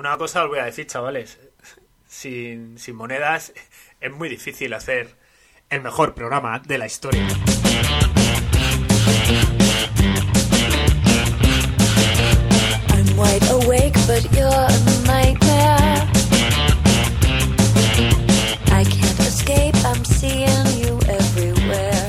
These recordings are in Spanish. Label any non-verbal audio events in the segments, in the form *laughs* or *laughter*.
Una cosa os voy a decir, chavales. Sin, sin monedas es muy difícil hacer el mejor programa de la historia. I'm wide awake, but you're a nightmare. I can't escape, I'm seeing you everywhere.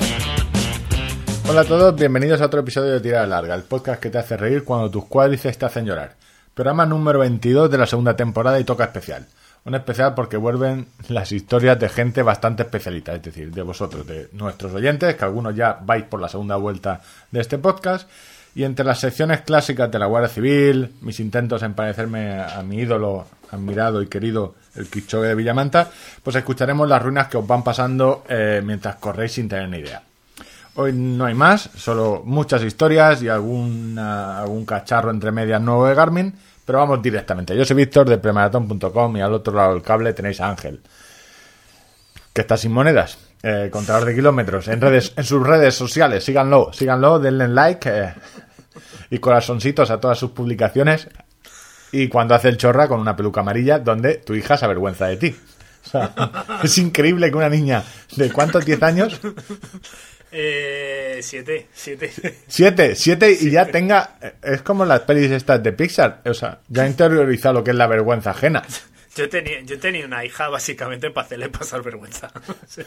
Hola a todos, bienvenidos a otro episodio de Tirada Larga, el podcast que te hace reír cuando tus cuádriceps te hacen llorar. Programa número 22 de la segunda temporada y toca especial. Un especial porque vuelven las historias de gente bastante especialita, es decir, de vosotros, de nuestros oyentes, que algunos ya vais por la segunda vuelta de este podcast. Y entre las secciones clásicas de la Guardia Civil, mis intentos en parecerme a mi ídolo, admirado y querido, el Quichogue de Villamanta, pues escucharemos las ruinas que os van pasando eh, mientras corréis sin tener ni idea. Hoy no hay más, solo muchas historias y alguna, algún cacharro entre medias nuevo de Garmin, pero vamos directamente. Yo soy Víctor de premaratón.com y al otro lado del cable tenéis a Ángel, que está sin monedas, eh, contador de kilómetros, en, redes, en sus redes sociales. Síganlo, síganlo, denle like eh, y corazoncitos a todas sus publicaciones. Y cuando hace el chorra con una peluca amarilla, donde tu hija se avergüenza de ti. O sea, *laughs* es increíble que una niña de cuántos, 10 años, Eh, siete, siete. Siete, siete y ya tenga. Es como las pelis estas de Pixar. O sea, ya ha interiorizado lo que es la vergüenza ajena. *laughs* Yo tenía, yo tenía una hija básicamente para hacerle pasar vergüenza. *laughs* O sea,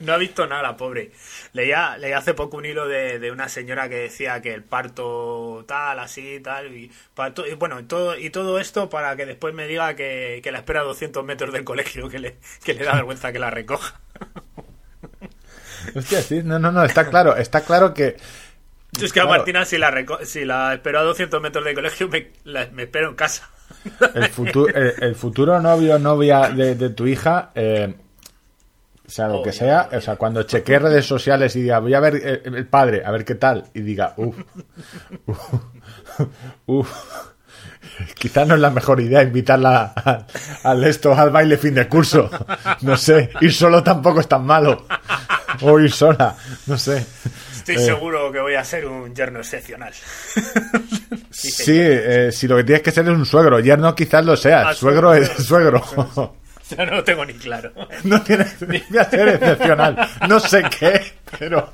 no ha visto nada, la pobre. Leía, leía hace poco un hilo de, de una señora que decía que el parto tal, así, tal. Y, para to- y bueno, y todo, y todo esto para que después me diga que, que la espera a 200 metros del colegio, que le, que le da vergüenza que la recoja. *laughs* *laughs* Hostia, sí, no, no, no, está claro, está claro que. Es que a. Martina, si la, si la espero a 200 metros del colegio, me, la- me espero en casa. *laughs* El, futuro el, el futuro novio o novia de, de tu hija, eh, sea lo que sea, o sea, cuando chequee redes sociales y diga, voy a ver eh, el padre, a ver qué tal, y diga, uff, *laughs* uff, *laughs* quizás no es la mejor idea invitarla al, esto, al baile fin de curso, no sé, ir solo tampoco es tan malo, o ir sola, no sé. Estoy Eh. seguro que voy a ser un yerno excepcional. *laughs* Sí, eh, si lo que tienes que ser es un suegro, yerno quizás lo sea, Ah, suegro es *laughs* suegro. suegro. Yo no lo tengo ni claro. No tiene ni voy a ser excepcional. No sé qué, pero.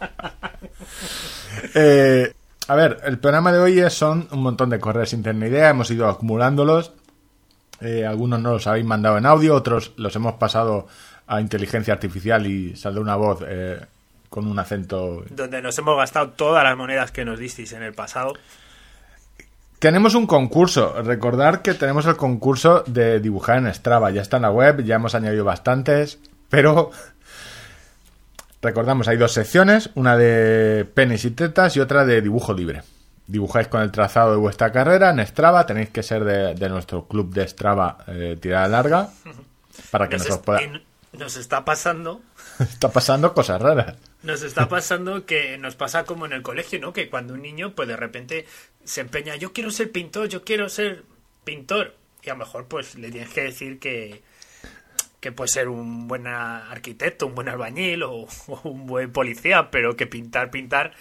Eh, a ver, el programa de hoy es- son un montón de correos sin tener idea. Hemos ido acumulándolos. Eh, algunos no los habéis mandado en audio, otros los hemos pasado a inteligencia artificial y saldrá una voz eh, con un acento. Donde nos hemos gastado todas las monedas que nos disteis en el pasado. Tenemos un concurso. Recordar que tenemos el concurso de dibujar en Strava. Ya está en la web, ya hemos añadido bastantes, pero recordamos, hay dos secciones, una de penes y tetas y otra de dibujo libre. Dibujáis con el trazado de vuestra carrera en Strava, tenéis que ser de, de nuestro club de Strava eh, tirada larga *laughs* para que Nos, pueda... nos está pasando. *laughs* Está pasando cosas raras. Nos está *laughs* pasando que nos pasa como en el colegio, ¿no? Que cuando un niño, pues de repente se empeña, yo quiero ser pintor, yo quiero ser pintor. Y a lo mejor, pues le tienes que decir que, que puede ser un buen arquitecto, un buen albañil o, o *laughs* un buen policía, pero que pintar, pintar.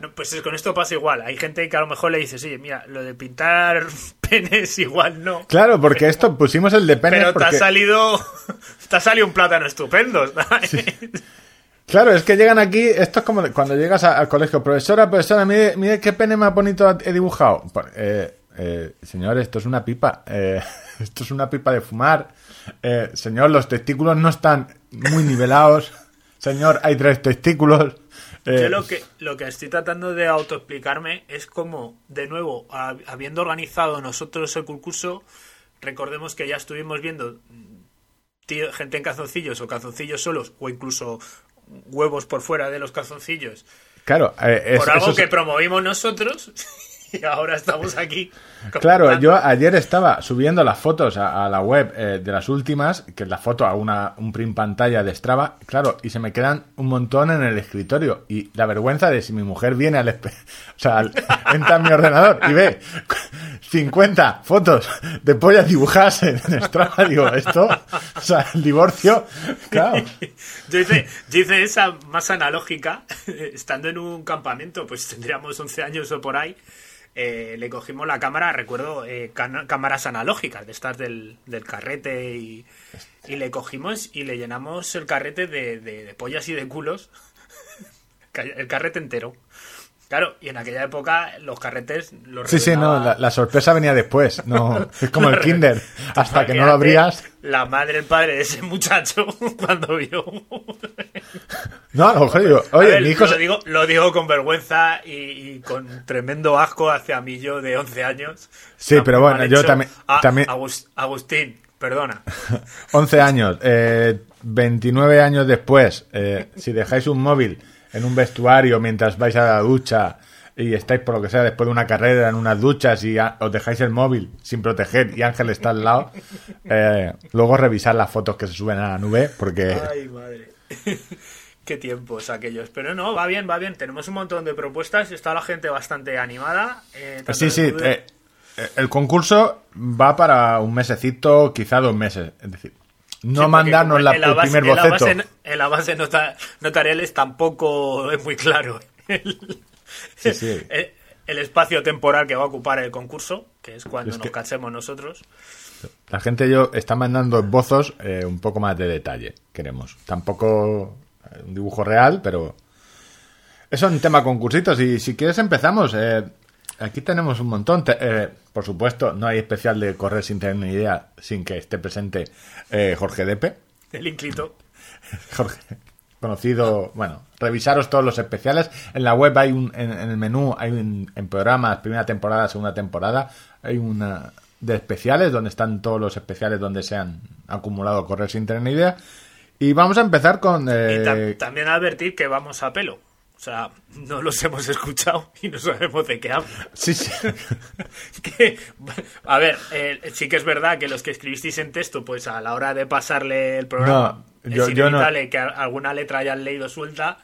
No, pues es- con esto pasa igual. Hay gente que a lo mejor le dices, oye, mira, lo de pintar *laughs* penes igual no. Claro, porque esto pusimos el de penes Pero te ha salido. *laughs* Te ha salido un plátano estupendo. Claro, es que llegan aquí, esto es como cuando llegas a- al colegio, profesora, profesora, mire, mire qué pene más bonito he dibujado. Pues, Eh, eh, señor, esto es una pipa, eh, esto es una pipa de fumar. Eh, señor, los testículos no están muy nivelados. Señor, hay tres testículos. Eh, Yo lo que, lo que estoy tratando de autoexplicarme es como, de nuevo, habiendo organizado nosotros el concurso, recordemos que ya estuvimos viendo mm, tío- gente en calzoncillos o calzoncillos solos o incluso huevos por fuera de los calzoncillos Claro, eh, es- por algo eso es- que promovimos nosotros *laughs* *laughs* y ahora estamos aquí. *laughs* Claro, yo ayer estaba subiendo las fotos a, a la web eh, de las últimas, que es la foto a una, un print pantalla de Strava, claro, y se me quedan un montón en el escritorio. Y la vergüenza de si mi mujer viene al... *laughs* O sea, al- entra en mi ordenador y ve 50 fotos de pollas dibujadas en, en Strava, digo, esto, o sea, el divorcio, claro. Yo hice, yo hice esa más analógica, estando en un campamento, pues tendríamos 11 años o por ahí, eh, le cogimos la cámara, recuerdo, eh, cámaras analógicas de estas del, carrete y, le cogimos y le llenamos el carrete de, de- pollas y de culos. *laughs* El carrete entero. Claro, y en aquella época los carretes los Sí, sí, no, la, la sorpresa venía después. No, *laughs* es como el kinder. Hasta que no lo abrías. La madre, el padre de ese muchacho, *laughs* cuando vio. No, a lo mejor digo, oye, ver, mi hijo. lo, digo, lo digo con vergüenza y, y con tremendo asco hacia mí yo de 11 años. Sí, pero bueno, yo también- también- Agus- Agustín, perdona. *laughs* 11 años, eh, 29 años después, eh, si dejáis un móvil en un vestuario mientras vais a la ducha y estáis por lo que sea después de una carrera en unas duchas y a- os dejáis el móvil sin proteger y Ángel está al lado, *laughs* eh, luego revisar las fotos que se suben a la nube porque Ay, madre. *laughs* Qué tiempos aquellos. Pero no, va bien, va bien. Tenemos un montón de propuestas. Está la gente bastante animada. eh, sí, sí, eh, el concurso va para un mesecito, quizá dos meses, es decir, no Sí, mandarnos la- el primer boceto. base- En la base nota- notariales tampoco es muy claro *laughs* el, Sí, sí. el- el espacio temporal que va a ocupar el concurso, que es cuando Es nos que- casemos nosotros. La gente yo está mandando esbozos eh, un poco más de detalle, queremos. Tampoco eh, un dibujo real, pero eso en tema concursitos. Y si quieres empezamos. eh, aquí tenemos un montón. Te- eh, por supuesto, no hay especial de correr sin tener ni idea, sin que esté presente eh, Jorge Depe. El inclito. *laughs* Jorge, conocido, bueno, revisaros todos los especiales. En la web hay un, en, en el menú, hay un, en programas, primera temporada, segunda temporada, hay una de especiales donde están todos los especiales donde se han acumulado correr sin tener ni idea. Y vamos a empezar con... Y eh, tam- también advertir que vamos a pelo. O sea, no los hemos escuchado y no sabemos de qué hablan. sí, sí. *laughs* que, a ver, eh, sí que es verdad que los que escribisteis en texto, pues a la hora de pasarle el programa, No, yo- es yo no- inevitable que alguna letra hayan leído suelta,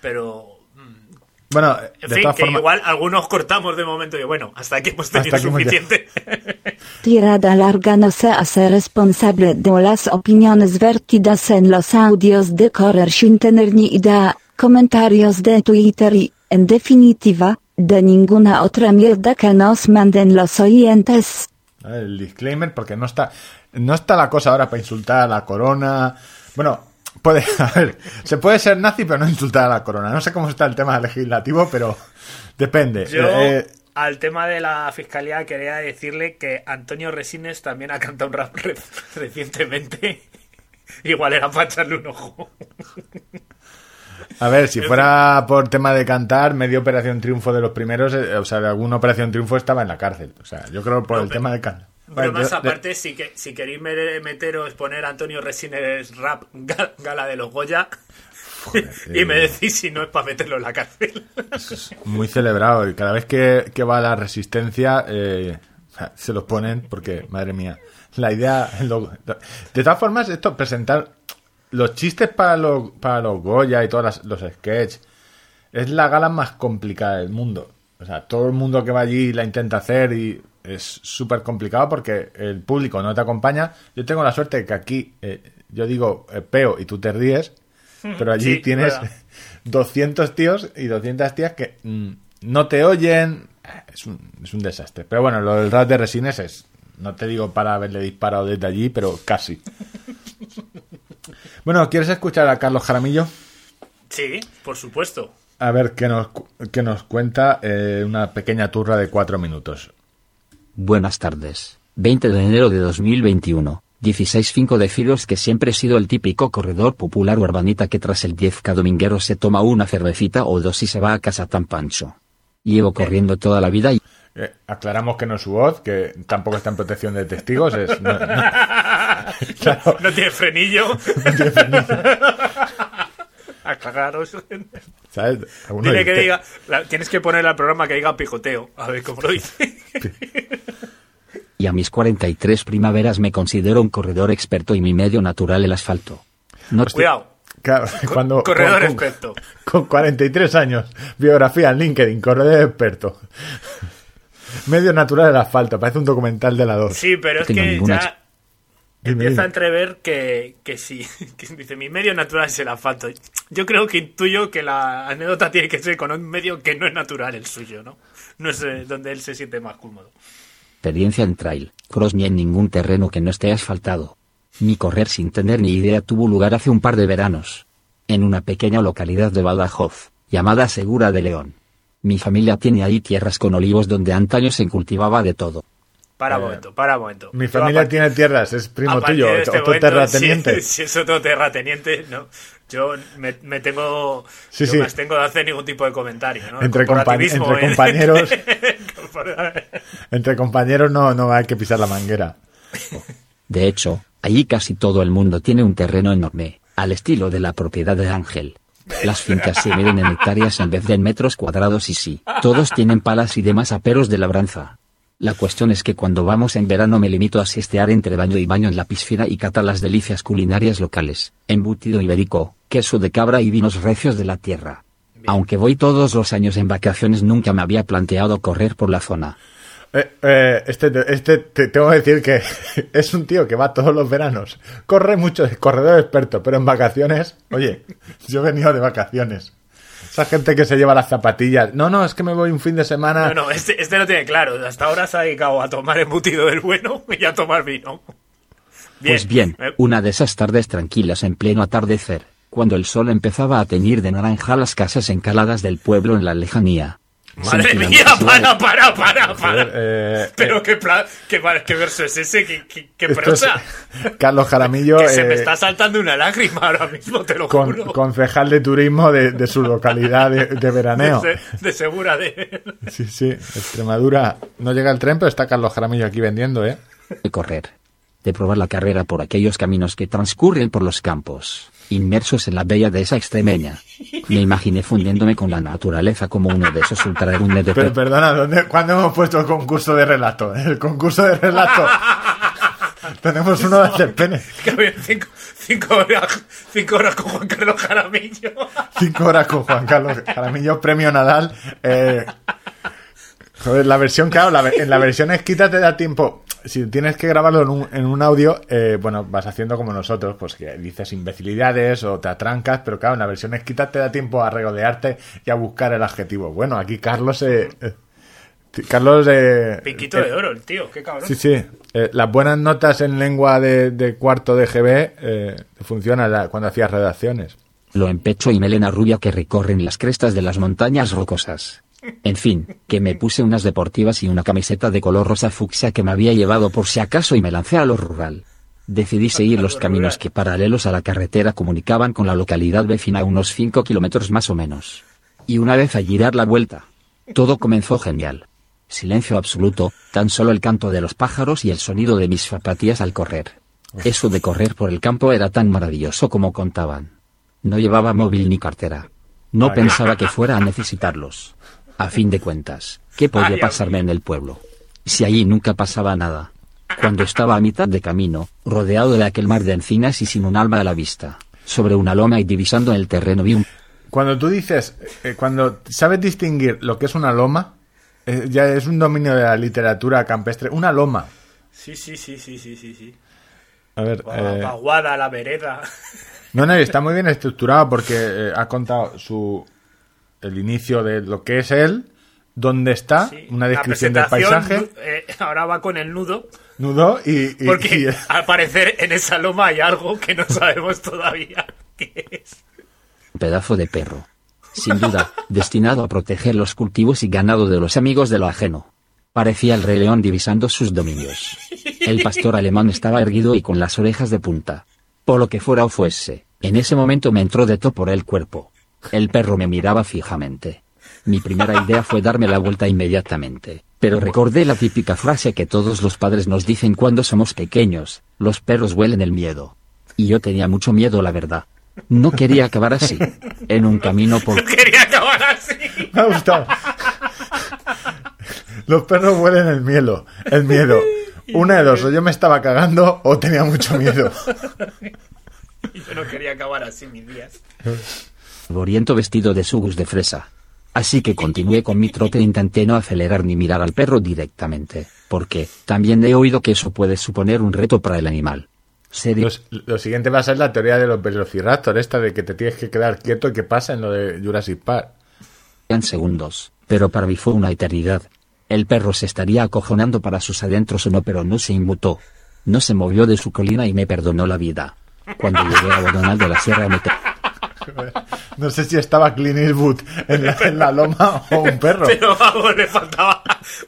pero mm, Bueno, en de fin, todas que formas... igual algunos cortamos de momento y bueno, hasta aquí hemos tenido aquí suficiente. *laughs* Tirada larga no se hace responsable de las opiniones vertidas en los audios de Correr sin tener ni idea, comentarios de Twitter y, en definitiva, de ninguna otra mierda que nos manden los oyentes. El disclaimer, porque no está, no está la cosa ahora para insultar a la corona. Bueno, puede, *laughs* a ver, se puede ser nazi, pero no insultar a la corona. No sé cómo está el tema legislativo, pero depende. Yo, Eh, al tema de la fiscalía, quería decirle que Antonio Resines también ha cantado un rap re- *laughs* recientemente. *laughs* Igual era para echarle un ojo. A ver, si fuera por tema de cantar, medio Operación Triunfo de los primeros, eh, o sea, de alguna Operación Triunfo estaba en la cárcel. O sea, yo creo por No, el pero- tema de cantar. Pero Bueno, más aparte, si, que, si queréis me- meteros, poner a Antonio Resines rap ga- gala de los Goya *laughs* y me decís si no es para meterlo en la cárcel. muy celebrado y cada vez que, que va la resistencia eh, se los ponen porque madre mía la idea lo- de todas formas esto presentar los chistes para los para los Goya y todos los sketches es la gala más complicada del mundo o sea todo el mundo que va allí la intenta hacer y es súper complicado porque el público no te acompaña yo tengo la suerte de que aquí eh, yo digo eh, peo y tú te ríes *laughs* pero allí Sí, tienes verdad. *laughs* 200 tíos y 200 tías que mm, no te oyen. Es un, es un desastre. Pero bueno, lo del rap de Resines es, no te digo para haberle disparado desde allí, pero casi. *laughs* Bueno, ¿quieres escuchar a Carlos Jaramillo? Sí, por supuesto. A ver qué nos, cu- qué nos cuenta eh, una pequeña turra de cuatro minutos. Buenas tardes. 20 de enero de 2021. 16-5 de Filos que siempre he sido el típico corredor popular urbanita que tras el 10K dominguero se toma una cervecita o dos y se va a casa tan pancho. Llevo corriendo toda la vida y Eh, aclaramos que no es su voz, que tampoco está en protección de testigos. Es, no- no- *laughs* claro, No tiene frenillo. *laughs* *laughs* Aclararos. ¿sabes? Dile que diga. la- tienes que poner al programa que diga pijoteo. A ver cómo lo dice. y a mis 43 primaveras me considero un corredor experto y mi medio natural el asfalto. No te- Cuidado. Claro, cuando, corredor con- experto. Con 43 años, biografía en LinkedIn, corredor experto. Medio natural del asfalto, parece un documental de la 2. Sí, pero es que ninguna ya empieza a entrever que, que sí. *laughs* Que dice, mi medio natural es el asfalto. Yo creo que intuyo que la anécdota tiene que ser con un medio que no es natural el suyo, ¿no? no es eh, donde él se siente más cómodo. experiencia en trail, cross ni en ningún terreno que no esté asfaltado. Mi correr sin tener ni idea tuvo lugar hace un par de veranos. En una pequeña localidad de Badajoz, llamada Segura de León. Mi familia tiene ahí tierras con olivos donde antaño se cultivaba de todo. Para Eh, un momento, para un momento. Mi familia tiene tierras, es primo tuyo, este otro momento, terrateniente. Si, *laughs* si es otro terrateniente, no. Yo me, me tengo. Sí, yo sí. me abstengo de hacer ningún tipo de comentario, ¿no? Entre compa- Corporativismo, entre ¿eh? compañeros. *laughs* Entre compañeros no, no hay que pisar la manguera. De hecho, allí casi todo el mundo tiene un terreno enorme, al estilo de la propiedad de Ángel. Las fincas se miden en hectáreas en vez de en metros cuadrados y sí, todos tienen palas y demás aperos de labranza. La cuestión es que cuando vamos en verano me limito a siestear entre baño y baño en la piscina y catar las delicias culinarias locales, embutido ibérico, queso de cabra y vinos recios de la tierra. Aunque voy todos los años en vacaciones nunca me había planteado correr por la zona. Eh, eh, este, este te tengo que decir que *laughs* es un tío que va todos los veranos. Corre mucho, es corredor experto, pero en vacaciones, oye, *laughs* yo he venido de vacaciones. Esa gente que se lleva las zapatillas. No, no, es que me voy un fin de semana. No, no, este, este lo tiene claro. Hasta ahora se ha dedicado a tomar embutido del bueno y a tomar vino. Pues bien, Eh, una de esas tardes tranquilas en pleno atardecer, cuando el sol empezaba a teñir de naranja las casas encaladas del pueblo en la lejanía. Madre mía, para, para, para, Joder, para. eh, Pero eh, qué, pla- qué, qué verso es ese, qué, qué, qué esto es prosa. Carlos Jaramillo, *laughs* Que se me eh, está saltando una lágrima ahora mismo, te lo con- juro. concejal de turismo de, de su localidad de, de veraneo. de, de segura de... Sí, sí, Extremadura. No llega el tren, pero está Carlos Jaramillo aquí vendiendo, ¿eh? de correr, de probar la carrera por aquellos caminos que transcurren por los campos, inmersos en la bella de esa extremeña. Me imaginé fundiéndome con la naturaleza como uno de esos ultrarunes de Pero pe- perdona, ¿dónde, ¿cuándo hemos puesto el concurso de relato? El concurso de relato. *laughs* Tenemos uno de hacer pene. Cinco, cinco, horas, cinco horas con Juan Carlos Jaramillo. Cinco horas con Juan Carlos Jaramillo, premio Nadal. Eh, joder, la versión, claro, la en la versión escrita te da tiempo. Si tienes que grabarlo en un, en un audio, eh, bueno, vas haciendo como nosotros, pues que dices imbecilidades o te atrancas, pero claro, en la versión escrita te da tiempo a regodearte y a buscar el adjetivo. Bueno, aquí Carlos, eh, eh, Carlos, eh, Piquito eh, de oro, el tío, qué cabrón. Sí, sí. Eh, las buenas notas en lengua de, de cuarto de GB eh, funcionan la- cuando hacías redacciones. lo en pecho y melena rubia que recorren las crestas de las montañas rocosas. En fin, que me puse unas deportivas y una camiseta de color rosa fucsia que me había llevado por si acaso y me lancé a lo rural. Decidí seguir los caminos que paralelos a la carretera comunicaban con la localidad vecina a unos 5 kilómetros más o menos. Y una vez allí dar la vuelta, todo comenzó genial. Silencio absoluto, tan solo el canto de los pájaros y el sonido de mis zapatillas al correr. Eso de correr por el campo era tan maravilloso como contaban. No llevaba móvil ni cartera. No pensaba que fuera a necesitarlos. A fin de cuentas, ¿qué podía pasarme en el pueblo? Si allí nunca pasaba nada. Cuando estaba a mitad de camino, rodeado de aquel mar de encinas y sin un alma a la vista, sobre una loma y divisando el terreno vi un Cuando tú dices, eh, cuando sabes distinguir lo que es una loma, eh, ya es un dominio de la literatura campestre. Una loma. Sí, sí, sí, sí, sí, sí. sí. A ver, La eh, paguada, la vereda. no, no, está muy bien estructurado porque eh, ha contado su el inicio de lo que es él, dónde está, Sí. una descripción del paisaje, eh, ahora va con el nudo, nudo y, y- porque y- *laughs* al parecer en esa loma hay algo que no sabemos todavía *laughs* qué es. pedazo de perro. Sin duda, destinado a proteger los cultivos y ganado de los amigos de lo ajeno. Parecía el rey león divisando sus dominios. El pastor alemán estaba erguido y con las orejas de punta. Por lo que fuera o fuese, en ese momento me entró de todo por el cuerpo. El perro me miraba fijamente. Mi primera idea fue darme la vuelta inmediatamente, pero recordé la típica frase que todos los padres nos dicen cuando somos pequeños, los perros huelen el miedo. Y yo tenía mucho miedo, la verdad. No quería acabar así, en un camino por... Quería acabar así. Me ha gustado. Los perros huelen el miedo. El miedo. Una de dos, o yo me estaba cagando o tenía mucho miedo. Yo no quería acabar así mis días. Polvoriento vestido de sugus de fresa. Así que continué con mi trote e intenté no acelerar ni mirar al perro directamente, porque también he oído que eso puede suponer un reto para el animal. Los- lo siguiente va a ser la teoría de los velociraptor, esta de que te tienes que quedar quieto y que pasa en lo de Jurassic Park. en segundos, Pero para mí fue una eternidad. El perro se estaría acojonando para sus adentros o no, pero no se inmutó. No se movió de su colina y me perdonó la vida. Cuando llegué a Bodonal de la Sierra me... *laughs* No sé si estaba Clint Eastwood en la, en la loma o un perro. Pero vamos, le faltaba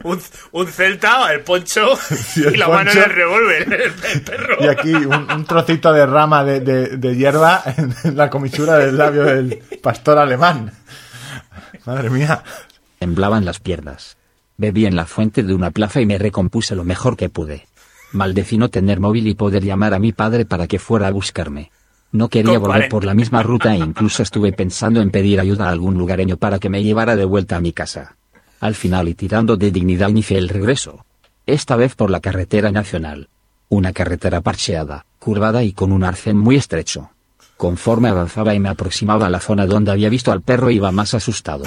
un, un celta, el poncho *laughs* Sí, el y la mano en poncho. el revólver, el, el perro. Y aquí un, un trocito de rama de, de- de hierba en la comisura del labio del pastor alemán. Madre mía. temblaban las piernas. Bebí en la fuente de una plaza y me recompuse lo mejor que pude. Maldecí no tener móvil y poder llamar a mi padre para que fuera a buscarme. No quería volver 40. por la misma ruta e incluso estuve pensando en pedir ayuda a algún lugareño para que me llevara de vuelta a mi casa. Al final y tirando de dignidad inicié el regreso. Esta vez por la carretera nacional. Una carretera parcheada, curvada y con un arcén muy estrecho. Conforme avanzaba y me aproximaba a la zona donde había visto al perro iba más asustado.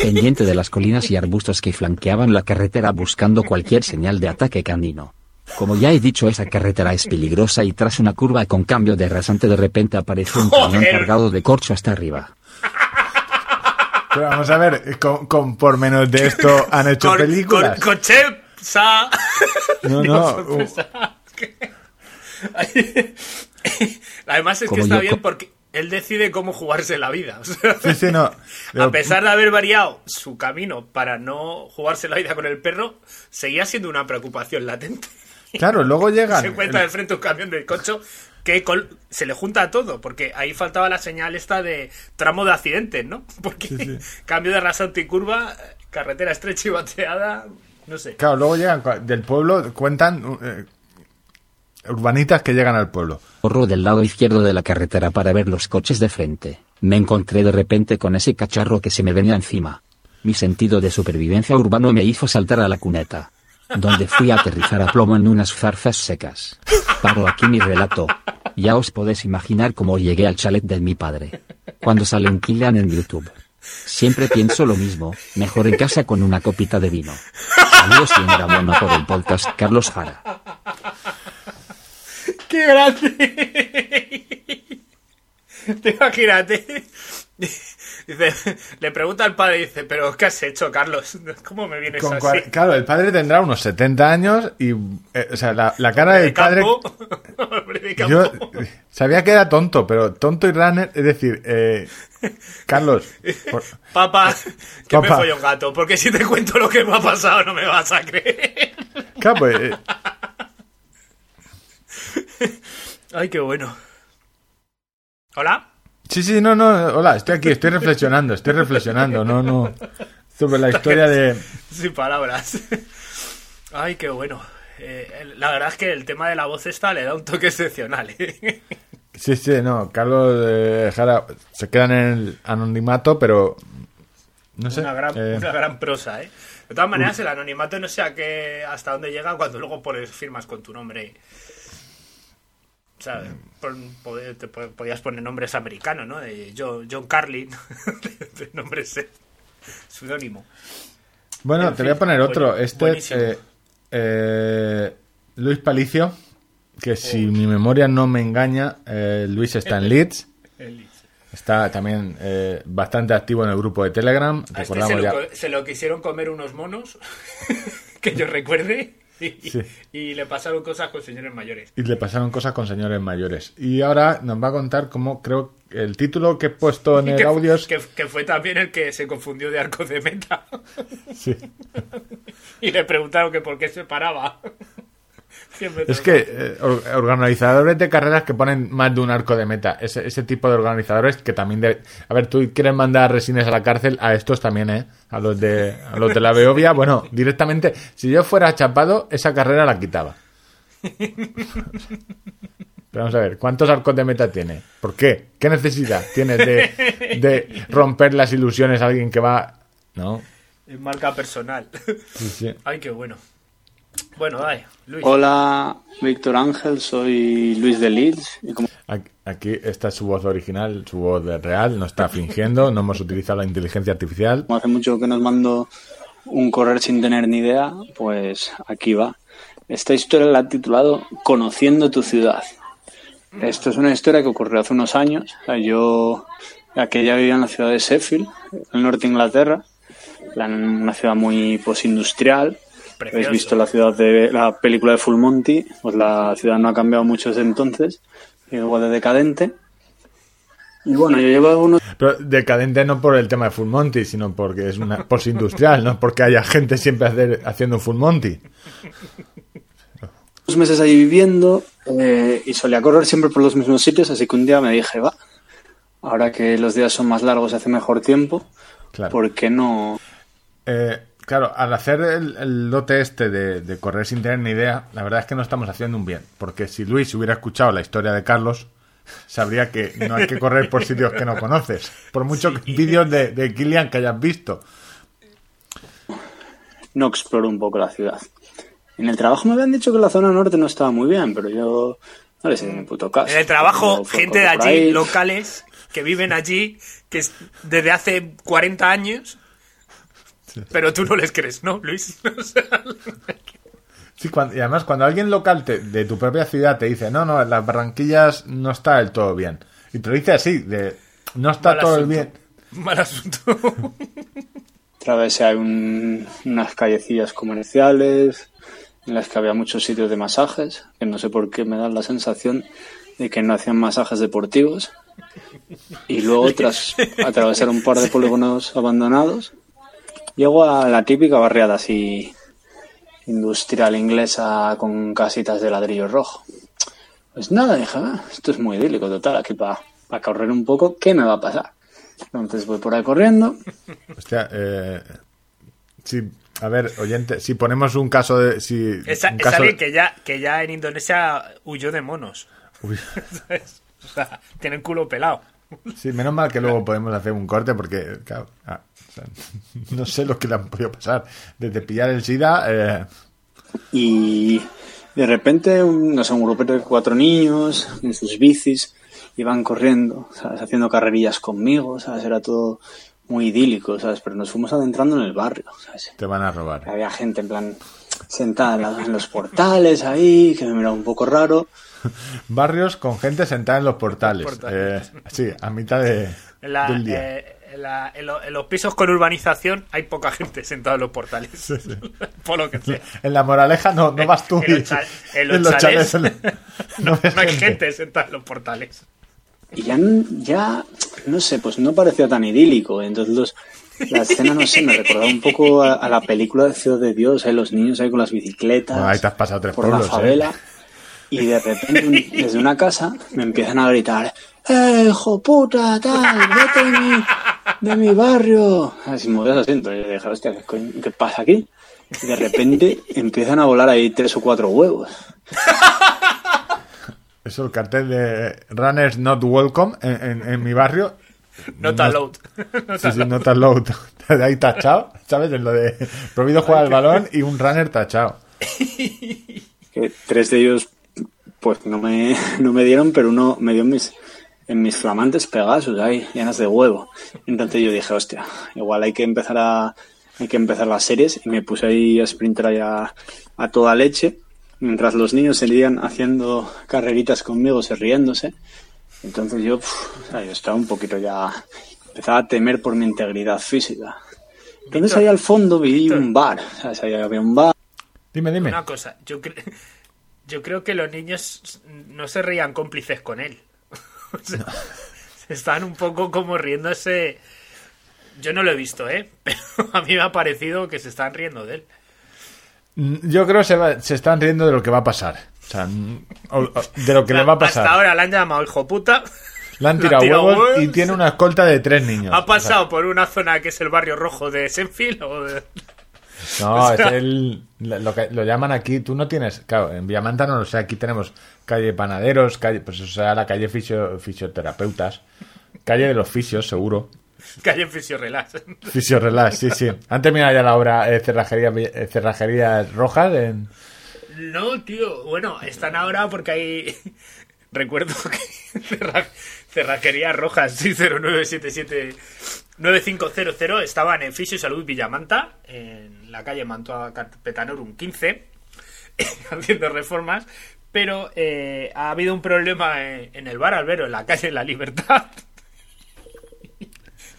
Pendiente de las colinas y arbustos que flanqueaban la carretera buscando cualquier señal de ataque canino. Como ya he dicho esa carretera es peligrosa y tras una curva con cambio de rasante de repente apareció un camión cargado de corcho hasta arriba. Pero vamos a ver, con, con por menos de esto han hecho con, películas. Con, con Chep, Sa. No, *laughs* no. *laughs* Además es que Como está yo bien porque él decide cómo jugarse la vida. *laughs* o sea, Sí, sí, no. a pesar de haber variado su camino para no jugarse la vida con el perro, seguía siendo una preocupación latente. Claro, luego *laughs* llegan. Se encuentra de frente un camión del cocho que col- se le junta a todo, porque ahí faltaba la señal esta de tramo de accidentes, ¿no? *laughs* Porque cambio de rasante y curva, carretera estrecha y bateada, no sé. Claro, luego llegan del pueblo, cuentan eh, urbanitas que llegan al pueblo. Corro del lado izquierdo de la carretera para ver los coches de frente. Me encontré de repente con ese cacharro que se me venía encima. Mi sentido de supervivencia urbano me hizo saltar a la cuneta, donde fui a aterrizar a plomo en unas zarzas secas. Paro aquí mi relato. Ya os podéis imaginar cómo llegué al chalet de mi padre. Cuando sale un Kilian en YouTube. Siempre pienso lo mismo, mejor en casa con una copita de vino. Saludos y enhorabuena por el podcast Carlos Jara. ¡Qué grande! Te Imagínate. Dice, *laughs* le pregunta al padre y dice, pero ¿qué has hecho, Carlos? *laughs* ¿Cómo me vienes Con así? claro, el padre tendrá unos 70 años y, eh, o sea, la, la cara de del padre. campo. *laughs* Hombre de. Yo sabía que era tonto, pero tonto y runner, es decir, eh, Carlos, por- Papá, que me folló un gato, porque si te cuento lo que me ha pasado no me vas a creer. claro, pues, eh, Ay, qué bueno. ¿Hola? Sí, sí, no, no, hola, estoy aquí, estoy reflexionando, estoy reflexionando, no, no, sobre la historia de, Sin palabras. Ay, qué bueno. Eh, la verdad es que el tema de la voz esta le da un toque excepcional. ¿eh? sí, sí, no, Carlos eh, Jara se quedan en el anonimato, pero no sé, una, gran, eh, una gran prosa, ¿eh? De todas maneras, el anonimato no sé a qué, hasta dónde llega cuando luego pones firmas con tu nombre. O sea, te podías poner nombres americanos, ¿no? De John, Carlin, *laughs* de, nombres eh, pseudónimo. Bueno, En te voy a poner otro. buen- Este eh, eh, Luis Palicio, que si mi memoria no me engaña, eh, Luis está en Leeds. El- Está también eh, bastante activo en el grupo de Telegram. Este se Recordamos lo, ya. se lo quisieron comer unos monos, *laughs* que yo recuerde, *laughs* Sí. y le pasaron cosas con señores mayores. Y le pasaron cosas con señores mayores. Y ahora nos va a contar cómo creo el título que he puesto en *laughs* el que, audio es. que, que fue también el que se confundió de arco de meta. Sí. *laughs* y le preguntaron que por qué se paraba. Es que eh, or- organizadores de carreras que ponen más de un arco de meta, ese, ese tipo de organizadores que también de... A ver, tú quieres mandar resines a la cárcel, a estos también, ¿eh? A los de, a los de la Beovia, bueno, directamente, si yo fuera chapado, esa carrera la quitaba. Pero vamos a ver, ¿cuántos arcos de meta tiene? ¿Por qué? ¿Qué necesidad tienes de, de romper las ilusiones a alguien que va... No, En marca personal. sí, sí. Ay, qué bueno. Bueno, dale, Luis. Hola, Víctor Ángel, soy Luis de Leeds y como Aquí- está su voz original, su voz real, no está fingiendo, no hemos utilizado la inteligencia artificial. hace mucho que nos mando un correr sin tener ni idea, pues aquí va. Esta historia la he titulado Conociendo tu ciudad. Esto es una historia que ocurrió hace unos años. Yo aquella vivía en la ciudad de Sheffield, en el norte de Inglaterra, la- una ciudad muy postindustrial. Precioso. Habéis visto la ciudad de la película de Full Monty, pues la ciudad no ha cambiado mucho desde entonces, igual de decadente. Y bueno, yo llevo unos Pero decadente no por el tema de Full Monty, sino porque es una postindustrial, no porque haya gente siempre hacer- haciendo Full Monty. meses allí viviendo eh, y solía correr siempre por los mismos sitios, así que un día me dije, va, ahora que los días son más largos y hace mejor tiempo, Claro. ¿por qué no? Eh, claro, al hacer el, el lote este de, de correr sin tener ni idea, la verdad es que no estamos haciendo un bien. Porque si Luis hubiera escuchado la historia de Carlos, sabría que no hay que correr por sitios que no conoces. Por muchos vídeos de, de Kilian que hayas visto. no exploro un poco la ciudad. En el trabajo me habían dicho que la zona norte no estaba muy bien, pero yo no les hice ni puto caso. En el trabajo, gente de allí, locales, que viven allí, que es desde hace 40 años. Pero tú no les crees, ¿no, Luis? *laughs* O sea, Sí, y además cuando alguien local te- de tu propia ciudad te dice, no, no, en las Barranquillas no está del todo bien. Y te lo dice así, de, no está Mal todo el asunto. bien. Mal asunto. *laughs* Otra vez hay un- unas callecillas comerciales en las que había muchos sitios de masajes, que no sé por qué me dan la sensación de que no hacían masajes deportivos. Y luego, *laughs* tras atravesar un par de polígonos abandonados, llego a la típica barriada así industrial inglesa con casitas de ladrillo rojo. Pues nada, dije, "Ah, esto es muy idílico, total, aquí para correr un poco, ¿qué me va a pasar? Entonces voy por ahí corriendo, Hostia, eh, sí, a ver, oyente, si ponemos un caso de... Si, Es, un es caso alguien de- que ya, que ya en Indonesia huyó de monos. Uy. *laughs* O sea, tiene el culo pelado. sí, menos mal que luego podemos hacer un corte porque, claro, ah, *laughs* no sé lo que le han podido pasar. Desde pillar el SIDA... Eh, Y de repente, un, no sé, un grupete de cuatro niños en sus bicis iban corriendo, ¿sabes? Haciendo carrerillas conmigo, ¿sabes? Era todo muy idílico, ¿sabes? Pero nos fuimos adentrando en el barrio, ¿sabes? te van a robar. Había gente en plan sentada en, los portales ahí, que me miraba un poco raro. *laughs* Barrios con gente sentada en los portales. Portales. Eh, sí, a mitad de, la- del día. eh, en la- en lo- en los pisos con urbanización hay poca gente sentada en los portales. *laughs* Por lo que sea. En la moraleja no, no vas tú. En los y- cha- en los chalés, en los- *laughs* *laughs* no, hay gente sentada en los portales. Y ya, ya, no sé, pues no parecía tan idílico. Entonces los, la escena, no sé, me recordaba un poco a, a la película de Ciudad de Dios, ¿eh? los niños ahí con las bicicletas. Ahí te has pasado tres por pueblos, la favela. ¿eh? Y de repente, un- desde una casa, me empiezan a gritar, ¡Eh, hijo puta, tal! ¡Vete de mi, de mi barrio! Así me voy al asiento. Y yo dije, hostia, ¿qué, pasa aquí? Y de repente empiezan a volar ahí tres o cuatro huevos. Eso, el cartel de Runners Not Welcome en, en- en mi barrio. Not No- allowed. *laughs* Sí, sí, not allowed. *laughs* Ahí tachado, ¿sabes? En lo de prohibido jugar al balón y un runner tachado. que tres de ellos pues no me, *laughs* no me dieron, pero uno me dio en mis, en mis flamantes Pegasus ahí, llenas de huevo. Entonces yo dije, hostia, igual hay que empezar a hay que empezar las series y me puse ahí a sprinter ahí a, a toda leche, mientras los niños seguían haciendo carreritas conmigo, se riéndose. Entonces yo, uf, o sea, yo estaba un poquito ya, empezaba a temer por mi integridad física. Entonces ahí al fondo vi un bar, ¿sabes? Ahí había un bar. Dime, dime. Una cosa, yo, cre- *laughs* yo creo que los niños no se reían cómplices con él. *laughs* O sea, Están un poco como riéndose. Yo no lo he visto, ¿eh? *laughs* Pero a mí me ha parecido que se están riendo de él. Mm, Yo creo que se, va- se están riendo de lo que va a pasar. O sea, mm, o- o- de lo que le va a pasar. Hasta ahora le han llamado hijo puta. Le han *laughs* tirado huevos y tiene una escolta de tres niños. Ha pasado por una zona que es el barrio rojo de Senfield. O de- No, *laughs* es el, lo, que, lo llaman aquí, tú no tienes, claro, en Villamanta no lo sé, aquí tenemos calle Panaderos, calle, pues eso sea la calle fisio- fisioterapeutas, calle de los fisios, seguro, *laughs* Calle Fisiorelax. fisiorelax, sí, sí. Han terminado ya la obra eh, cerrajería, eh, cerrajerías rojas en... No, tío. Bueno, están ahora porque hay. *laughs* Recuerdo que cerra- Cerrajería Rojas 60977 9500 estaban en Fisio y Salud Villamanta, en la calle Mantua Carpetanorum *coughs* 15, haciendo reformas. Pero eh, ha habido un problema en, en el bar Albero, en la calle La Libertad. *laughs*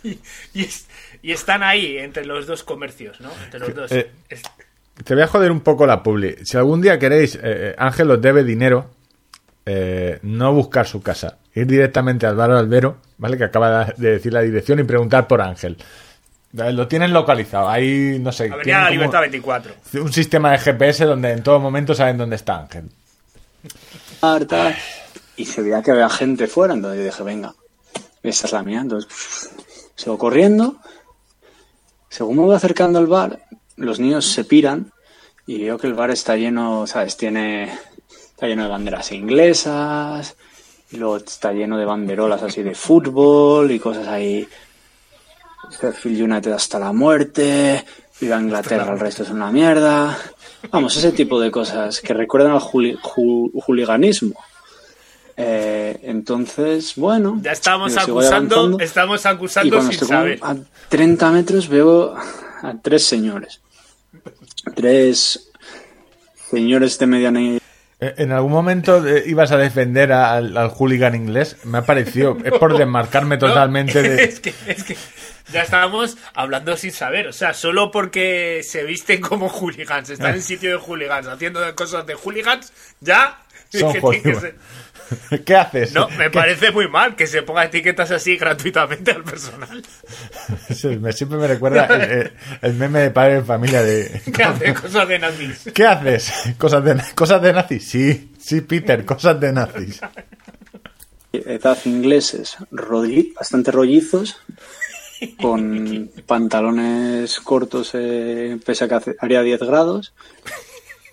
y, y es- y están ahí entre los dos comercios, ¿no? Entre los dos. Eh, Es- Te voy a joder un poco la publi. Si algún día queréis, eh, eh, Ángel os debe dinero, eh, no buscar su casa. Ir directamente al bar Albero, ¿vale? Que acaba de decir la dirección y preguntar por Ángel. Eh, Lo tienen localizado. Ahí, no sé. Avenida La Libertad 24. Un sistema de GPS donde en todo momento saben dónde está Ángel. y se veía que había gente fuera, entonces yo dije, venga, esa es la mía. Entonces, sigo corriendo. Según me voy acercando al bar, los niños se piran y veo que el bar está lleno, ¿sabes? Tiene, está lleno de banderas inglesas y luego está lleno de banderolas así de fútbol y cosas ahí. Sheffield United hasta la muerte, viva Inglaterra, el resto es una mierda. Vamos, ese tipo de cosas que recuerdan al juli- ju- juliganismo. Eh, entonces, bueno. Ya estamos acusando, estamos y acusando cuando sin estoy saber. a 30 metros veo a tres señores. Tres señores de mediana edad. Eh, En algún momento eh, ibas a defender al, al hooligan inglés. Me ha parecido. Es por *laughs* desmarcarme No, totalmente *laughs* de. es, que, es que ya estábamos hablando sin saber. O sea, solo porque se visten como hooligans, están en sitio de hooligans, haciendo cosas de hooligans, ya. *laughs* Son que ser- ¿Qué haces? No, me ¿Qué- parece muy mal que se ponga etiquetas así gratuitamente al personal. Sí, me- siempre me recuerda el, el- el meme de padre en familia de. *laughs* Que hace *laughs* cosas de nazis. ¿Qué haces? ¿Cosas de, cosas de nazis? Sí, sí, Peter, cosas de nazis. edad ingleses, bastante rollizos, con pantalones cortos, eh, pese a que haría 10 grados,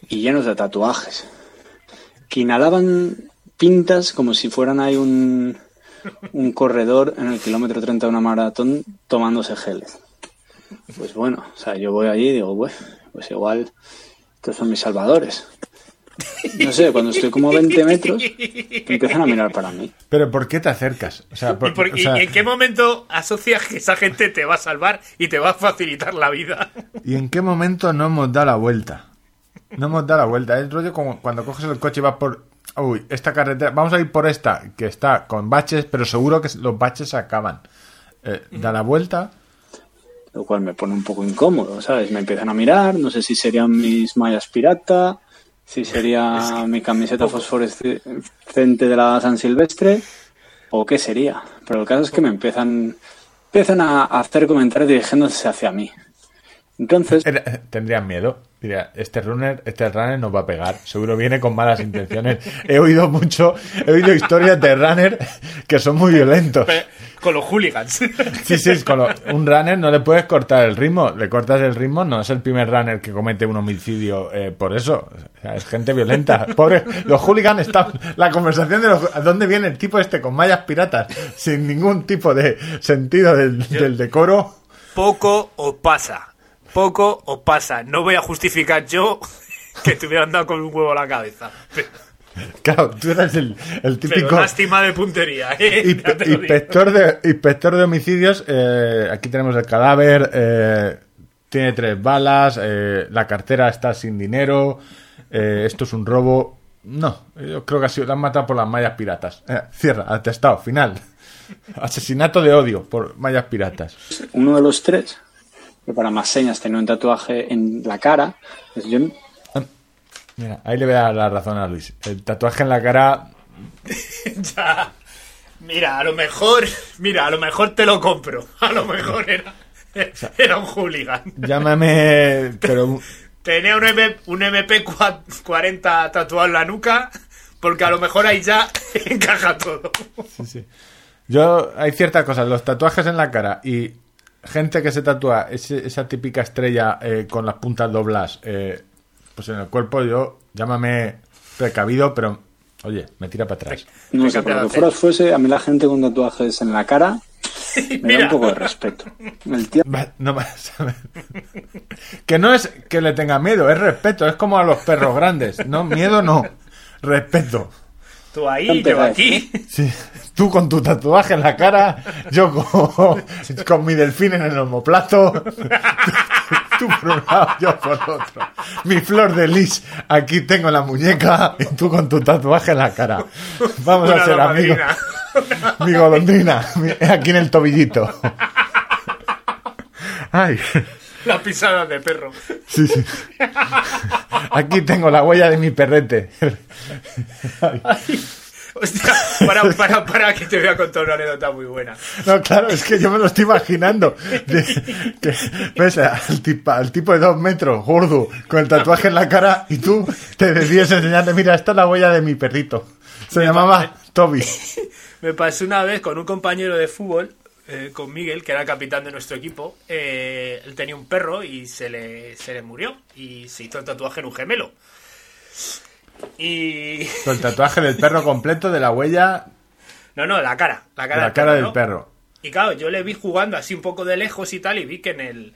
y llenos de tatuajes. Que inhalaban pintas como si fueran ahí un, un corredor en el kilómetro 30 de una maratón tomándose geles. Pues bueno, o sea, yo voy allí y digo, pues igual, estos son mis salvadores. No sé, cuando estoy como a 20 metros, empiezan a mirar para mí. Pero ¿por qué te acercas? O sea, por- ¿Y, por- o y en qué momento asocias que esa gente te va a salvar y te va a facilitar la vida? ¿y en qué momento no hemos dado la vuelta? No hemos dado la vuelta. Es rollo como cuando coges el coche y vas por. Uy, esta carretera. Vamos a ir por esta, que está con baches, pero seguro que los baches se acaban. Eh, da la vuelta. lo cual me pone un poco incómodo, ¿sabes? Me empiezan a mirar, no sé si serían mis mallas pirata, si sería *laughs* mi camiseta fosforescente de la San Silvestre, o qué sería. Pero el caso es que me empiezan, empiezan a hacer comentarios dirigiéndose hacia mí. Entonces, Era- Tendrían miedo. Diría, este runner, este runner nos va a pegar. Seguro viene con malas intenciones. *laughs* He oído mucho, he oído historias de runner que son muy violentos. Pero Con los hooligans. Sí, sí, con lo- un runner no le puedes cortar el ritmo. Le cortas el ritmo, no es el primer runner que comete un homicidio eh, por eso. O sea, es gente violenta. Pobre, los hooligans están. La conversación de los. ¿A dónde viene el tipo este con mallas piratas? Sin ningún tipo de sentido del, del decoro. Poco os pasa. Poco os pasa. No voy a justificar yo *laughs* que te hubieran dado con un huevo a la cabeza. Pero, *laughs* Claro, tú eres el, el pero típico. lástima de puntería. ¿eh? *laughs* Inpe- inspector de inspector de homicidios eh, aquí tenemos el cadáver eh, tiene tres balas eh, la cartera está sin dinero eh, esto es un robo no yo creo que ha sido la han matado por las mallas piratas Eh, cierra atestado final asesinato de odio por mallas piratas uno de los tres, que para más señas tenía un tatuaje en la cara, pues yo mira ahí le voy a dar la razón a Luis el tatuaje en la cara *laughs* Ya. Mira, a lo mejor. Mira, a lo mejor te lo compro. A lo mejor era. Era un hooligan. llámame pero Tenía un, M- un MP40 tatuado en la nuca. Porque a lo mejor ahí ya *laughs* encaja todo. Sí. Yo, hay ciertas cosas, los tatuajes en la cara y gente que se tatúa ese- esa típica estrella eh, con las puntas doblas, eh, pues en el cuerpo, yo, llámame precavido, pero, oye, me tira para atrás. no sé, por lo que fuera fuese, a mí la gente con tatuajes en la cara *laughs* me da un poco de respeto. El tío Va, No más. *laughs* que no es que le tenga miedo, es respeto, es como a los perros grandes, no, miedo no, respeto. Tú ahí, yo aquí. Sí, *laughs* tú con tu tatuaje en la cara, yo con, con mi delfín en el homoplato, *laughs* tú por un lado, yo por otro. Mi flor de lis, aquí tengo la muñeca y tú con tu tatuaje en la cara. Vamos a Una ser amigos. *laughs* Mi golondrina, aquí en el tobillito. Ay, La pisada de perro. sí, sí. Aquí tengo la huella de mi perrete. Hostia, para, para, para, que te voy a contar una anécdota muy buena. No, claro, es que yo me lo estoy imaginando. De- que, ves al, tipo, al tipo de dos metros, gordo, con el tatuaje en la cara, y tú te decides enseñarle, mira, esta es la huella de mi perrito. Se llamaba Toby. *laughs* Me pasó una vez con un compañero de fútbol, eh, con Miguel, que era el capitán de nuestro equipo. eh, él tenía un perro y se le, se le murió. Y se hizo el tatuaje en un gemelo. Y. Con el tatuaje del perro completo de la huella No, no, la cara. La cara, la del cara perro, del ¿no? perro. Y claro, yo le vi jugando así un poco de lejos y tal, y vi que en el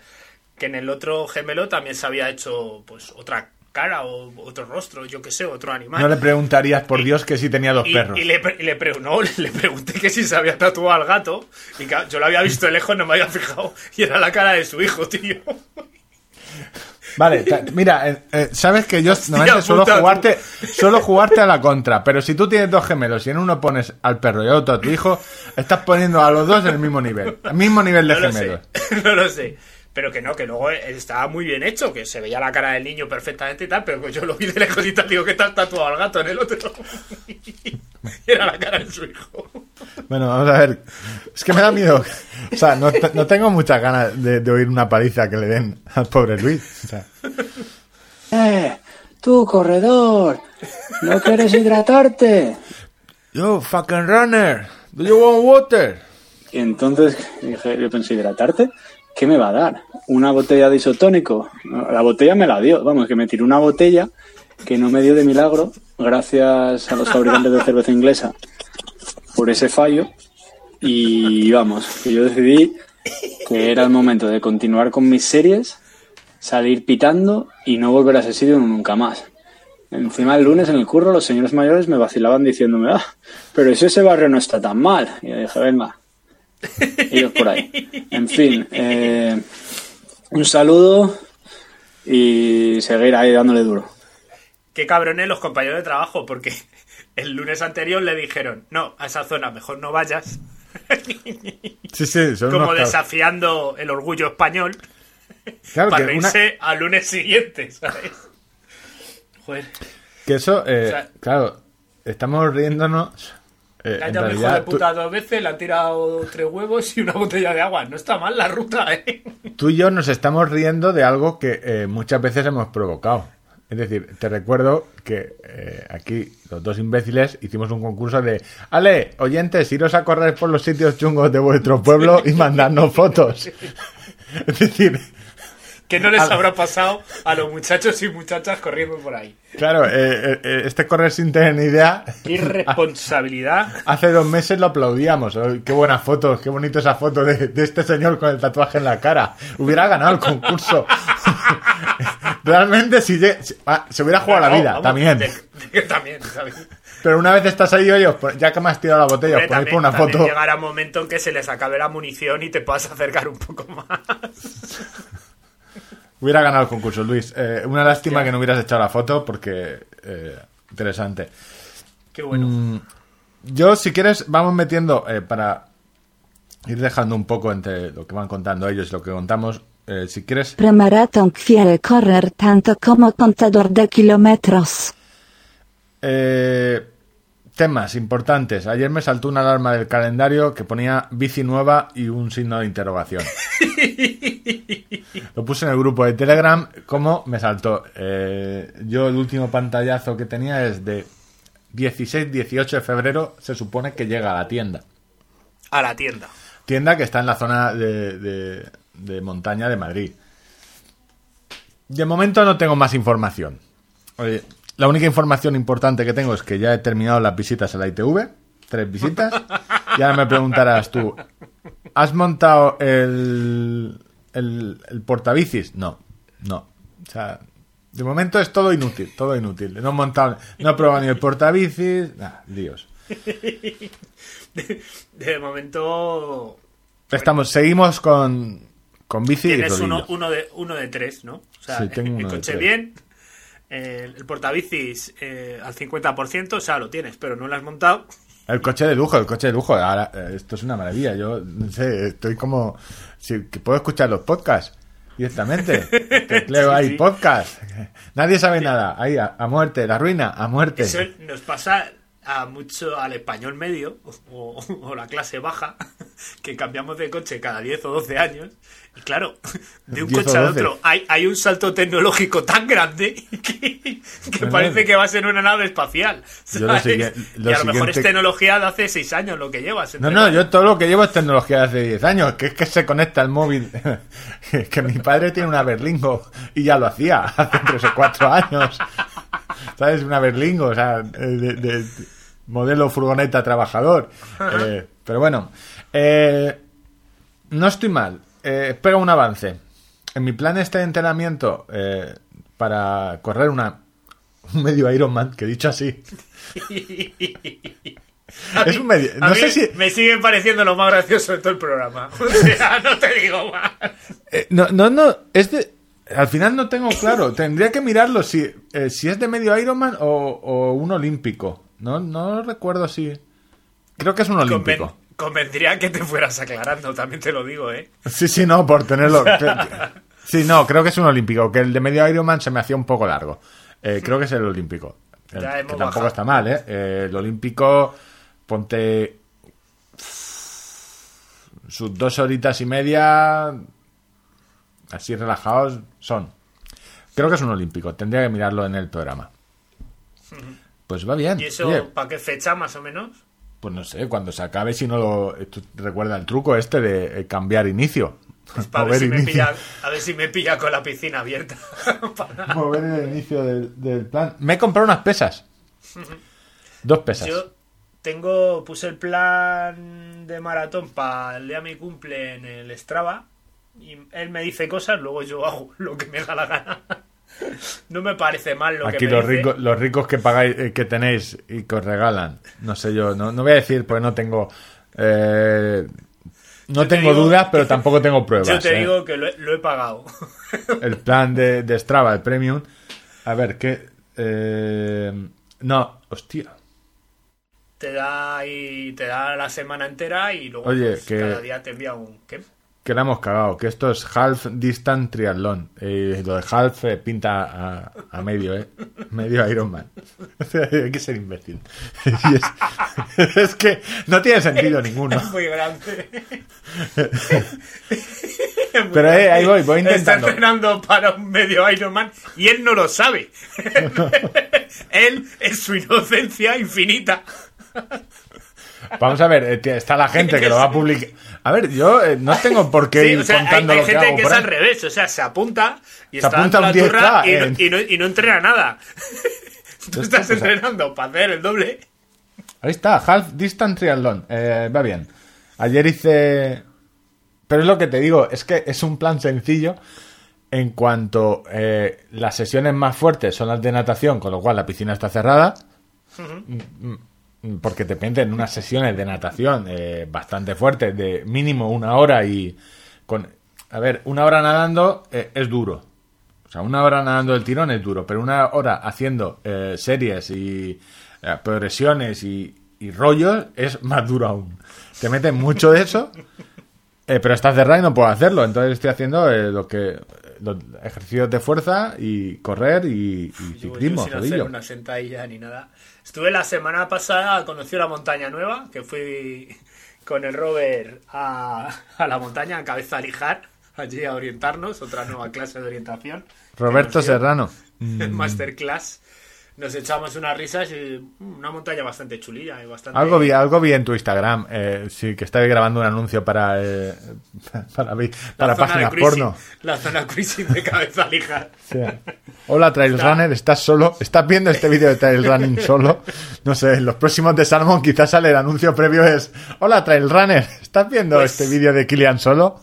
que en el otro gemelo también se había hecho pues otra cara o otro rostro, yo qué sé, otro animal. No le preguntarías, por Dios, que si tenía dos y, perros. y le, pre- y le pre- no, *laughs* le pregunté que si se había tatuado al gato. Y claro, yo lo había visto de lejos, no me había fijado. Y era la cara de su hijo, *laughs* tío. Vale, mira, eh, eh, sabes que yo *laughs* normalmente suelo puta, jugarte, suelo jugarte a la contra, pero si tú tienes dos gemelos y en uno pones al perro y al otro a tu hijo, estás poniendo a los dos en el mismo nivel, el mismo nivel de No lo sé. gemelos. *laughs* No lo sé. Pero que no, que luego estaba muy bien hecho, que se veía la cara del niño perfectamente y tal, pero que yo lo vi de lejos y tal, digo que está tatuado al gato en el otro. *laughs* Era la cara de su hijo. Bueno, vamos a ver, es que me da miedo, o sea, no, no tengo muchas ganas de, de oír una paliza que le den al pobre Luis. o sea. ¡Eh! ¡Tú, corredor! ¿No quieres hidratarte? Yo, fucking runner, do you want water? Y entonces dije, yo pensé, ¿hidratarte? ¿Qué me va a dar? ¿Una botella de isotónico? La botella me la dio, vamos, que me tiró una botella que no me dio de milagro, gracias a los *laughs* fabricantes de cerveza inglesa, por ese fallo. Y vamos, que yo decidí que era el momento de continuar con mis series, salir pitando y no volver a ese sitio nunca más. Encima el lunes en el curro los señores mayores me vacilaban diciéndome, ah, pero si ese barrio no está tan mal. Y yo dije, venga, *laughs* ellos por ahí. En fin, eh, un saludo y seguir ahí dándole duro. Qué cabrones los compañeros de trabajo, porque el lunes anterior le dijeron, no, a esa zona mejor no vayas. *laughs* Sí, sí, son Como desafiando el orgullo español Claro para que una- reírse al lunes siguiente, ¿sabes? Joder. Que eso, eh, O sea- claro, estamos riéndonos. Eh, Le han hijo de puta dos veces, le han tirado tres huevos y una botella de agua. No está mal la ruta, ¿eh? tú, tú y yo nos estamos riendo de algo que eh, muchas veces hemos provocado. Es decir, te recuerdo que eh, aquí los dos imbéciles hicimos un concurso de, Ale, oyentes, iros a correr por los sitios chungos de vuestro pueblo y mandadnos fotos. *laughs* Es decir, Que no les habrá pasado a los muchachos y muchachas corriendo por ahí. claro, eh, eh, eh, este correr sin tener ni idea, Qué irresponsabilidad. *laughs* hace dos meses lo aplaudíamos. Qué buenas fotos, qué bonita esa foto de, de este señor con el tatuaje en la cara. Hubiera ganado el concurso. *laughs* Realmente, si, si- ah, se hubiera jugado la vida, vamos, también. de- de- también, ¿sabes? Pero una vez estás ahí, oye, pon- ya que me has tirado la botella, os ponéis por una foto. llegará un momento en que se les acabe la munición y te puedas acercar un poco más. *laughs* Hubiera ganado el concurso, Luis. Eh, una lástima que no hubieras echado la foto porque. eh, interesante. Qué bueno. Mm, Yo, si quieres, vamos metiendo eh, para ir dejando un poco entre lo que van contando ellos y lo que contamos. eh, si quieres, Premaratón quiere correr tanto como contador de kilómetros. Eh, temas importantes. Ayer me saltó una alarma del calendario que ponía bici nueva y un signo de interrogación. *laughs* Lo puse en el grupo de Telegram. ¿Cómo me saltó? Eh, yo el último pantallazo que tenía es de 16-18 de febrero. Se supone que llega a la tienda. A la tienda. Tienda que está en la zona de, de- de montaña de Madrid. De momento no tengo más información. Oye, la única información importante que tengo es que ya he terminado las visitas a la ITV. Tres visitas. *laughs* Y ahora me preguntarás tú, ¿has montado el, el, el portabicis? No, no. O sea, de momento es todo inútil, todo inútil. No he montado, no he probado ni el portabicis, nada, líos. *laughs* De momento Estamos, seguimos con, con bici y tienes rodillo. uno, uno, de, uno de tres, ¿no? O sea, Sí, tengo el uno de coche tres. bien, el, el portabicis eh, al 50%, o sea, lo tienes, pero no lo has montado. El coche de lujo, el coche de lujo. Ahora, eh, esto es una maravilla. Yo no sé, estoy como. Si, que puedo escuchar los podcasts directamente. *laughs* Tecleo Sí, ahí, sí. podcast. Nadie sabe nada. Ahí, a, a muerte, la ruina, a muerte. Eso nos pasa a mucho al español medio o, o la clase baja, *laughs* que cambiamos de coche cada 10 o 12 años. Y claro, de un 10 o coche al 12. otro hay, hay un salto tecnológico tan grande *laughs* que, que No, parece no. que va a ser una nave espacial. Yo lo ¿sabes? sigue- lo y a lo mejor es tecnología de hace 6 años lo que llevas. No, no, yo todo lo que llevo es tecnología de hace 10 años, que es que se conecta al móvil. *laughs* que mi padre tiene una Berlingo y ya lo hacía hace 3 o 4 años. ¿Sabes? Una Berlingo, o sea, de, de- modelo furgoneta trabajador. Eh, pero bueno, eh, no estoy mal. Eh, espero un avance. En mi plan este de entrenamiento eh, para correr una *laughs* un medio Ironman, que dicho así, *laughs* es un medio. a No mí sé si. Me sigue pareciendo lo más gracioso de todo el programa. *laughs* O sea, no te digo más. Eh, no, no, no, es de... Al final no tengo claro. Tendría que mirarlo si, eh, si es de medio Ironman o, o un olímpico. No, no recuerdo si... Creo que es un olímpico. Convendría que te fueras aclarando, también te lo digo, ¿eh? Sí, sí, no, por tenerlo... *laughs* Sí, no, creo que es un olímpico. Que el de medio Ironman se me hacía un poco largo. Eh, creo que es el olímpico. El- Ya que tampoco bajado. está mal, ¿eh? Eh, El olímpico, ponte... Sus dos horitas y media... Así relajados son. Creo que es un olímpico. Tendría que mirarlo en el programa. Pues va bien. ¿Y eso Oye, para qué fecha, más o menos? Pues no sé, cuando se acabe, si no lo... ¿tú te recuerda el truco este de eh, cambiar inicio. *laughs* *laughs* Para ver, si me inicio. pilla, a ver si me pilla con la piscina abierta. *laughs* Para- mover el inicio del, del plan. Me he comprado unas pesas. Dos pesas. Yo tengo, puse el plan de maratón para el día de mi cumple en el Strava y él me dice cosas, luego yo hago lo que me da la gana. *laughs* No me parece mal lo Aquí que me los dice. ricos, los ricos que pagáis, eh, que tenéis y que os regalan. No sé yo, no, no voy a decir porque no tengo. eh, no Yo te tengo digo- dudas, pero tampoco tengo *laughs* pruebas. Yo te eh. digo que lo he, lo he pagado. *laughs* El plan de, de Strava, el Premium. A ver, ¿qué? eh, no, hostia. Te da ahí, te da la semana entera y luego Oye, pues, que- cada día te envía un ¿qué? Que la hemos cagado, que esto es half distance triatlón. Eh, lo de half eh, pinta a, a medio, ¿eh? Medio Ironman. Sea, *laughs* Hay que ser imbécil. *laughs* Es, *laughs* es que no tiene sentido ninguno. Es muy grande. Pero eh, ahí voy, voy intentando. Está entrenando para un medio Ironman y él no lo sabe. él es su inocencia infinita. Vamos a ver, eh, está la gente que lo va a publicar. A ver, yo eh, no tengo por qué Sí, ir o sea, hay, contando hay lo que gente hago que por es ahí. al revés, o sea, se apunta y Se está apunta la turra 10K y, no, en- y no- y no entrena nada. *laughs* Tú estás pues, entrenando para hacer el doble. Ahí está, half distance triatlón. Eh, va bien. Ayer hice. Pero es lo que te digo, es que es un plan sencillo en cuanto eh, las sesiones más fuertes son las de natación, con lo cual la piscina está cerrada. Porque te piden unas sesiones de natación eh, bastante fuertes, de mínimo una hora y con... A ver, una hora nadando eh, es duro. O sea, una hora nadando el tirón es duro, pero una hora haciendo eh, series y eh, progresiones y, y rollos es más duro aún. Te meten mucho de eso, eh, pero está cerrado y no puedo hacerlo. Entonces estoy haciendo eh, lo que los ejercicios de fuerza y correr y, y Yo- yo ciclismo. sin hacer una sentadilla ni nada. Estuve la semana pasada, conocí una montaña nueva, que fui con el rover a, a la montaña, a Cabeza a Lijar, allí a orientarnos, otra nueva clase de orientación. Roberto Serrano. El masterclass. Nos echamos unas risas y mm, una montaña bastante chulilla y bastante... Algo vi, algo vi en tu Instagram, eh, sí, que estabas grabando un anuncio para eh, *laughs* para, para páginas porno. La zona cruising de Cabeza a Lijar. O *laughs* sea, Hola Trail Está- Runner, ¿estás solo? ¿Estás viendo este vídeo de Trail Running *laughs* solo? No sé, en los próximos de Salmon quizás sale el anuncio previo es Hola Trail Runner, ¿estás viendo Pues- este vídeo de Kilian solo?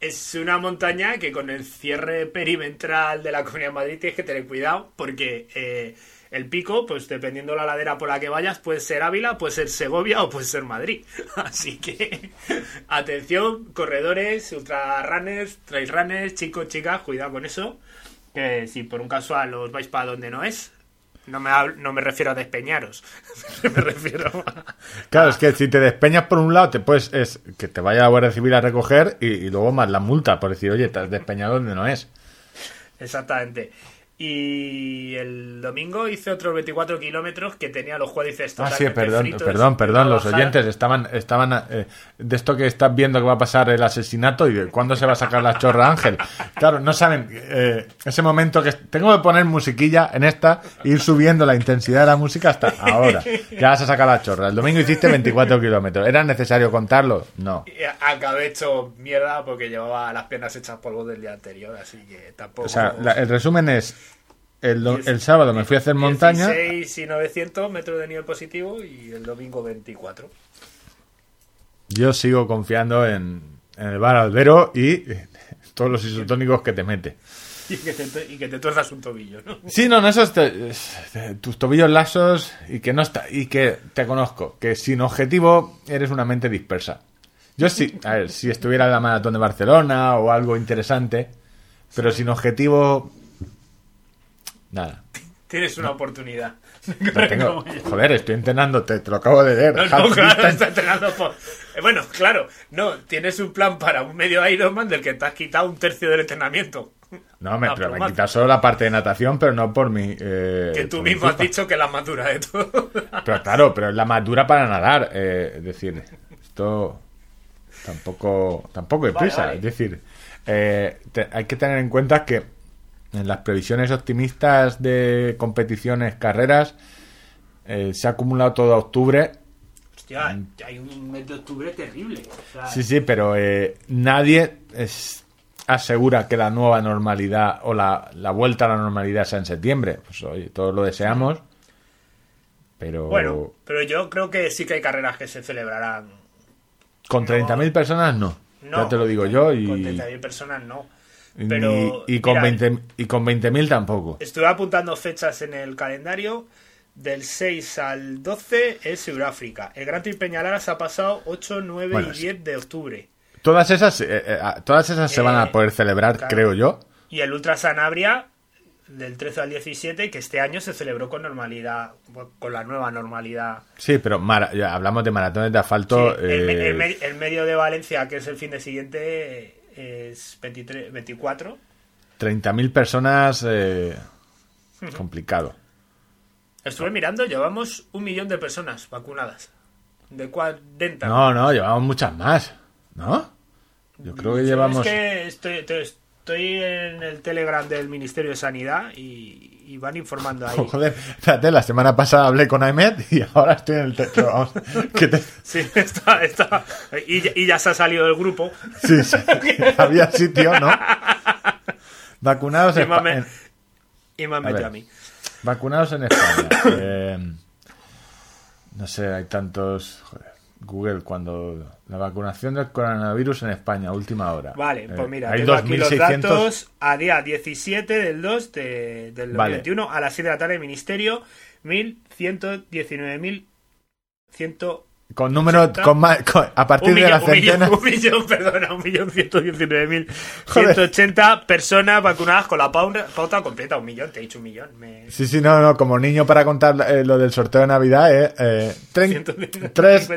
Es una montaña que con el cierre perimetral de la Comunidad de Madrid tienes que tener cuidado porque eh, el pico, pues dependiendo la ladera por la que vayas, puede ser Ávila, puede ser Segovia o puede ser Madrid. *laughs* Así que *laughs* atención, corredores, ultra runners, trail runners, chicos, chicas, cuidado con eso. Que si por un casual os vais para donde no es, No me, hab- no me refiero a despeñaros. *laughs* me refiero a... Claro, es que si te despeñas por un lado, te puedes, es que te vaya la Guardia Civil a recoger y, y luego más la multa por decir, oye, te has despeñado donde no es. Exactamente. Y el domingo hice otros 24 kilómetros que tenía los cuádriceps Ah, sí, perdón, fritos, perdón, perdón, los oyentes estaban, estaban eh, de esto que estás viendo que va a pasar el asesinato y de cuándo se va a sacar la chorra Ángel. Claro, no saben, eh, ese momento que tengo que poner musiquilla en esta e ir subiendo la intensidad de la música hasta ahora. Ya vas a sacar la chorra. El domingo hiciste 24 kilómetros. ¿Era necesario contarlo? No. Acabé hecho mierda porque llevaba las piernas hechas polvo del día anterior, así que tampoco... O sea, la- el resumen es, el, do- el sábado me fui a hacer montaña. 16 y 900 metros de nivel positivo y el domingo 24. Yo sigo confiando en, en el bar Albero y eh, *laughs* todos los isotónicos que te mete. *laughs* Y que te, y que te tuerzas un tobillo, ¿no? Sí, no, no, esos te- te- tus tobillos lasos y que no está y que te conozco, que sin objetivo eres una mente dispersa. Yo sí, *laughs* a ver, si estuviera en la maratón de Barcelona o algo interesante, pero sin objetivo nada. Tienes una oportunidad. *laughs* No tengo- joder, estoy entrenando, te, lo acabo de leer. No, no, claro, está entrenando por... Eh, Bueno, claro, no, tienes un plan para un medio Ironman del que te has quitado un tercio del entrenamiento. No, me, Ah, pero me broma. quitas solo la parte de natación, pero no por mi. eh, Que tú mismo has dicho que la más dura de todo. Pero claro, pero es la más dura para nadar. eh, es decir, esto tampoco, tampoco hay Vale, prisa. vale. Es decir, eh, te- hay que tener en cuenta que en las previsiones optimistas de competiciones, carreras, eh, se ha acumulado todo a octubre. Hostia, hay un mes de octubre terrible. o sea, Sí, sí, pero eh, nadie es- asegura que la nueva normalidad o la, la vuelta a la normalidad sea en septiembre. Pues oye, todos lo deseamos. Pero Bueno, pero yo creo que sí que hay carreras que se celebrarán. con 30.000 personas no. No, ya te lo digo yo. Y, Con 30.000 personas no. Y- Pero, y, con mira, 20 y con 20.000 tampoco. Estuve apuntando fechas en el calendario. Del 6 al 12 es Sudáfrica. El Gran Prix Peñalara se ha pasado 8, 9 Bueno, y sí. 10 de octubre. Todas esas, eh, eh, ah, todas esas se Eh, van a poder celebrar, claro. creo yo. Y el Ultra Sanabria del 13 al 17, que este año se celebró con normalidad, con la nueva normalidad. Sí, pero mara- hablamos de maratones de asfalto. Sí, el, me- eh, el me- el medio de Valencia, que es el fin de siguiente, es 23, 24. 30.000 personas, eh, complicado. Estuve mirando, llevamos un millón de personas vacunadas. De 40. No, no, llevamos muchas más, ¿no? Yo creo que Sí, llevamos... Es que estoy, estoy en el Telegram del Ministerio de Sanidad y, y van informando ahí. *laughs* Joder, espérate, la semana pasada hablé con Ahmed y ahora estoy en el... te- pero vamos, que te- *laughs* Sí, está, está. Y, ya- y ya se ha salido del grupo. Sí, sí, había sitio, ¿no? *laughs* Vacunados Y en, me, Espa- han- en- y me han metido a mí. vacunados en España. Eh, no sé, hay tantos... joder, Google, cuando... La vacunación del coronavirus en España, última hora. Vale, Eh, pues mira, hay tengo aquí los 2.600... datos a día 17 del 2 de, del Vale. 2021 a las 7 de la tarde Ministerio 1119.100 Con números... Con más, con- a partir de la un millón, centena... *laughs* un millón, perdona, un millón ciento diecinueve mil *laughs* ciento ochenta personas vacunadas con la pauta, pauta completa. Un millón, te he dicho un millón. Me... Sí, sí, no, no, como niño para contar eh, lo del sorteo de Navidad, eh, eh, tren- 150. tres,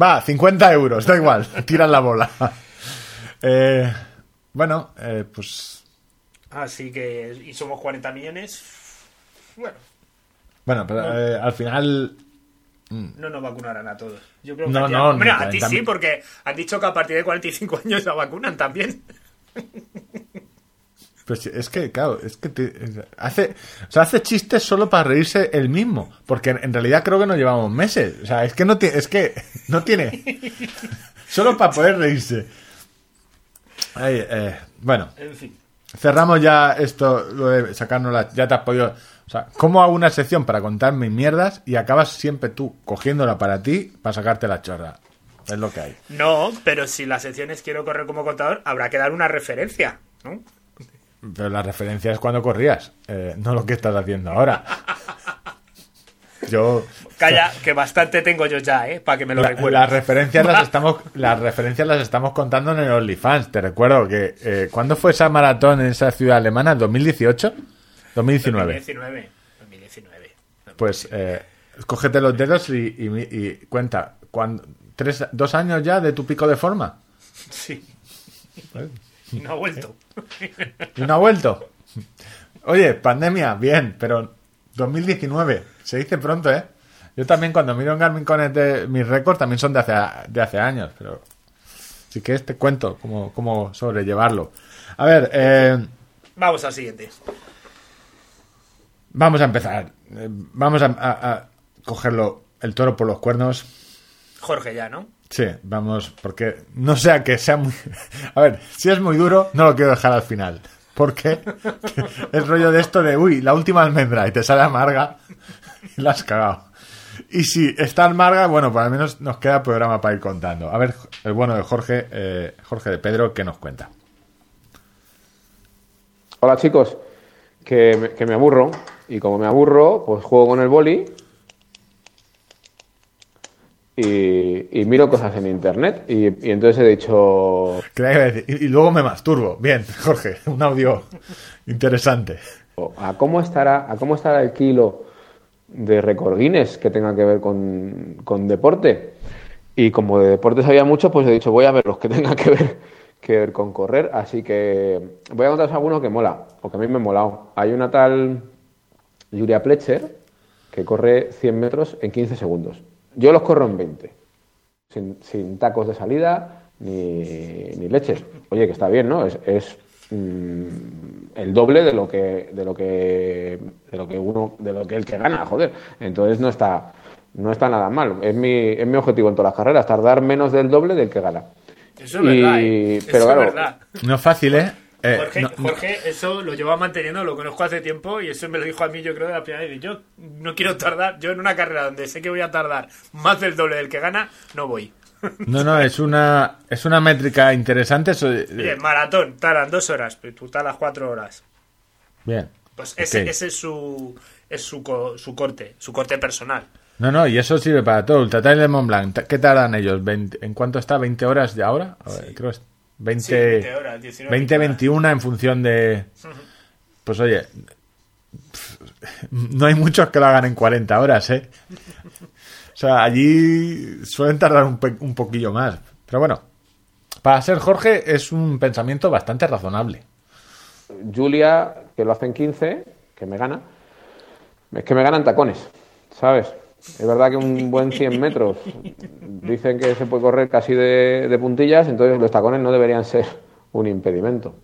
va, 50 euros, da igual, *laughs* tiran la bola. Eh, bueno, eh, pues, Así que, y somos 40 millones. Bueno, bueno, pero eh, al final, no nos vacunarán a todos. Yo creo que No, a ti- no, hombre, a ti 40 sí, porque han dicho que a partir de 45 años la vacunan también. *laughs* pues es que, claro, es que te- hace, o sea, hace chistes solo para reírse él mismo, porque en, en realidad creo que no llevamos meses, o sea, es que no tiene, es que no tiene, *laughs* solo para poder reírse. Ay, eh, bueno, En fin. Cerramos ya esto, lo de sacarnos la... Ya te has podido... O sea, ¿cómo hago una sección para contar mis mierdas y acabas siempre tú cogiéndola para ti para sacarte la chorra? Es lo que hay. No, pero si las secciones quiero correr como contador, habrá que dar una referencia, ¿no? Pero la referencia es cuando corrías, eh, no lo que estás haciendo ahora. Yo... Calla, que bastante tengo yo ya, ¿eh? Para que me lo La- recuerdes. las referencias las *laughs* estamos las referencias las estamos contando en el OnlyFans. Te recuerdo que eh, ¿cuándo fue esa maratón en esa ciudad alemana? ¿2018? 2019. 2019. 2019. pues eh, cógete los dedos y, y- y cuenta. ¿cuándo- tres, ¿Dos años ya de tu pico de forma? Sí. Y *laughs* no ha vuelto. ¿Y no ha vuelto? Oye, pandemia, bien, pero 2019, se dice pronto, ¿eh? Yo también cuando miro en Garmin Connect de mis récords también son de hace, de hace años, pero sí que te cuento cómo, cómo sobrellevarlo. A ver, eh, Vamos al siguiente. Vamos a empezar. Eh, Vamos a, a- a cogerlo el toro por los cuernos. Jorge ya, ¿no? Sí, vamos, porque no sea que sea muy... *laughs* A ver, si es muy duro, no lo quiero dejar al final. Porque *laughs* es rollo de esto de, uy, la última almendra y te sale amarga *laughs* y la has cagado. Y si está amarga, bueno, pues al menos nos queda programa para ir contando. A ver, el bueno de Jorge, eh, Jorge de Pedro, ¿qué nos cuenta? Hola chicos, que me, que me aburro y como me aburro, pues juego con el boli y, y miro cosas en internet y, y entonces he dicho. Y, y luego me masturbo. Bien, *laughs* Jorge, un audio interesante. ¿a cómo estará, a cómo estará el kilo de récord Guinness que tenga que ver con, con deporte? Y como de deportes había mucho, pues he dicho, voy a ver los que tengan que ver, que ver con correr. Así que voy a contaros alguno que mola, o que a mí me ha molado. Hay una tal Julia Pletcher que corre 100 metros en 15 segundos. Yo los corro en 20, sin, sin tacos de salida ni, ni leches. Oye, que está bien, ¿no? Es, es, mm, el doble de lo que de lo que de lo que uno de lo que el que gana, joder. Entonces no está no está nada mal. Es mi, es mi objetivo en todas las carreras, tardar menos del doble del que gana. Eso es Y- verdad, ¿eh? Eso pero es claro, verdad. No es fácil, ¿eh? Eh, Jorge, no- no- Jorge, eso lo lleva manteniendo, lo conozco hace tiempo y eso me lo dijo a mí, yo creo, de la primera vez. Yo no quiero tardar, yo en una carrera donde sé que voy a tardar más del doble del que gana, no voy. *laughs* no, no, es una, es una métrica interesante. eso- Oye, maratón, tardan dos horas, pero tú tardas cuatro horas. Bien. Pues ese, ese es su es su, co- su corte, su corte personal. No, no, y eso sirve para todo. Ultra Trail de Mont Blanc, ¿qué tardan ellos? ¿20 ¿En cuánto está? ¿20 horas de ahora? A ver, Creo que es 20, Sí, 20 horas, 19, 20, 20 21 en función de... Pues oye, no hay muchos que lo hagan en 40 horas, ¿eh? O sea, allí suelen tardar un, pe- un poquillo más. Pero bueno, para ser Jorge es un pensamiento bastante razonable. Julia, que lo hace en 15, que me gana, es que me ganan tacones, ¿sabes? Es verdad que un buen 100 metros dicen que se puede correr casi de, de puntillas, entonces los tacones no deberían ser un impedimento.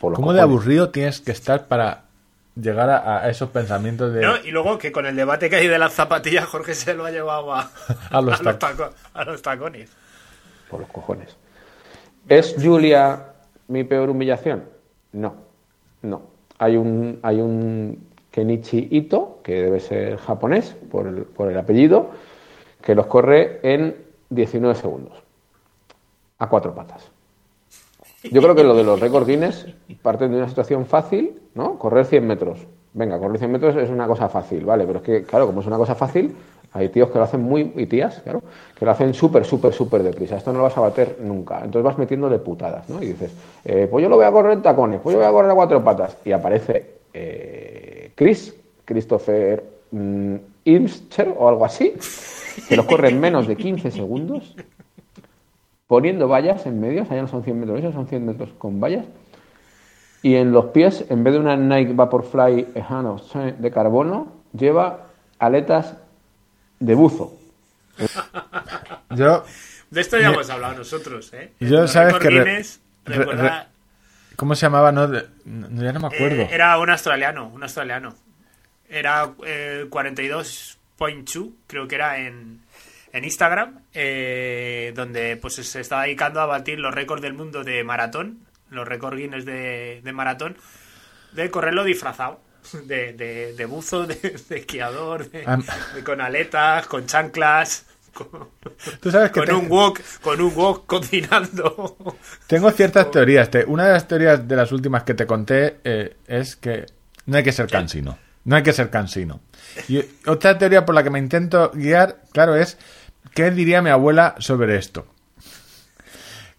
¿Cómo de aburrido tienes que estar para llegar a, a esos pensamientos de... ¿No? Y luego que con el debate que hay de las zapatillas, Jorge se lo ha llevado a, *laughs* A los taco- a los tacones. Por los cojones. ¿Es Julia mi peor humillación? No, no. Hay un, hay un Kenichi Ito, que debe ser japonés por el, por el apellido, que los corre en 19 segundos. A cuatro patas. Yo creo que lo de los récords Guinness parten de una situación fácil, ¿no? Correr 100 metros. Venga, correr 100 metros es una cosa fácil, ¿vale? Pero es que, claro, como es una cosa fácil, hay tíos que lo hacen muy, y tías, claro, que lo hacen súper, súper, súper deprisa. Esto no lo vas a bater nunca. Entonces vas metiéndole putadas, ¿no? Y dices, eh, pues yo lo voy a correr en tacones, pues yo voy a correr a cuatro patas. Y aparece eh, Chris, Christopher mm, Ilmscher o algo así, que lo corre en menos de 15 segundos poniendo vallas en medio, o sea, ya no son 100 metros, esos son 100 metros con vallas, y en los pies, en vez de una Nike Vaporfly Ejano de carbono, lleva aletas de buzo. Yo, De esto ya hemos hablado nosotros, ¿eh? Yo, Los sabes que re- re- ¿cómo se llamaba? No, De- no, ya no me acuerdo. eh, era un australiano, un australiano. Era eh, 42.2, creo que era en, en Instagram, eh, donde pues se está dedicando a batir los récords del mundo de maratón, los récords Guinness de, de maratón, de correrlo disfrazado. De, de, de buzo, *laughs* de, de esquiador, de, con aletas, con chanclas, con, *laughs* Tú sabes que con te- un wok, con un wok cocinando. tengo ciertas *laughs* teorías. Te- una de las teorías de las últimas que te conté eh, es que no hay que ser cansino. No hay que ser cansino. Y otra teoría por la que me intento guiar, claro, es ¿qué diría mi abuela sobre esto?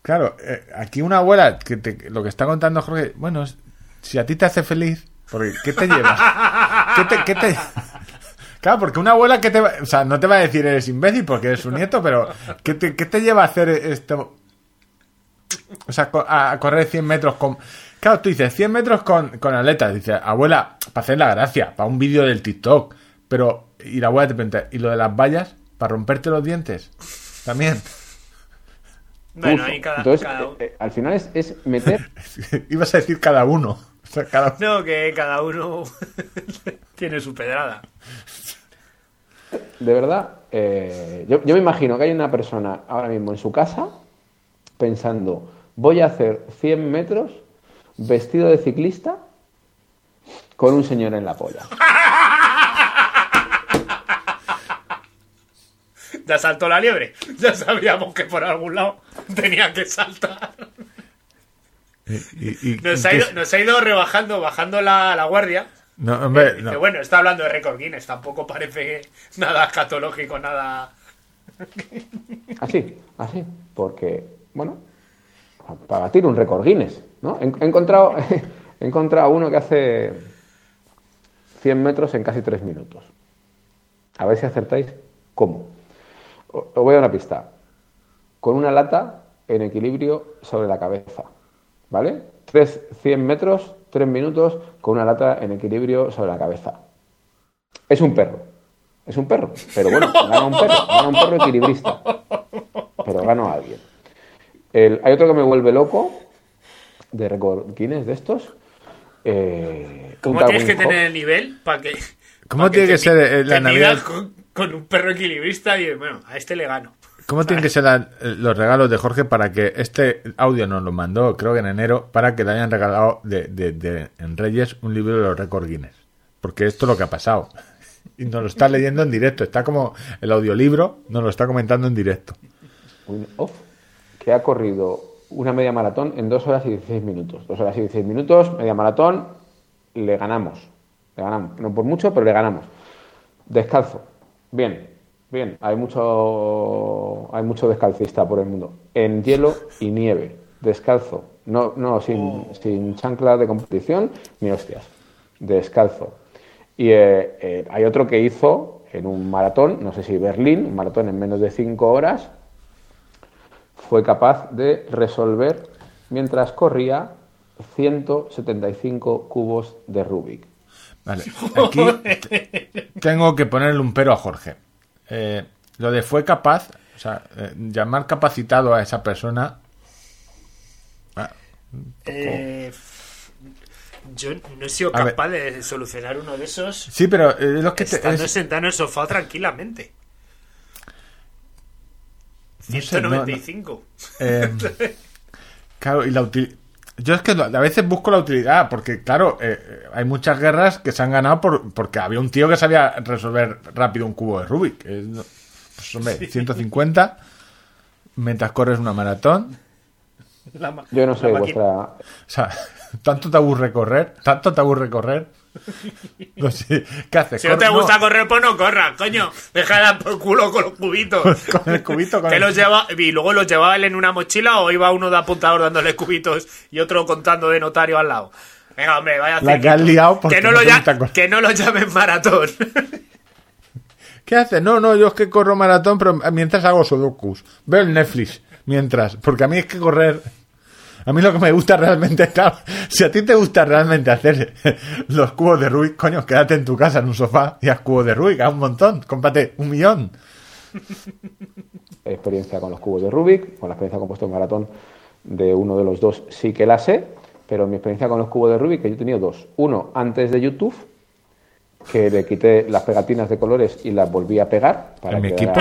Claro, eh, aquí una abuela que te- lo que está contando Jorge, bueno, si a ti te hace feliz, porque ¿qué te lleva? ¿Qué te, qué *laughs* Claro, porque una abuela que te va, o sea, no te va a decir eres imbécil porque eres su nieto, pero ¿qué te, qué te lleva a hacer esto? O sea, a correr 100 metros con... Claro, tú dices 100 metros con, con aletas. Dices, abuela, para hacer la gracia, para un vídeo del TikTok. Pero, y la abuela te pregunta, ¿y lo de las vallas? ¿Para romperte los dientes? También. *laughs* Bueno, ahí cada, Entonces, cada- eh, eh, al final es, es meter *laughs* Ibas a decir cada uno. O sea, cada... *laughs* No, que cada uno tiene su pedrada. De verdad, eh, yo, yo me imagino que hay una persona ahora mismo en su casa pensando, voy a hacer 100 metros vestido de ciclista con un señor en la polla. *laughs* Ya saltó la liebre. Ya sabíamos que por algún lado tenía que saltar. Y- y- *laughs* Nos ha ido, nos ha ido rebajando, bajando la, la guardia. No, hombre, Dice, no. bueno, está hablando de récord Guinness, tampoco parece nada escatológico, nada. Así, así, porque, bueno, para batir un récord Guinness, ¿no? He, encontrado, *laughs* he encontrado uno que hace 100 metros en casi 3 minutos. A ver si acertáis cómo. Os voy a una pista. Con una lata en equilibrio sobre la cabeza, ¿vale? Tres, 100 metros, 3 minutos con una lata en equilibrio sobre la cabeza. Es un perro. Es un perro. Pero bueno, gana un perro. Gana un perro equilibrista. Pero gano a alguien. El- hay otro que me vuelve loco. De récord Guinness de estos. Eh, ¿Cómo tienes que tener el nivel para que. ¿Cómo pa' tiene que ser, eh, la te Navidad? Con, con un perro equilibrista y bueno, a este le gano. ¿Cómo tienen que ser la- los regalos de Jorge para que este audio nos lo mandó, creo que en enero, para que le hayan regalado de, de- de- en Reyes un libro de los récords Guinness? Porque esto es lo que ha pasado. *laughs* Y nos lo está leyendo en directo. Está como el audiolibro, nos lo está comentando en directo. off que ha corrido una media maratón en 2 horas y 16 minutos. 2 horas y 16 minutos, media maratón, le ganamos. Le ganamos. No por mucho, pero le ganamos. Descalzo. Bien, bien. Hay mucho, hay mucho descalcista por el mundo. En hielo y nieve. Descalzo. No, no sin, sin chancla de competición ni hostias. Descalzo. Y eh, eh, hay otro que hizo en un maratón, no sé si Berlín, un maratón en menos de 5 horas, fue capaz de resolver mientras corría 175 cubos de Rubik. Vale, aquí tengo que ponerle un pero a Jorge. Eh, lo de fue capaz, o sea, eh, llamar capacitado a esa persona. ah, Eh, yo no he sido A ver. capaz de solucionar uno de esos Sí, pero eh, es lo que te- estando es- sentado en el sofá tranquilamente. No sé, no- no. 195. Eh, claro, y la utilidad. Yo es que a veces busco la utilidad, porque claro, eh, eh, hay muchas guerras que se han ganado por, porque había un tío que sabía resolver rápido un cubo de Rubik. No- pues, hombre, 150 mientras corres una maratón. La ma- Yo no sé vuestra... O sea, *laughs* tanto te aburre correr, tanto te aburre correr. No sé, ¿qué haces? Si no te gusta correr, pues no corras, coño. Deja de dar por culo con los cubitos. *laughs* con el cubito, con Que el- los lleva, y luego los llevaba él en una mochila o iba uno de apuntador dándole cubitos y otro contando de notario al lado. Venga, hombre, vaya La que has liado que no, no lo ya- que no lo llamen maratón. *laughs* ¿Qué haces? No, no, yo es que corro maratón, pero mientras hago sudokus. Veo el Netflix mientras, porque a mí es que correr... A mí lo que me gusta realmente, claro, si a ti te gusta realmente hacer los cubos de Rubik, coño, quédate en tu casa en un sofá y haz cubos de Rubik, haz un montón, cómprate un millón. experiencia con los cubos de Rubik, con la experiencia con puesto en maratón de uno de los dos sí que la sé, pero mi experiencia con los cubos de Rubik, que yo he tenido dos. Uno antes de YouTube, que le quité las pegatinas de colores y las volví a pegar para ¿En mi equipo?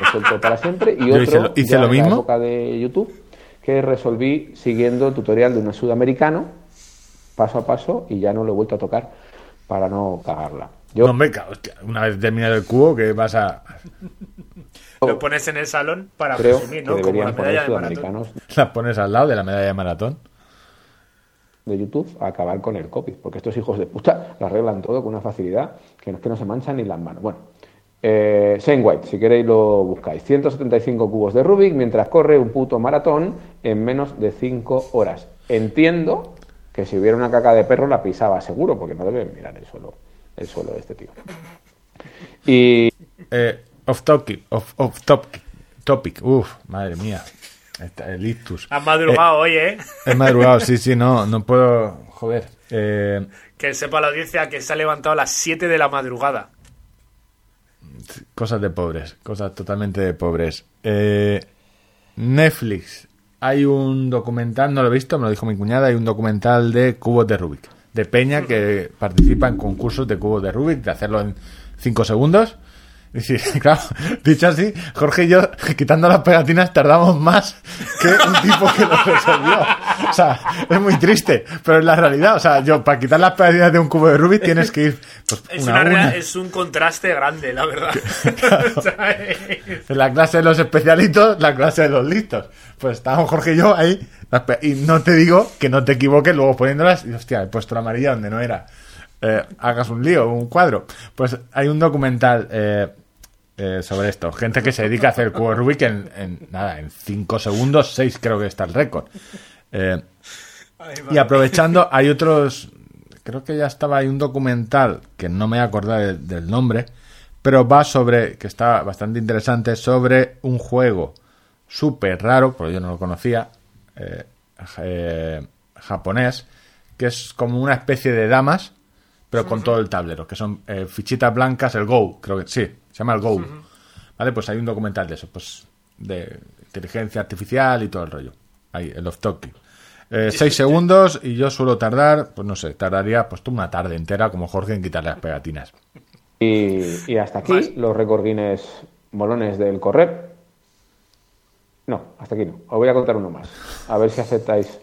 resuelto para siempre. Y otro, hice lo- hice ya lo en la mismo. época de YouTube, que resolví siguiendo el tutorial de un sudamericano, paso a paso, y ya no lo he vuelto a tocar para no cagarla. Yo, No, hombre, hostia, una vez terminado el cubo, que vas a... *laughs* lo pones en el salón para creo presumir, que ¿no? Como la medalla de maratón. Las pones al lado de la medalla de maratón. de YouTube a acabar con el COVID, porque estos hijos de puta lo arreglan todo con una facilidad que no, que no se manchan ni las manos. Bueno, eh, Shane White, si queréis lo buscáis. 175 cubos de Rubik mientras corre un puto maratón en menos de 5 horas. Entiendo que si hubiera una caca de perro la pisaba seguro, porque no debe mirar el suelo, el suelo de este tío. Y Eh, off topic, off, off topic, topic. Uf, madre mía. Está el ictus. Has madrugado hoy, ¿eh? He madrugado, sí, sí, no, no puedo. Joder. Eh, Que sepa la audiencia que se ha levantado a las 7 de la madrugada. Cosas de pobres, cosas totalmente de pobres. Eh, Netflix, hay un documental, no lo he visto, me lo dijo mi cuñada, hay un documental de cubos de Rubik, de Peña que participa en concursos de cubos de Rubik, de hacerlo en 5 segundos. Y sí, *laughs* claro, dicho así, Jorge y yo, quitando las pegatinas, tardamos más que un tipo que lo resolvió. O sea, es muy triste, pero es la realidad. O sea, yo, para quitar las pegatinas de un cubo de Rubik tienes que ir pues, Es, una una es un contraste grande, la verdad. *laughs* En la clase de los especialitos, la clase de los listos. Pues estábamos Jorge y yo ahí. Y no te digo que no te equivoques luego poniéndolas. Y hostia, he puesto la amarilla donde no era. Eh, hagas un lío, un cuadro. Pues hay un documental eh, eh, sobre esto. Gente que se dedica a hacer Rubik en, en, nada, en 5 segundos, 6 creo que está el récord. Eh, y aprovechando, hay otros. Creo que ya estaba hay un documental que no me voy a acordar de- del nombre, pero va sobre, que está bastante interesante, sobre un juego súper raro, porque yo no lo conocía, eh, ja- eh, japonés, que es como una especie de damas, pero con todo el tablero, que son eh, fichitas blancas, el Go, creo que sí, se llama el Go. ¿Vale? Pues hay un documental de eso, pues de inteligencia artificial y todo el rollo. Ahí, el off topic. Eh, seis segundos y yo suelo tardar, pues no sé, tardaría pues toda una tarde entera como Jorge en quitarle las pegatinas. Y, y hasta aquí Más. los récord Guinness molones del correr. No, hasta aquí no. Os voy a contar uno más. A ver si aceptáis.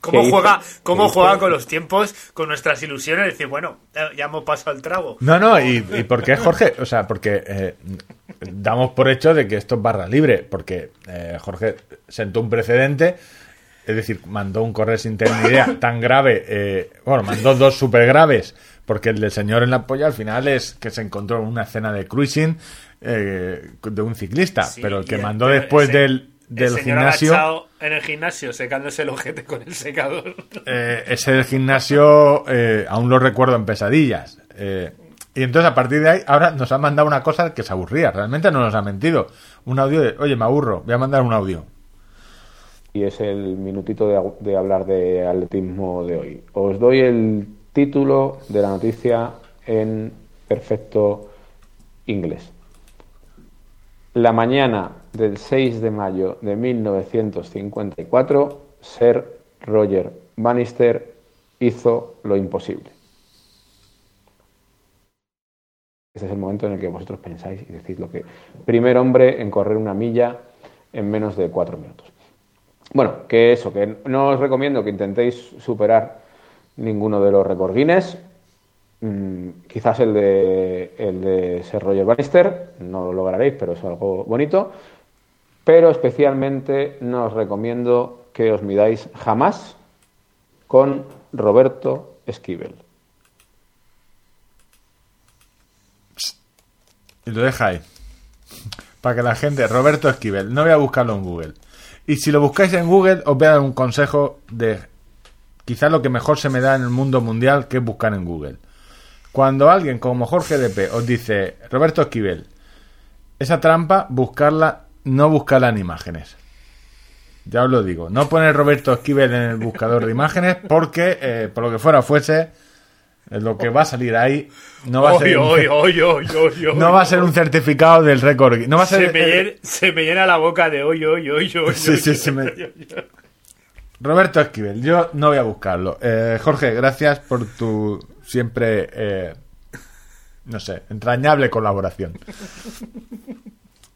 ¿Cómo ¿Qué juega, cómo juega con los tiempos, con nuestras ilusiones? Decir, bueno, ya- hemos pasado el trago. No, no, y, y ¿por qué Jorge? O sea, porque eh, damos por hecho de que esto es barra libre, porque eh, Jorge sentó un precedente, es decir, mandó un correo sin tener ni idea *coughs* tan grave, eh, bueno, mandó dos súper graves, porque el del señor en la polla al final es que se encontró en una escena de cruising eh, de un ciclista, Sí, pero el que mandó después ese- del, el del señor gimnasio... agachado en el gimnasio, secándose el ojete con el secador. Eh, ese del gimnasio eh, aún lo recuerdo en pesadillas. Eh, y entonces a partir de ahí, ahora nos ha mandado una cosa que se aburría. Realmente no nos ha mentido. Un audio de, oye, me aburro, voy a mandar un audio. Y es el minutito de, de hablar de atletismo de hoy. Os doy el título de la noticia en perfecto inglés. La mañana del 6 de mayo de 1954, Sir Roger Bannister hizo lo imposible. Este es el momento en el que vosotros pensáis y decís lo que... Primer hombre en correr una milla en menos de cuatro minutos. Bueno, que eso, que no os recomiendo que intentéis superar ninguno de los récords Guinness. Mm, quizás el de, el de Sir Roger Bannister, no lo lograréis, pero es algo bonito. Pero especialmente no os recomiendo que os midáis jamás con Roberto Esquivel. Y lo deja ahí. Para que la gente, Roberto Esquivel, no voy a buscarlo en Google. Y si lo buscáis en Google, os voy a dar un consejo de quizás lo que mejor se me da en el mundo mundial, que es buscar en Google. Cuando alguien como Jorge DP os dice, Roberto Esquivel, esa trampa, buscarla, no buscarla en imágenes. Ya os lo digo, no poner Roberto Esquivel en el buscador de imágenes porque, eh, por lo que fuera fuese, lo que va a salir ahí no va a ser... oy, oy, oy, no va a ser un certificado del récord. No va a ser. se, me llena, se me llena la boca de hoy, hoy, hoy. Sí, sí, me-. *laughs* Roberto Esquivel, yo no voy a buscarlo. Eh, Jorge, gracias por tu siempre, eh, no sé, entrañable colaboración.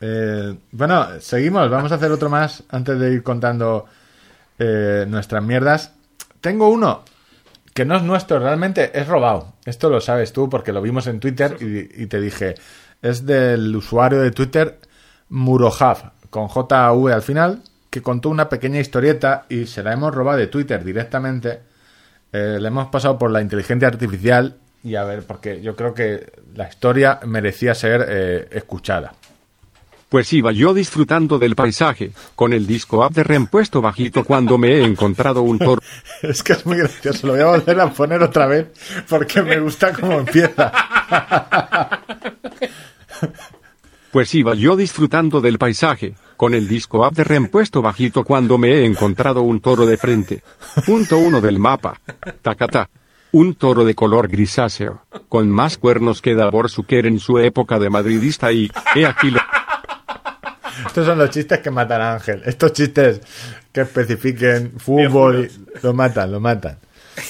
Eh, bueno, seguimos. Vamos a hacer otro más antes de ir contando eh, nuestras mierdas. Tengo uno que no es nuestro, realmente es robado. Esto lo sabes tú porque lo vimos en Twitter y, te dije, es del usuario de Twitter Murohav, con JV al final, que contó una pequeña historieta y se la hemos robado de Twitter directamente. Eh, le hemos pasado por la inteligencia artificial y a ver, porque yo creo que la historia merecía ser escuchada. Pues iba yo disfrutando del paisaje, con el disco app de reempuesto bajito cuando me he encontrado un toro. *laughs* Es que es muy gracioso, lo voy a volver a poner otra vez porque me gusta cómo empieza. *laughs* Pues iba yo disfrutando del paisaje, con el disco app de reempuesto bajito cuando me he encontrado un toro de frente. Punto uno del mapa. Tacata. Un toro de color grisáceo, con más cuernos que Davor Zucker en su época de madridista y, he aquí lo... Estos son los chistes que matan a Ángel. Estos chistes que especifiquen fútbol, y- lo matan, lo matan.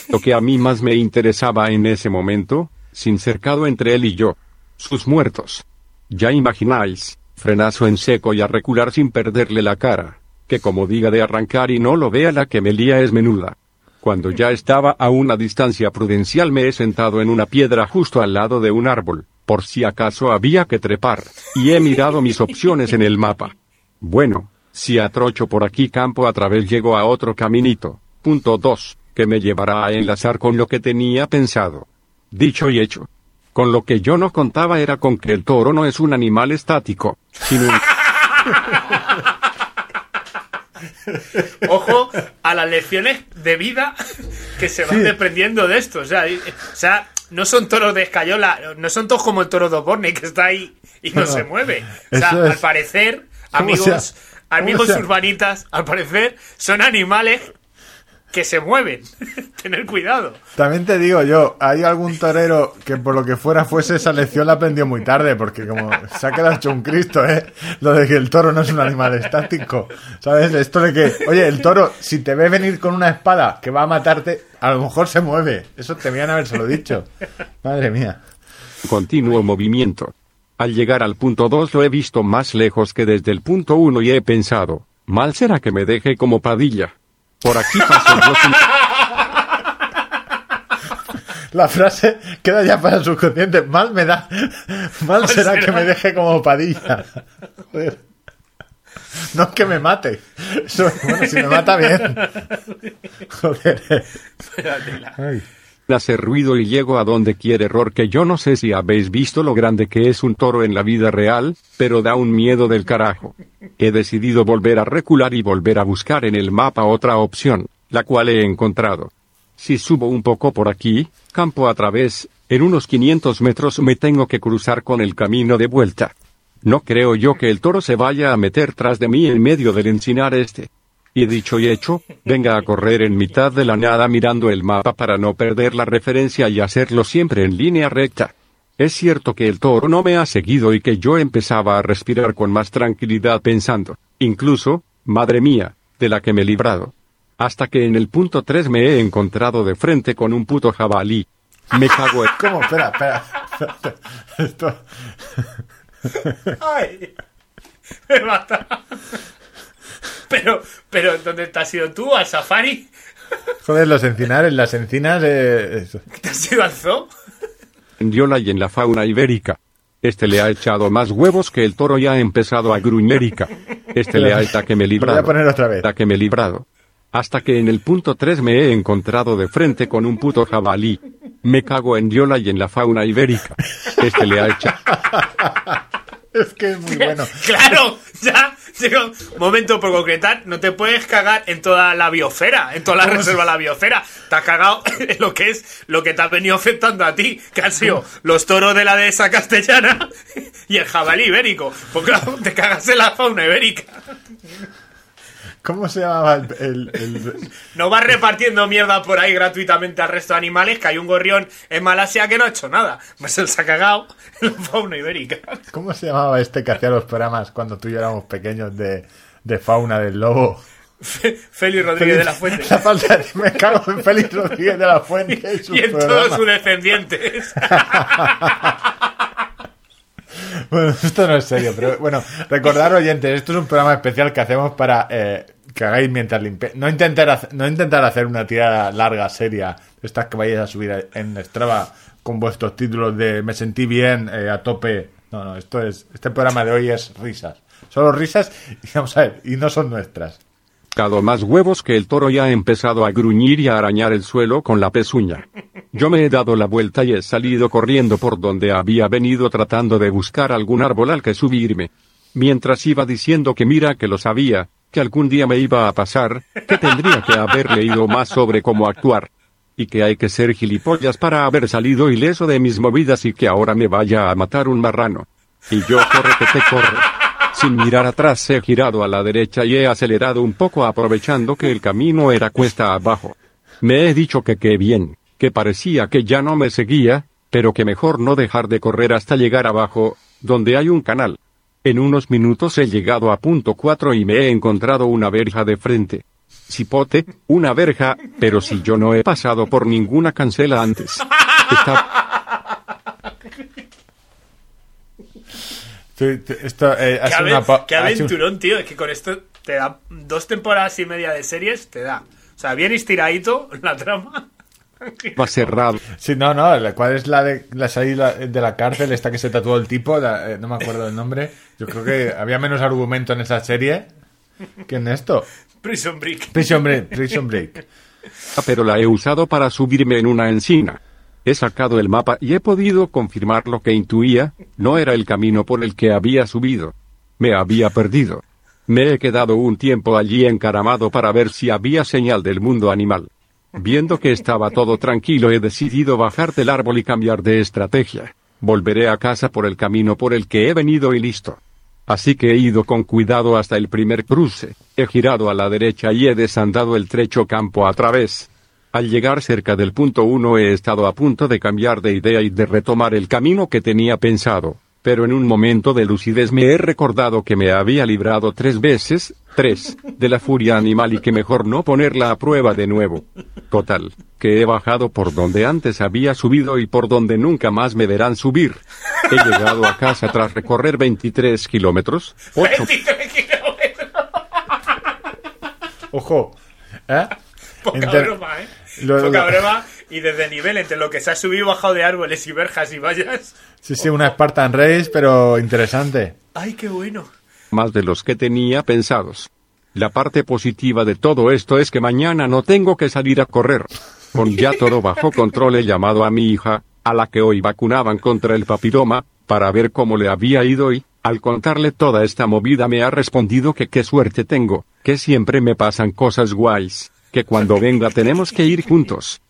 Lo que a mí más me interesaba en ese momento, sin cercado entre él y yo. Sus muertos. Ya imagináis, frenazo en seco y a recular sin perderle la cara, que como diga de arrancar y no lo vea la que me lía es menuda. Cuando ya estaba a una distancia prudencial me he sentado en una piedra justo al lado de un árbol, por si acaso había que trepar, y he mirado mis opciones en el mapa. Bueno, si atrocho por aquí campo a través llego a otro caminito. Punto 2, que me llevará a enlazar con lo que tenía pensado. Dicho y hecho. Con lo que yo no contaba era con que el toro no es un animal estático, sino un... *laughs* Ojo a las lecciones de vida que se van desprendiendo de esto. O sea, y- o sea, no son toros de escayola, no son todos como el toro de Oborne que está ahí y no, No, se mueve. O sea, al parecer, ¿Cómo amigos, amigos urbanitas, al parecer son animales que se mueven. *laughs* Tener cuidado. También te digo yo, hay algún torero que por lo que fuera fuese esa lección la aprendió muy tarde, porque como se ha quedado hecho un Cristo, ¿eh? Lo de que el toro no es un animal estático, ¿sabes? Esto de que, oye, el toro, si te ve venir con una espada que va a matarte, a lo mejor se mueve. Eso tenían habérselo dicho. Madre mía. continuo movimiento. Al llegar al punto 2 lo he visto más lejos que desde el punto 1 y he pensado, mal será que me deje como padilla. Por aquí sin... La frase queda ya para el subconsciente. Mal me da. Mal será que me deje como padilla. Joder. No es que me mate. Eso, bueno, si me mata bien. *laughs* Joder. Ay. Hacer ruido y llego a donde quiere error que yo no sé si habéis visto lo grande que es un toro en la vida real, pero da un miedo del carajo. He decidido volver a recular y volver a buscar en el mapa otra opción, la cual he encontrado. Si subo un poco por aquí, campo a través, en unos 500 metros me tengo que cruzar con el camino de vuelta. No creo yo que el toro se vaya a meter tras de mí en medio del encinar este. Y dicho y hecho, venga a correr en mitad de la nada mirando el mapa para no perder la referencia y hacerlo siempre en línea recta. Es cierto que el toro no me ha seguido y que yo empezaba a respirar con más tranquilidad pensando, incluso, madre mía, de la que me he librado. Hasta que en el punto 3 me he encontrado de frente con un puto jabalí. Me cago en... ¿Cómo? Espera, espera. Esto... ¡Ay! Me mata. Pero, pero, ¿dónde te has ido tú? ¿Al safari? Joder, los encinares, las encinas... eh, eso. ¿Te has ido al zoo? Diola y en la fauna ibérica. Este le ha echado más huevos que el toro y ha empezado a gruñérica. Este le ha hecho que me Lo voy librado. a poner otra vez. Hasta que me librado. Hasta que en el punto 3 me he encontrado de frente con un puto jabalí. Me cago en Diola y en la fauna ibérica. Este le ha echado. *laughs* Es que es muy *laughs* bueno. Claro, ya *laughs* llega un momento por concretar, no te puedes cagar en toda la biosfera, en toda la reserva de la biosfera. Te has cagado *laughs* en lo que es lo que te ha venido afectando a ti, que han sido *laughs* los toros de la dehesa castellana y el jabalí ibérico. Porque claro, te cagas en la fauna ibérica. ¿Cómo se llamaba el... el- el- No vas repartiendo mierda por ahí gratuitamente al resto de animales, que hay un gorrión en Malasia que no ha hecho nada. Pues él se ha cagado en la fauna ibérica. ¿Cómo se llamaba este que hacía los programas cuando tú y yo éramos pequeños de, de fauna del lobo? Félix Rodríguez de la Fuente. La falta de- me cago en Félix Rodríguez de la Fuente. *laughs* y Y en todos sus descendientes. *laughs* Bueno, *laughs* esto no es serio, pero bueno, recordar oyentes, esto es un programa especial que hacemos para eh, que hagáis mientras limpiáis. No intentar, hacer, no intentar hacer una tirada larga, seria, estas que vayáis a subir en Strava con vuestros títulos de me sentí bien, eh, a tope. No, no, esto es, este programa de hoy es risas. Solo risas y vamos a ver, y no son nuestras. Cado más huevos que el toro y ha empezado a gruñir y a arañar el suelo con la pezuña. Yo me he dado la vuelta y he salido corriendo por donde había venido tratando de buscar algún árbol al que subirme. Mientras iba diciendo que mira que lo sabía, que algún día me iba a pasar, que tendría que haber leído más sobre cómo actuar. Y que hay que ser gilipollas para haber salido ileso de mis movidas y que ahora me vaya a matar un marrano. Y yo corre que te corre. Sin mirar atrás he girado a la derecha y he acelerado un poco aprovechando que el camino era cuesta abajo. Me he dicho que qué bien, que parecía que ya no me seguía, pero que mejor no dejar de correr hasta llegar abajo, donde hay un canal. En unos minutos he llegado a punto 4 y me he encontrado una verja de frente. Cipote, una verja, pero si yo no he pasado por ninguna cancela antes. Está Tú- tú- esto, eh, Qué, una qué aventurón, tío. Es que con esto te da dos temporadas y media de series, te da. O sea, bien estiradito *laughs* la trama. va cerrado. Sí, no, no, la- ¿cuál es la de la salida de la cárcel? Esta que se tatuó el tipo, la- eh, no me acuerdo el nombre. Yo creo que había menos argumento en esa serie que en esto. Prison Break. Prison Break. Prison Break. pero la he usado para subirme en una encina. He sacado el mapa y he podido confirmar lo que intuía, no era el camino por el que había subido. Me había perdido. Me he quedado un tiempo allí encaramado para ver si había señal del mundo animal. Viendo que estaba todo tranquilo he decidido bajar del árbol y cambiar de estrategia. Volveré a casa por el camino por el que he venido y listo. Así que he ido con cuidado hasta el primer cruce, he girado a la derecha y he desandado el trecho campo a través. Al llegar cerca del punto 1 he estado a punto de cambiar de idea y de retomar el camino que tenía pensado, pero en un momento de lucidez me he recordado que me había librado tres veces, tres, de la furia animal y que mejor no ponerla a prueba de nuevo. Total, que he bajado por donde antes había subido y por donde nunca más me verán subir. He llegado a casa tras recorrer 23 kilómetros, 8 Ojo. ¿Eh? Poca broma, ¿eh? *laughs* Lo- Poca lo- broma. Y desde nivel entre lo que se ha subido y bajado de árboles y verjas y vallas. Sí, sí, una Spartan Race, pero interesante. ¡Ay, qué bueno! más de los que tenía pensados. La parte positiva de todo esto es que mañana no tengo que salir a correr. Con ya todo bajo control he llamado a mi hija, a la que hoy vacunaban contra el papiloma, para ver cómo le había ido y, al contarle toda esta movida me ha respondido que qué suerte tengo, que siempre me pasan cosas guays, que cuando venga tenemos que ir juntos.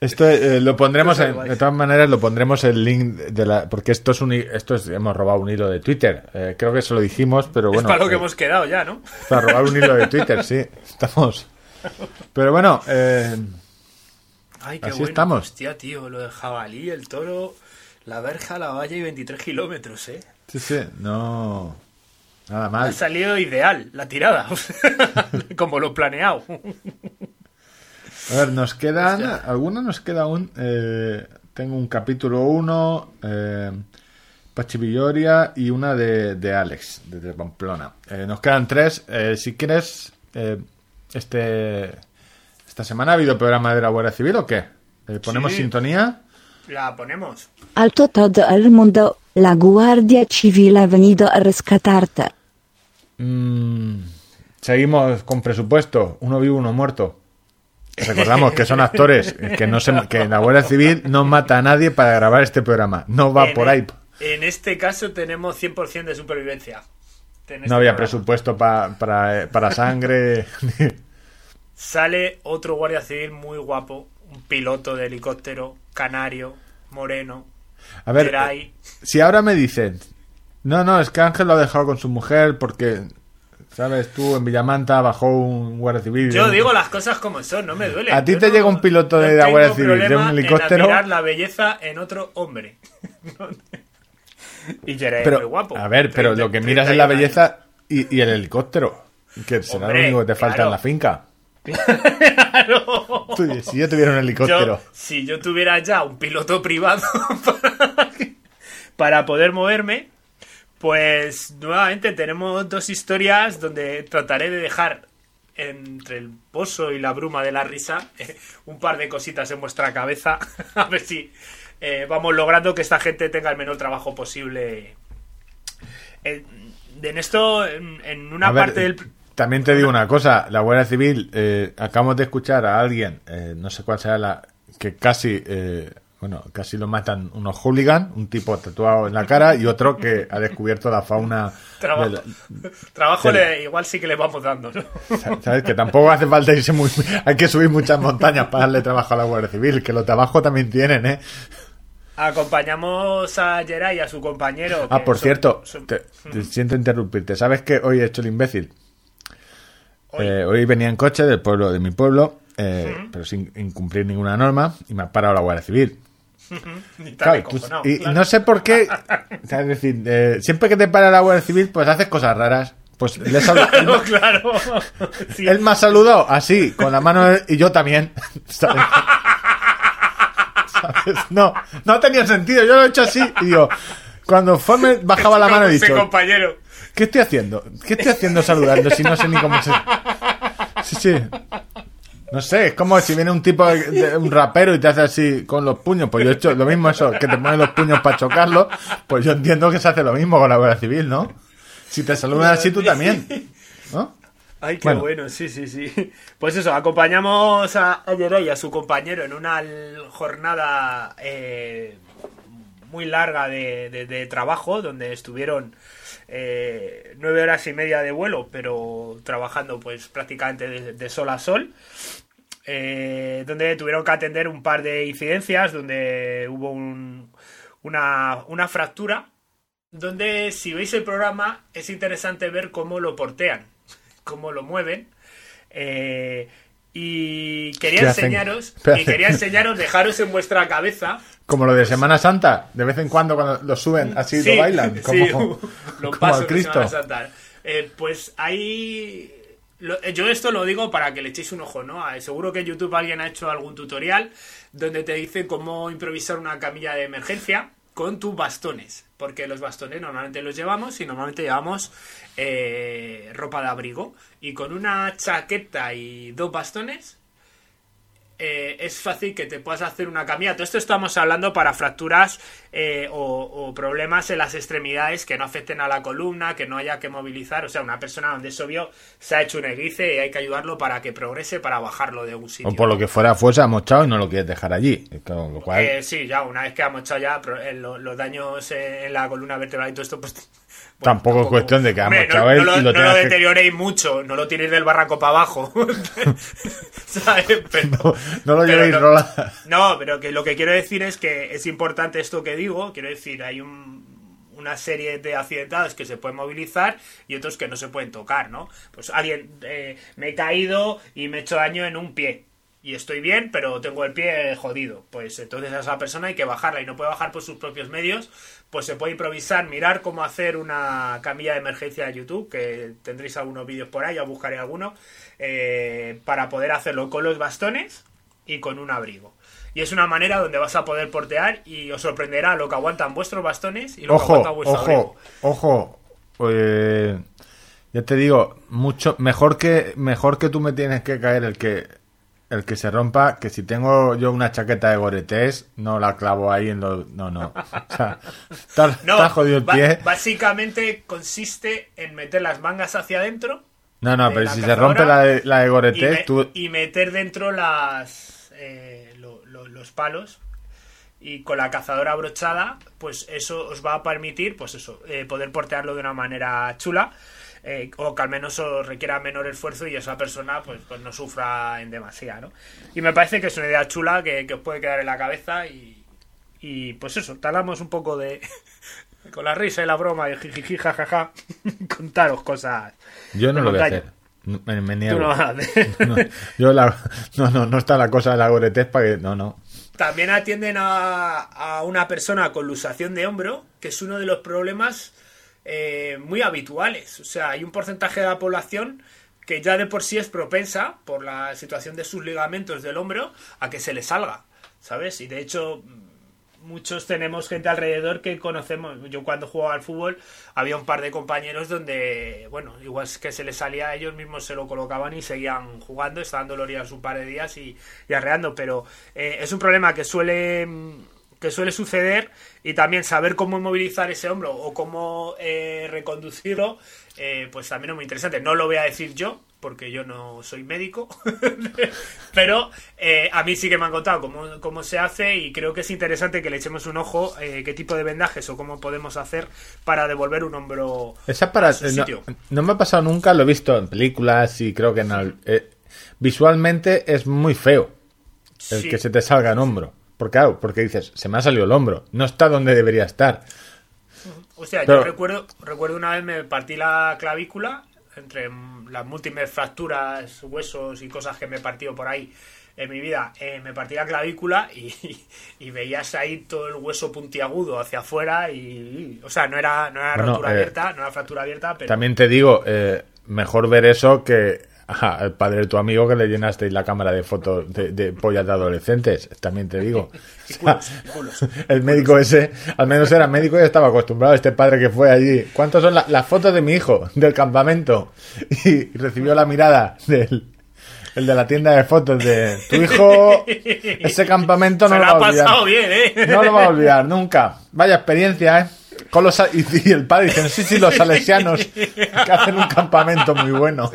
Esto eh, lo pondremos, en- de todas maneras, lo pondremos el link de la. Porque esto es un. Esto es, hemos robado un hilo de Twitter. Eh, creo que se lo dijimos, pero bueno. es para lo que eh, hemos quedado ya, ¿no? Para robar un hilo de Twitter, sí. Estamos. Pero bueno, eh, Ay, qué Así bueno. estamos. Hostia, tío, lo del jabalí, el toro, la verja, la valla y 23 kilómetros, ¿eh? sí, sí, no. Nada Ha mal. salido ideal la tirada. *laughs* Como lo planeado. A ver, nos quedan. Algunos nos queda aún. eh, tengo un capítulo 1. Eh, Pachi Villoria y una de, de Alex, desde Pamplona. Eh, nos quedan tres. Eh, si quieres. eh, este. Esta semana ha habido programa de la Guardia Civil o qué? Eh, ¿Ponemos Sí. sintonía? La ponemos. Alto todo el mundo, la Guardia Civil ha venido a rescatarte. Mm, seguimos con presupuesto. Uno vivo, uno muerto. Recordamos que son actores, que no se, que la Guardia Civil no mata a nadie para grabar este programa. No va En por e- ahí. En este caso tenemos 100% de supervivencia. En este No había programa. presupuesto pa- para, eh, para sangre. Sale otro guardia civil muy guapo, un piloto de helicóptero, canario, moreno, A ver, Geray. si ahora me dicen, no, no, es que Ángel lo ha dejado con su mujer porque, sabes, tú en Villamanta bajó un guardia civil. Yo digo las cosas como son, no me duele. A ti te no- llega un piloto de no la Guardia Civil, de un en helicóptero. admirar la belleza en otro hombre. *laughs* y Geray es muy pero, guapo. a ver, pero lo que 30 miras es la 31 belleza y, y el helicóptero, que será Hombre, lo único que te falta claro. en la finca. *laughs* Claro. Tú, si yo tuviera un helicóptero. Yo, si yo tuviera ya un piloto privado *laughs* para, para poder moverme, pues nuevamente tenemos dos historias donde trataré de dejar entre el pozo y la bruma de la risa eh, un par de cositas en vuestra cabeza *laughs* a ver si eh, vamos logrando que esta gente tenga el menor trabajo posible. Eh, en esto en, en una ver, parte del También te digo una cosa, la Guardia Civil, eh, acabamos de escuchar a alguien, eh, no sé cuál será la, que casi, eh, bueno, casi lo matan unos hooligan, un tipo tatuado en la cara y otro que ha descubierto la fauna. *laughs* trabajo, trabajo le- igual sí que le vamos dando ¿Sabes? Que tampoco hace falta irse muy, hay que subir muchas montañas para darle trabajo a la Guardia Civil, que los trabajos también tienen, ¿eh? Acompañamos a Geray y a su compañero. Ah, por son- cierto, son- te, te siento interrumpirte. ¿Sabes que hoy he hecho el imbécil? Hoy. Eh, hoy venía en coche del pueblo de mi pueblo, eh, pero sin incumplir ninguna norma, y me ha parado la Guardia Civil. *laughs* Claro, tú- acojonado, y claro. no sé por qué. *laughs* es decir, eh, siempre que te para la Guardia Civil, pues haces cosas raras. Pues le he salu- *laughs* él, Claro, claro. Sí. él me ha saludado así, con la mano, y yo también. ¿Sabes? ¿Sabes? No, no tenía sentido. Yo lo he hecho así, y digo, cuando fue, me bajaba la mano y dicho, compañero. ¿qué estoy haciendo? ¿Qué estoy haciendo saludando si no sé ni cómo se. Sí, sí. No sé, es como si viene un tipo, de- un rapero y te hace así con los puños. Pues yo he hecho lo mismo eso, que te ponen los puños para chocarlos. Pues yo entiendo que se hace lo mismo con la Guardia Civil, ¿no? Si te saludan así, tú también. ¿No? Ay, qué Bueno. bueno. sí, sí, sí. Pues eso, acompañamos a Geray y a su compañero en una jornada eh, muy larga de, de- de trabajo, donde estuvieron eh, nueve horas y media de vuelo, pero trabajando pues prácticamente de, de sol a sol. eh, donde tuvieron que atender un par de incidencias, donde hubo un- una, una fractura, donde si veis el programa es interesante ver cómo lo portean, cómo lo mueven. eh, y quería enseñaros, y quería enseñaros, dejaros en vuestra cabeza Como lo de Semana Santa, de vez en cuando cuando lo suben así Sí, *laughs* lo *laughs* bailan. Como, sí, lo como paso al de Cristo. Semana Santa. Eh, pues ahí. lo- eh, yo esto lo digo para que le echéis un ojo, ¿no? Seguro que en YouTube alguien ha hecho algún tutorial donde te dice cómo improvisar una camilla de emergencia con tus bastones. Porque los bastones normalmente los llevamos y normalmente llevamos eh, ropa de abrigo. Y con una chaqueta y dos bastones eh, es fácil que te puedas hacer una camilla. Todo esto estamos hablando para fracturas eh, o, o problemas en las extremidades que no afecten a la columna, que no haya que movilizar. O sea, una persona donde es obvio se ha hecho un esguince y hay que ayudarlo para que progrese, para bajarlo de un sitio. O por lo que fuera fuese amochado y no lo quieres dejar allí. Con lo cual, Eh, sí, ya, una vez que hemos hecho ya eh, lo- los daños eh, en la columna vertebral y todo esto, pues. Tampoco es cuestión de que hemos no, echado él no lo, y lo no lo que- deterioréis mucho, no lo tiréis del barranco para abajo. *laughs* ¿Sabes? Pero- no, no lo pero llevéis no- rola. No, pero que lo que quiero decir es que es importante esto que digo. Quiero decir, hay un- una serie de accidentados que se pueden movilizar y otros que no se pueden tocar, ¿no? Pues alguien, eh, me he caído y me he hecho daño en un pie. Y estoy bien, pero tengo el pie jodido. Pues entonces a esa persona hay que bajarla y no puede bajar por sus propios medios. Pues se puede improvisar, mirar cómo hacer una camilla de emergencia de YouTube, que tendréis algunos vídeos por ahí, ya buscaré alguno, eh, para poder hacerlo con los bastones y con un abrigo. Y es una manera donde vas a poder portear y os sorprenderá lo que aguantan vuestros bastones y lo que aguanta vuestro abrigo. ojo, ojo. Eh, ya te digo, mucho mejor que mejor que tú me tienes que caer el que el que se rompa, que si tengo yo una chaqueta de goretés, no la clavo ahí en los... No, no. O sea, *laughs* está, No, está jodido el pie. básicamente consiste en meter las mangas hacia adentro No, no, pero si se rompe la de, la de y, me- tú... y meter dentro las eh, lo- lo- los palos y con la cazadora abrochada pues eso os va a permitir pues eso eh, poder portearlo de una manera chula eh, o que al menos os requiera menor esfuerzo y esa persona pues, pues no sufra en demasía ¿no? y me parece que es una idea chula que, que os puede quedar en la cabeza y, y pues eso talamos un poco de *laughs* con la risa y la broma y jijiji jajaja *laughs* contaros cosas Yo no lo voy a hacer. Me, me niego. no a. *laughs* No, yo la- no, no, no está la cosa de la goretés para que... No, no. También atienden a, a una persona con luxación de hombro, que es uno de los problemas eh, muy habituales. O sea, hay un porcentaje de la población que ya de por sí es propensa, por la situación de sus ligamentos del hombro, a que se le salga, ¿sabes? Y de hecho, muchos tenemos gente alrededor que conocemos. Yo cuando jugaba al fútbol había un par de compañeros donde, bueno, igual que se les salía, ellos mismos se lo colocaban y seguían jugando, estaban doloridos un par de días y, arreando, pero eh, es un problema que suele que suele suceder y también saber cómo movilizar ese hombro o cómo eh, reconducirlo, eh, pues también es muy interesante. No lo voy a decir yo, porque yo no soy médico, *laughs* pero eh, a mí sí que me han contado cómo, cómo se hace y creo que es interesante que le echemos un ojo qué tipo de vendajes o cómo podemos hacer para devolver un hombro Esa para... a su sitio. no me ha pasado nunca, lo he visto en películas y creo que en... al- visualmente es muy feo el Sí. que se te salga en hombro. Porque, claro, porque dices, se me ha salido el hombro, no está donde debería estar. O sea, Pero- yo recuerdo, recuerdo una vez me partí la clavícula entre las múltiples fracturas, huesos y cosas que me he partido por ahí en mi vida. eh, me partí la clavícula y, *laughs* y veías ahí todo el hueso puntiagudo hacia afuera y, o sea, no era, no era Bueno, rotura eh, abierta, no era fractura abierta, pero También te digo, eh, mejor ver eso que ajá, al padre de tu amigo que le llenasteis la cámara de fotos de, de pollas de adolescentes. También te digo. *laughs* *laughs* El médico ese, al menos era médico y estaba acostumbrado, este padre que fue allí. ¿Cuántas son la- las fotos de mi hijo del campamento? *laughs* Y recibió la mirada del el de la tienda de fotos de tu hijo. Ese campamento no Se lo va ha a olvidar. pasado bien, ¿eh? No lo va a olvidar nunca. Vaya experiencia, ¿eh? Con los, y, y el padre dicen, sí, sí, los salesianos que hacen un campamento muy bueno.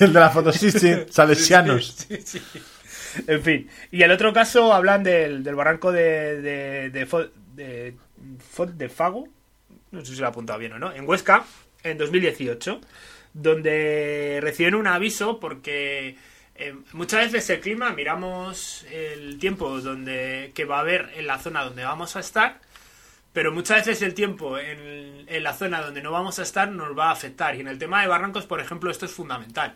El de la foto, sí, sí, salesianos. Sí, sí. En fin. Y el otro caso hablan del, del barranco de, de, de, Fo- de, Fago. No sé si lo he apuntado bien o no. En Huesca, en 2018. Donde recibieron un aviso porque eh, muchas veces el clima, miramos el tiempo donde que va a haber en la zona donde vamos a estar. Pero muchas veces el tiempo en, en la zona donde no vamos a estar nos va a afectar. Y en el tema de barrancos, por ejemplo, esto es fundamental.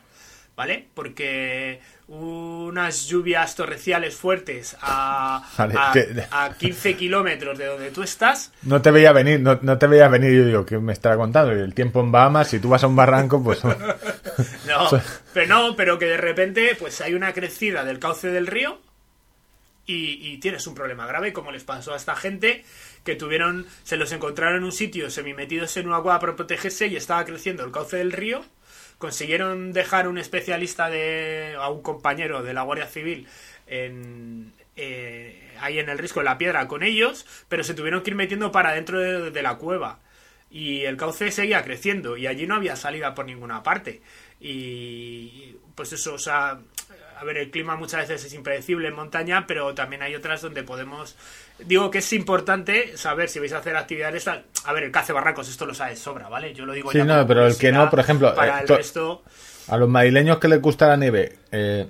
¿Vale? Porque unas lluvias torrenciales fuertes a, Vale, a, que- a 15 kilómetros de donde tú estás, No te veía venir, no, no te veía venir. Yo digo, ¿qué me estará contando? El tiempo en Bahamas, si tú vas a un barranco, pues. *laughs* No, *laughs* pero no, pero que de repente pues hay una crecida del cauce del río y, y tienes un problema grave, como les pasó a esta gente que tuvieron, se los encontraron en un sitio semimetidos en una cueva para protegerse y estaba creciendo el cauce del río. Consiguieron dejar un especialista de, a un compañero de la Guardia Civil en, eh, ahí en el risco de la piedra con ellos, pero se tuvieron que ir metiendo para dentro de, de la cueva y el cauce seguía creciendo y allí no había salida por ninguna parte y pues eso o sea a ver el clima muchas veces es impredecible en montaña pero también hay otras donde podemos digo que es importante saber si vais a hacer actividades a a ver el cace barrancos esto lo sabes sobra vale yo lo digo Sí, ya no, pero el que no, por ejemplo, para eh, el to- resto A los madrileños que les gusta la nieve, eh,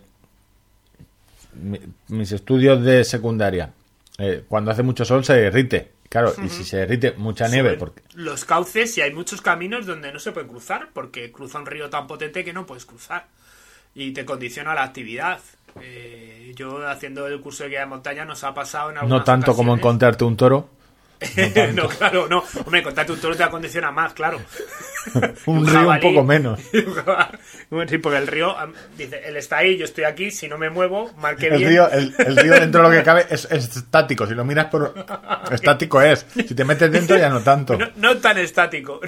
mi- mis estudios de secundaria, eh, cuando hace mucho sol se derrite. Claro, y si se derrite mucha nieve, porque los cauces y hay muchos caminos donde no se pueden cruzar porque cruza un río tan potente que no puedes cruzar y te condiciona la actividad. Yo haciendo el curso de guía de montaña nos ha pasado en no algunas tanto como encontrarte un toro, *laughs* no, claro, no. Hombre, contarte un toro te acondiciona más, claro. *laughs* un río un poco menos. *laughs* sí, porque el río, dice, él está ahí, yo estoy aquí, si no me muevo, mal que El bien. río, el, el río dentro de lo que cabe es, es estático. Si lo miras por estático es. Si te metes dentro ya no tanto. No, no tan estático.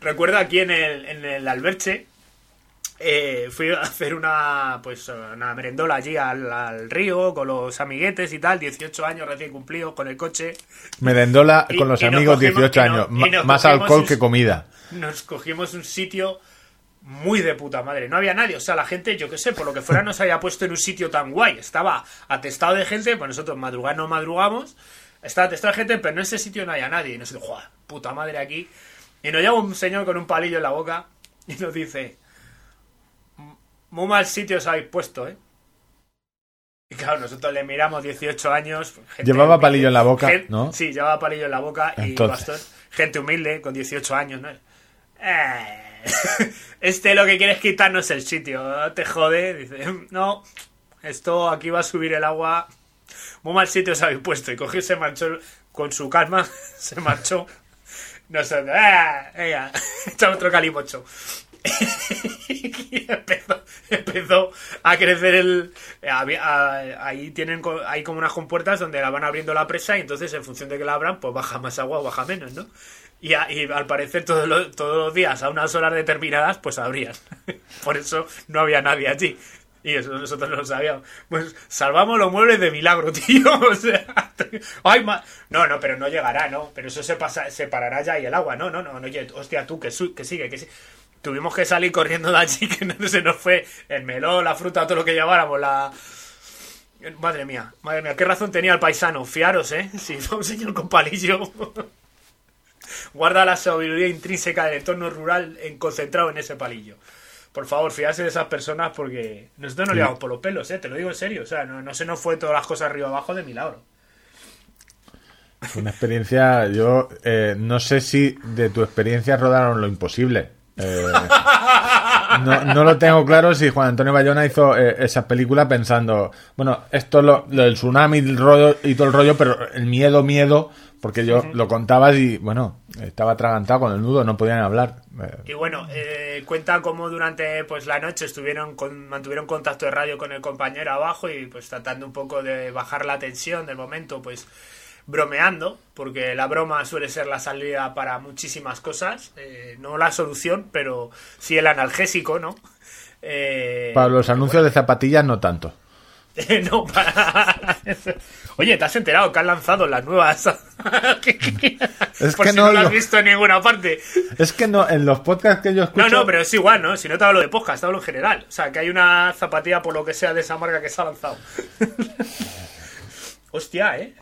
Recuerdo aquí en el, en el Alberche, eh, fui a hacer una pues una merendola allí al, al río con los amiguetes y tal, 18 años recién cumplidos con el coche. Merendola Y- con los nos amigos cogimos- 18 y nos- años. nos más alcohol un- que comida. Nos cogimos un sitio muy de puta madre. No había nadie. O sea, la gente, yo qué sé, por lo que fuera nos había puesto en un sitio tan guay. Estaba atestado de gente, pues nosotros madrugar no madrugamos. Estaba atestado de gente, pero en ese sitio no había nadie. Y nosotros, ¡joder! Puta madre aquí. Y nos llama un señor con un palillo en la boca y nos dice: Muy mal sitio os habéis puesto, ¿eh? Y claro, nosotros le miramos 18 años. gente Llevaba humilde. palillo en la boca, ¿no? Sí, llevaba palillo en la boca y bastón. Gente humilde, con 18 años, ¿no? Eh, *laughs* este lo que quiere es quitarnos el sitio, ¿no? te jode. Dice, no, esto aquí va a subir el agua. Muy mal sitio os habéis puesto. Y cogió se marchó con su calma, *laughs* se marchó. Nosotros, ¡ah! Venga, *laughs* echa otro calimocho. Y *laughs* empezó, empezó a crecer el a- ahí tienen hay como unas compuertas donde la van abriendo la presa y entonces en función de que la abran pues baja más agua o baja menos no y, a- y al parecer todos los, todos los días a unas horas determinadas pues abrían *laughs* por eso no había nadie allí y eso nosotros no lo sabíamos. Pues salvamos los muebles de milagro, *laughs* tío. O sea, ay, no, no, pero no llegará, ¿no? Pero eso se pasa, se parará ya y el agua. No, no, no, no, hostia, tú, que, su- que sigue, que sigue. Tuvimos que salir corriendo de allí, *laughs* que no se nos fue el melón, la fruta, todo lo que lleváramos, la... Madre mía, madre mía, qué razón tenía el paisano. Fiaros, ¿eh? Si fue un señor con palillo. *laughs* Guarda la sabiduría intrínseca del entorno rural en, concentrado en ese palillo. por favor, fiarse de esas personas porque nosotros no llevamos por los pelos, ¿eh? Te lo digo en serio. O sea, no, no se nos fue todas las cosas arriba abajo de milagro. Fue una experiencia, yo eh, no sé si de tu experiencia rodaron lo imposible. Eh, no, no lo tengo claro si Juan Antonio Bayona hizo eh, esa película pensando, bueno, esto lo, lo del tsunami el rollo, y todo el rollo, pero el miedo, miedo, porque yo lo contabas y, bueno, estaba atragantado con el nudo, no podían hablar. Y bueno, eh, cuenta cómo durante pues la noche estuvieron con, mantuvieron contacto de radio con el compañero abajo y pues tratando un poco de bajar la tensión del momento, pues bromeando, porque la broma suele ser la salida para muchísimas cosas, eh, no la solución, pero sí el analgésico, ¿no? Eh, para los anuncios de zapatillas no tanto. *laughs* no, para... Oye, ¿te has enterado que han lanzado las nuevas? *laughs* Es Por que si no no lo has visto en ninguna parte. Es que no, en los podcasts que yo escucho... No, no, pero es igual, ¿no? Si no te hablo de podcast, te hablo en general. O sea, que hay una zapatilla por lo que sea de esa marca que se ha lanzado. *laughs* Hostia, ¿eh?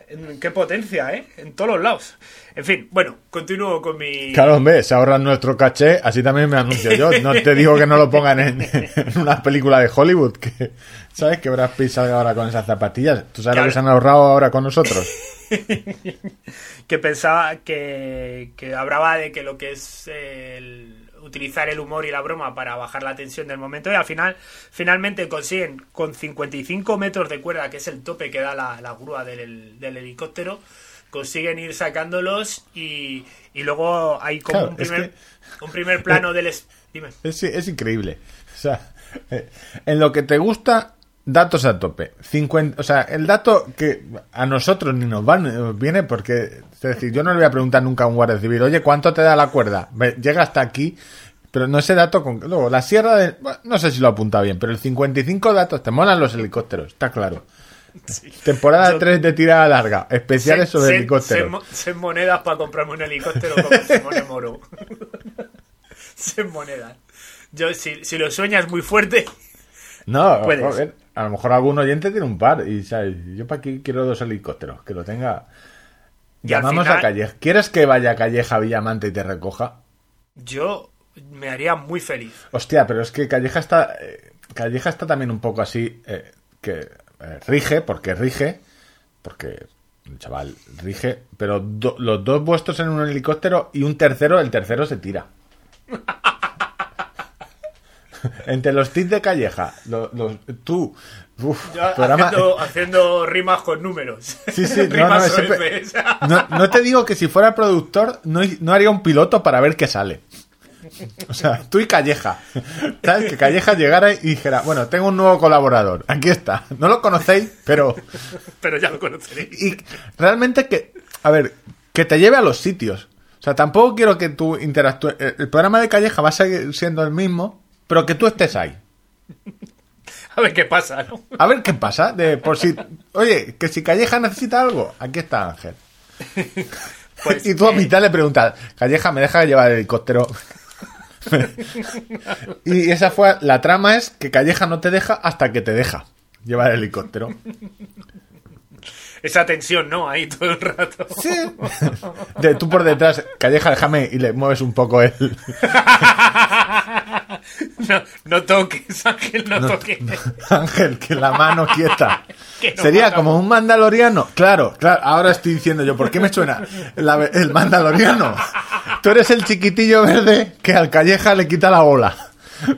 Qué potencia, ¿eh? En todos los lados. En fin, bueno, continúo con mi... Claro, hombre, se ahorran nuestro caché, así también me anuncio yo. No te digo que no lo pongan en, en una película de Hollywood, que ¿sabes? Que Brad Pitt salga ahora con esas zapatillas. ¿Tú sabes lo que se han ahorrado ahora con nosotros? *laughs* que pensaba que, que hablaba de que lo que es el utilizar el humor y la broma para bajar la tensión del momento y al final finalmente consiguen con 55 metros de cuerda que es el tope que da la, la grúa del, del helicóptero consiguen ir sacándolos y, y luego hay como Claro, un, es primer, que- un primer plano *laughs* del dime Es, es increíble. O sea, eh, en lo que te gusta, datos a tope. 50, o sea, el dato que a nosotros ni nos van, nos viene porque, es decir, yo no le voy a preguntar nunca a un guardia civil, oye, ¿cuánto te da la cuerda? Llega hasta aquí, pero no ese dato con... Luego, la sierra de... bueno, no sé si lo apunta bien, pero el 55 datos, te molan los helicópteros, está claro. Temporada Yo- 3 de tirada larga, especiales Sé- sobre sé- helicópteros. sé monedas para comprarme un helicóptero como *laughs* Simone Moro. *laughs* sé monedas. Yo, si, si lo sueñas muy fuerte, No, Puedes. joder, a lo mejor algún oyente tiene un par y ¿sabes? yo para aquí quiero dos helicópteros, que lo tenga. Llamamos final- a Calleja. ¿Quieres que vaya a Calleja Villamante y te recoja? yo me haría muy feliz. Hostia, pero es que Calleja está eh, Calleja está también un poco así eh, que eh, rige, porque rige, porque el chaval rige, pero do- los dos vuestros en un helicóptero y un tercero, el tercero se tira. *laughs* *laughs* Entre los tips de Calleja, lo- los- tú, uf, Yo programa- haciendo, haciendo rimas con números. Sí, sí, *laughs* no, no, rimas ese OF, pe- o sea. no, no te digo que si fuera productor no, no haría un piloto para ver qué sale. O sea, tú y Calleja. ¿Sabes? Que Calleja llegara y dijera, bueno, tengo un nuevo colaborador. Aquí está. No lo conocéis, pero... Pero ya lo conoceréis. Y realmente que... A ver, que te lleve a los sitios. O sea, tampoco quiero que tú interactúes... El programa de Calleja va a seguir siendo el mismo, pero que tú estés ahí. A ver qué pasa, ¿no? A ver qué pasa. De, por si... Oye, que si Calleja necesita algo, aquí está Ángel. Pues, y tú a eh, mitad le preguntas, Calleja, ¿me deja llevar el helicóptero? y esa fue, la trama es que Calleja no te deja hasta que te deja llevar el helicóptero. Esa tensión, ¿no? Ahí todo el rato. Sí. De, tú por detrás, Calleja, déjame y le mueves un poco el... *laughs* No, no toques, Ángel, no, No, toques. no, Ángel, que la mano quieta. *laughs* No Sería mata. como un mandaloriano. Claro, claro, ahora estoy diciendo yo, ¿por qué me suena la- el mandaloriano? Tú eres el chiquitillo verde que al calleja le quita la bola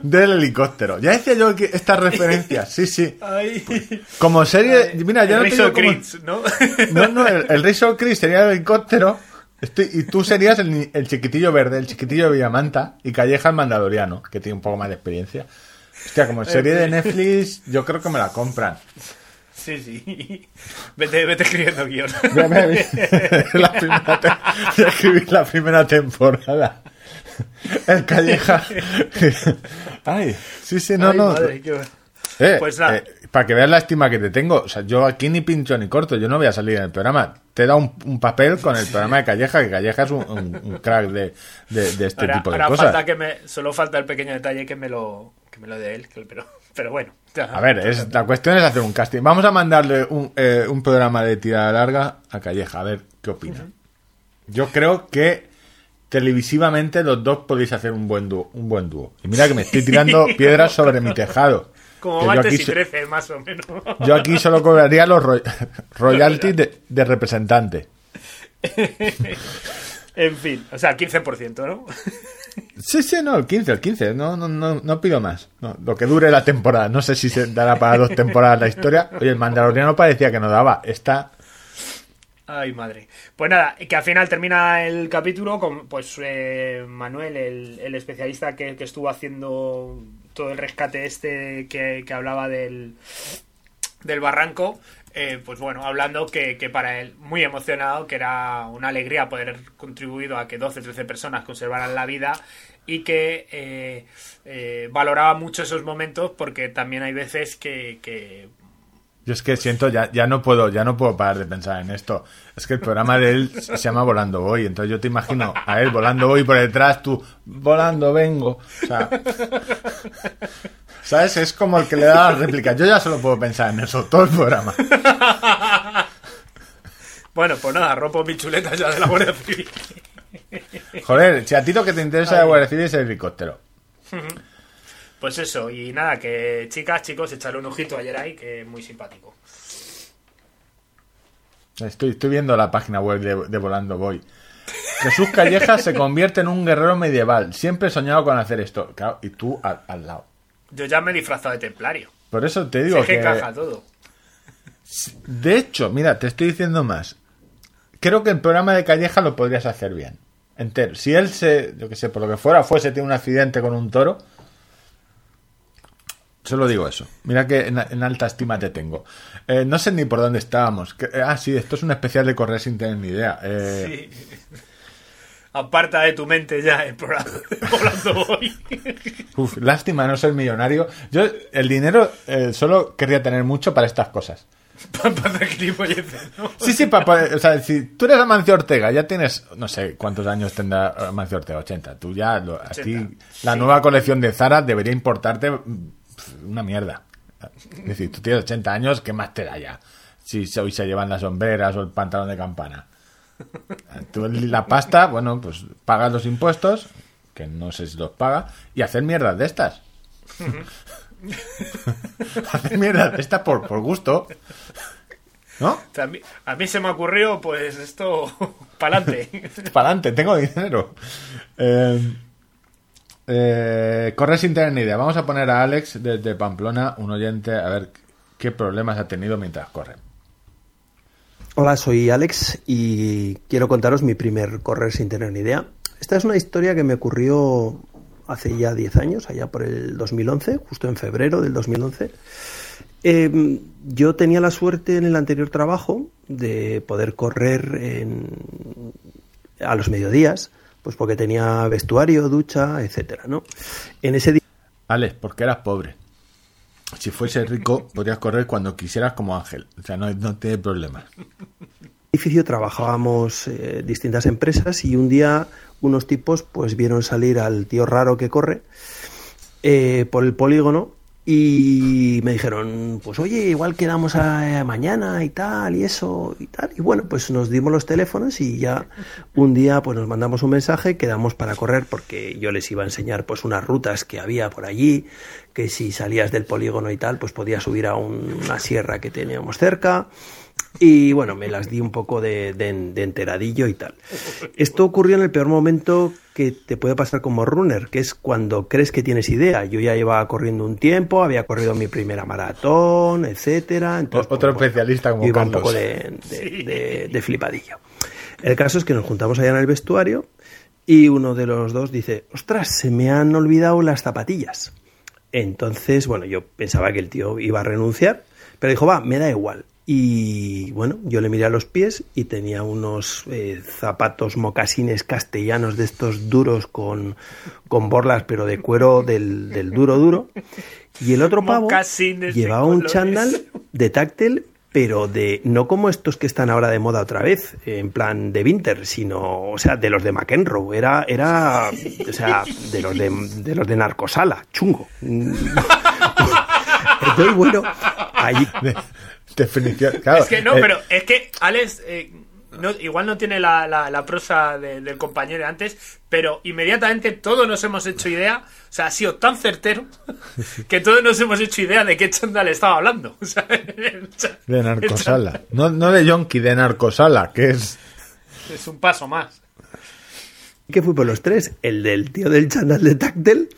del helicóptero. Ya decía yo que estas referencias, sí, sí. Como serie, mira, yo El no Rizzo como- Critz, ¿no? No, no, el, el Razor Chris sería el helicóptero estoy- y tú serías el, el chiquitillo verde, el chiquitillo de Villamanta y Calleja el mandaloriano, que tiene un poco más de experiencia. Hostia, como serie de Netflix, yo creo que me la compran. Sí, sí. Vete, vete escribiendo guion. *laughs* Primera te- la primera temporada. *laughs* El Calleja. *laughs* Ay, sí, sí, no, Ay, no. madre, qué- Eh, Pues nada. eh, para que veas la estima que te tengo, o sea, yo aquí ni pincho ni corto, yo no voy a salir en el programa. Te da un, un papel con el programa de Calleja, que Calleja es un, un- un crack de, de- de este ahora, tipo de ahora cosas. falta que me, solo falta el pequeño detalle que me lo, que me lo dé él, que- pero, pero bueno. A ver, es, la cuestión es hacer un casting. Vamos a mandarle un, eh, un programa de tirada larga a Calleja, a ver qué opina. Yo creo que televisivamente los dos podéis hacer un buen dúo. Un buen dúo. Y mira que me estoy tirando piedras sobre mi tejado. Como martes y so- 13, más o menos. Yo aquí solo cobraría los ro- royalties de, de representante. *laughs* en fin, o sea, 15%, ¿no? Sí, sí, no, el 15, el 15. No, no, no, no pido más. No, lo que dure la temporada. No sé si se dará para dos temporadas la historia. Oye, el Mandaloriano parecía que no daba. Está. Ay, madre. Pues nada, que al final termina el capítulo con pues eh, Manuel, el, especialista que, estuvo haciendo todo el rescate este que, que hablaba del, del barranco. eh, pues bueno, hablando que, que para él, muy emocionado, que era una alegría poder haber contribuido a que 12, 13 personas conservaran la vida y que eh, eh, valoraba mucho esos momentos porque también hay veces que Yo es que siento, ya, ya no puedo, ya no puedo parar de pensar en esto. Es que el programa de él se llama Volando Voy, entonces yo te imagino a él volando voy por detrás, tú volando vengo. O sea, ¿sabes? Es como el que le da las réplicas. Yo ya solo puedo pensar en eso, todo el programa. Bueno, pues nada, rompo mi chuleta ya de la Guardia Civil. Joder, si a ti lo que te interesa de Guardia Civil es el helicóptero. Pues eso, y nada, que chicas, chicos, echarle un ojito a Jerai, que es muy simpático. Estoy, estoy viendo la página web de, de Volando Voy. Jesús Callejas se convierte en un guerrero medieval. Siempre he soñado con hacer esto. Claro, y tú al, al lado. Yo ya me he disfrazado de templario. Por eso te Si digo es que que... encaja todo. De hecho, mira, te estoy diciendo más. Creo que el programa de Calleja lo podrías hacer bien. Entero. Si él se, yo que sé, por lo que fuera, fuese, tiene un accidente con un toro. Solo digo eso. Mira que en, en alta estima te tengo. Eh, no sé ni por dónde estábamos. Que- eh, ah, sí, esto es un especial de correr sin tener ni idea. Eh, Sí. Aparta de tu mente ya el programa Volando Voy. uf, lástima no ser millonario. Yo el dinero eh, solo querría tener mucho para estas cosas. Sí, sí, papá. O sea, si tú eres Amancio Ortega, ya tienes, no sé cuántos años tendrá Amancio Ortega, 80. Tú ya, lo- a ti, 80, la sí. nueva colección de Zara debería importarte una mierda. Es decir, tú tienes 80 años, ¿qué más te da ya? Si hoy se llevan las sombreras o el pantalón de campana. Tú la pasta, bueno, pues pagas los impuestos, que no sé si los paga, y hacer mierdas de estas. *laughs* hacer mierdas de estas por, por gusto. ¿No? A, mí, a mí se me ocurrió, pues esto, *laughs* para adelante. Para adelante, tengo dinero. Eh, eh, corre sin tener ni idea. Vamos a poner a Alex desde Pamplona, un oyente, a ver qué problemas ha tenido mientras corre. Hola, soy Alex y quiero contaros mi primer correr sin tener ni idea. Esta es una historia que me ocurrió hace ya 10 años, allá por el 2011, justo en febrero del 2011. Eh, yo tenía la suerte en el anterior trabajo de poder correr a los mediodías, pues porque tenía vestuario, ducha, etcétera, ¿no? En ese día Alex, porque eras pobre. Si fuese rico, podrías correr cuando quisieras como Ángel. O sea, no, no tiene problemas. edificio trabajábamos eh, distintas empresas y un día unos tipos pues vieron salir al tío raro que corre eh, por el polígono y me dijeron pues oye igual quedamos a, mañana y tal y eso y tal y bueno pues nos dimos los teléfonos y ya un día pues nos mandamos un mensaje quedamos para correr porque yo les iba a enseñar pues unas rutas que había por allí que si salías del polígono y tal pues podías subir a un- una sierra que teníamos cerca y bueno, me las di un poco de, de- de enteradillo y tal. Esto ocurrió en el peor momento que te puede pasar como runner, que es cuando crees que tienes idea. Yo ya llevaba corriendo un tiempo, había corrido mi primera maratón, etcétera. Entonces, otro pues, especialista como yo iba un poco de, de- de- de flipadillo. El caso es que nos juntamos allá en el vestuario y uno de los dos dice, ostras, se me han olvidado las zapatillas. Entonces, bueno, yo pensaba que el tío iba a renunciar, pero dijo, va, me da igual. Y bueno, yo le miré a los pies y tenía unos eh, zapatos mocasines castellanos de estos duros con, con borlas, pero de cuero del, del duro duro. Y el otro pavo Mocasines llevaba un colores. chándal de táctil, pero de no como estos que están ahora de moda otra vez, en plan de Winter, sino, o sea, de los de McEnroe. Era, era, o sea, de los de, de los de Narcosala, chungo. *laughs* Entonces, bueno, De- definición. *laughs* Claro, Es que no, eh, pero es que, Alex, eh, no, igual no tiene la, la, la prosa de- del compañero de antes, pero inmediatamente todos nos hemos hecho idea, o sea, ha sido tan certero que todos nos hemos hecho idea de qué chándal estaba hablando. *laughs* O sea, De narcosala. *laughs* No, no de yonki, de narcosala, que es... Es un paso más. que fui por los tres. El del tío del chándal de táctil,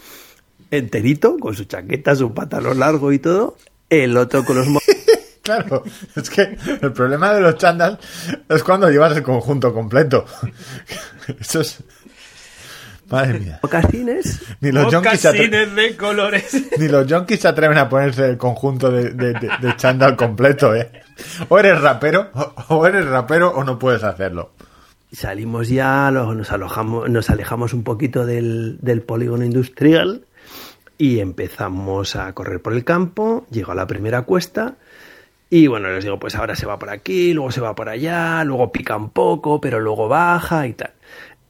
enterito, con su chaqueta, su pantalón largo y todo. El otro con los Claro, *laughs* es que el problema de los chándal es cuando llevas el conjunto completo. *laughs* Eso es... Madre mía. mocasines. Ni los yonkis de colores. Ni los yonkis se atreven a ponerse el conjunto de, de, de- de chándal completo, ¿eh? O eres rapero, o, o eres rapero o no puedes hacerlo. Salimos ya, lo- nos, alojamos, nos alejamos un poquito del, del polígono industrial y empezamos a correr por el campo. Llegó a la primera cuesta y bueno, les digo, pues ahora se va por aquí, luego se va por allá, luego pica un poco, pero luego baja y tal.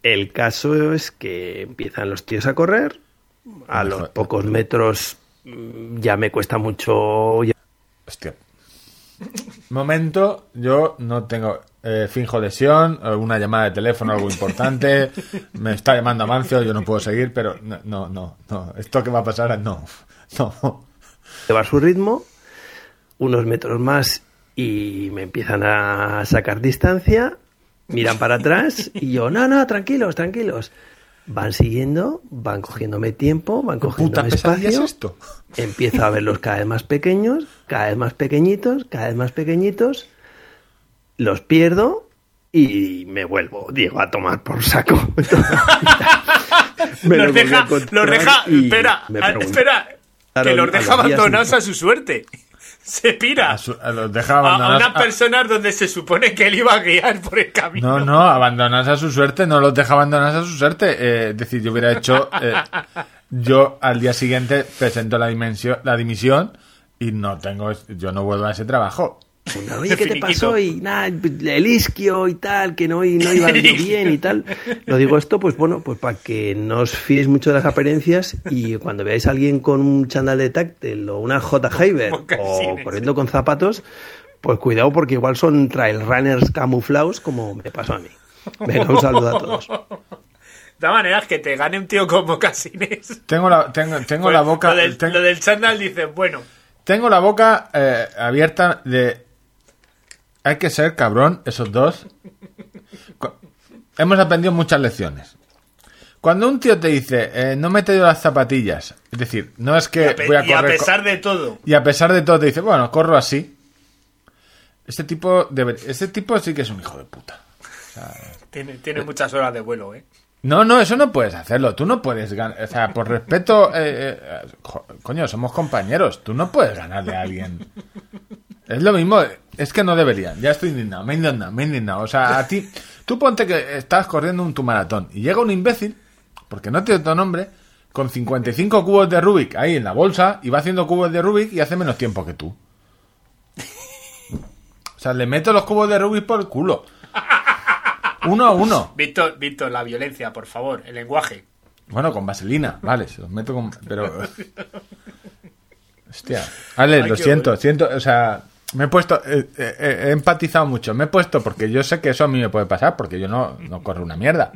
El caso es que empiezan los tíos a correr. A los pocos metros mm, ya me cuesta mucho. ya- Hostia. Momento, yo no tengo. eh, finjo lesión, una llamada de teléfono, algo importante. Me está llamando Amancio, yo no puedo seguir, pero no, no, no. Esto que va a pasar, no. No. llevar su ritmo, unos metros más y me empiezan a sacar distancia, miran para atrás y yo, no, no, tranquilos, tranquilos. Van siguiendo, van cogiéndome tiempo, van cogiendo pesadilla es espacio. esto. Empiezo a verlos cada vez más pequeños, cada vez más pequeñitos, cada vez más pequeñitos. Los pierdo y me vuelvo, Diego, a tomar por saco. *laughs* Me los deja, los deja, espera, espera, que los deja abandonados a su suerte. *laughs* Se pira A su- a los deja a, unas personas donde se supone que él iba a guiar por el camino. No, no, abandonas a su suerte, no los deja abandonar a su suerte. Eh, es decir, yo hubiera hecho. eh, yo al día siguiente presento la, dimensión, la dimisión y no tengo. Yo no vuelvo a ese trabajo. *laughs* Oye, ¿qué te pasó? Y nada, el isquio y tal, que no, y no iba *laughs* bien y tal. Lo digo esto, pues bueno, pues para que no os fiéis mucho de las apariencias y cuando veáis a alguien con un chándal de táctil o una J. *laughs* Haber o corriendo con zapatos, pues cuidado porque igual son trail runners camuflados como me pasó a mí. Venga, un saludo a todos. De todas maneras, que te gane un tío con mocasines. Tengo la, tengo, tengo Pues, la boca. Lo del, tengo, lo del chándal dices, bueno, tengo la boca eh, abierta de. Hay que ser cabrón, esos dos. Hemos aprendido muchas lecciones. Cuando un tío te dice, eh, no me he traído las zapatillas, es decir, no es que voy a y a correr. pesar de todo. Y a pesar de todo te dice, bueno, corro así. Este tipo, debe- este tipo sí que es un hijo de puta. Tiene, tiene muchas horas de vuelo, ¿eh? No, no, eso no puedes hacerlo. Tú no puedes ganar. O sea, por respeto. eh, eh, coño, somos compañeros. Tú no puedes ganarle a alguien. Es lo mismo. Es que no deberían. Ya estoy indignado. Me he indignado. Me he indignado. O sea, a ti. Tú ponte que estás corriendo un tu maratón y llega un imbécil, porque no tiene tu nombre, con 55 cubos de Rubik ahí en la bolsa y va haciendo cubos de Rubik y hace menos tiempo que tú. O sea, le meto los cubos de Rubik por el culo. Uno a uno. Víctor, Víctor, la violencia, por favor, el lenguaje. Bueno, con vaselina, vale, se los meto con... Pero... Hostia. Ale, Ay, lo siento, bueno. siento, o sea, me he puesto, eh, eh, eh, he empatizado mucho, me he puesto porque yo sé que eso a mí me puede pasar, porque yo no, no corro una mierda.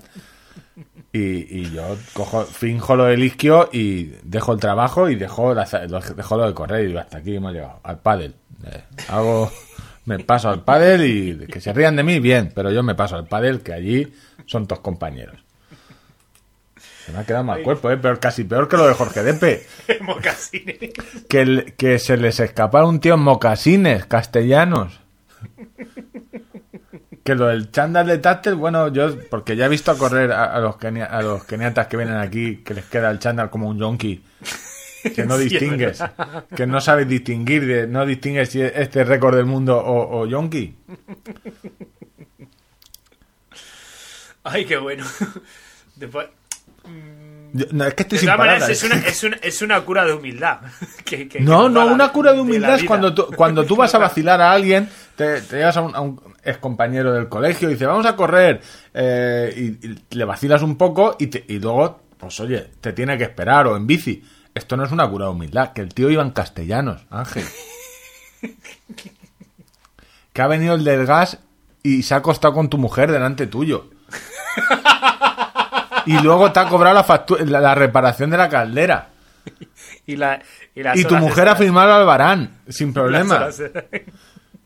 Y, y yo cojo, finjo lo del isquio y dejo el trabajo y dejo, lo de correr y digo, hasta aquí hemos llegado, al pádel. Eh, hago, me paso al pádel y que se rían de mí, bien, pero yo me paso al pádel, que allí son tus compañeros. Se me ha quedado mal cuerpo, ¿eh? Peor, casi peor que lo de Jorge Depe. *laughs* Mocasines. Que, el- que se les escapara un tío en mocasines castellanos. Que lo del chándal de táctil, bueno, yo, porque ya he visto a correr a, a los, kenia- a los keniatas que vienen aquí, que les queda el chándal como un yonki. Que no *laughs* Sí, distingues. que no sabes distinguir, de, no distingues si este es récord del mundo o, o yonki. Ay, qué bueno. Después, no, es que estoy sin palabras. es una, es, una, es una cura de humildad. Que- *laughs* que- que No, no, una cura de humildad es cuando tú, cuando tú vas a *laughs* vacilar a alguien, te, te llevas a un, a un ex compañero del colegio y dice, vamos a correr, eh, y, y le vacilas un poco y, te- y luego, pues oye, te tiene que esperar o en bici. Esto no es una cura de humildad, que el tío iba en castellanos, Ángel. Que ha venido el del gas y se ha acostado con tu mujer delante tuyo. *laughs* Y luego te ha cobrado la, factu- la, la reparación de la caldera. *laughs* Y, la, y, tu mujer ha firmado al Albarán, sin *laughs* problema.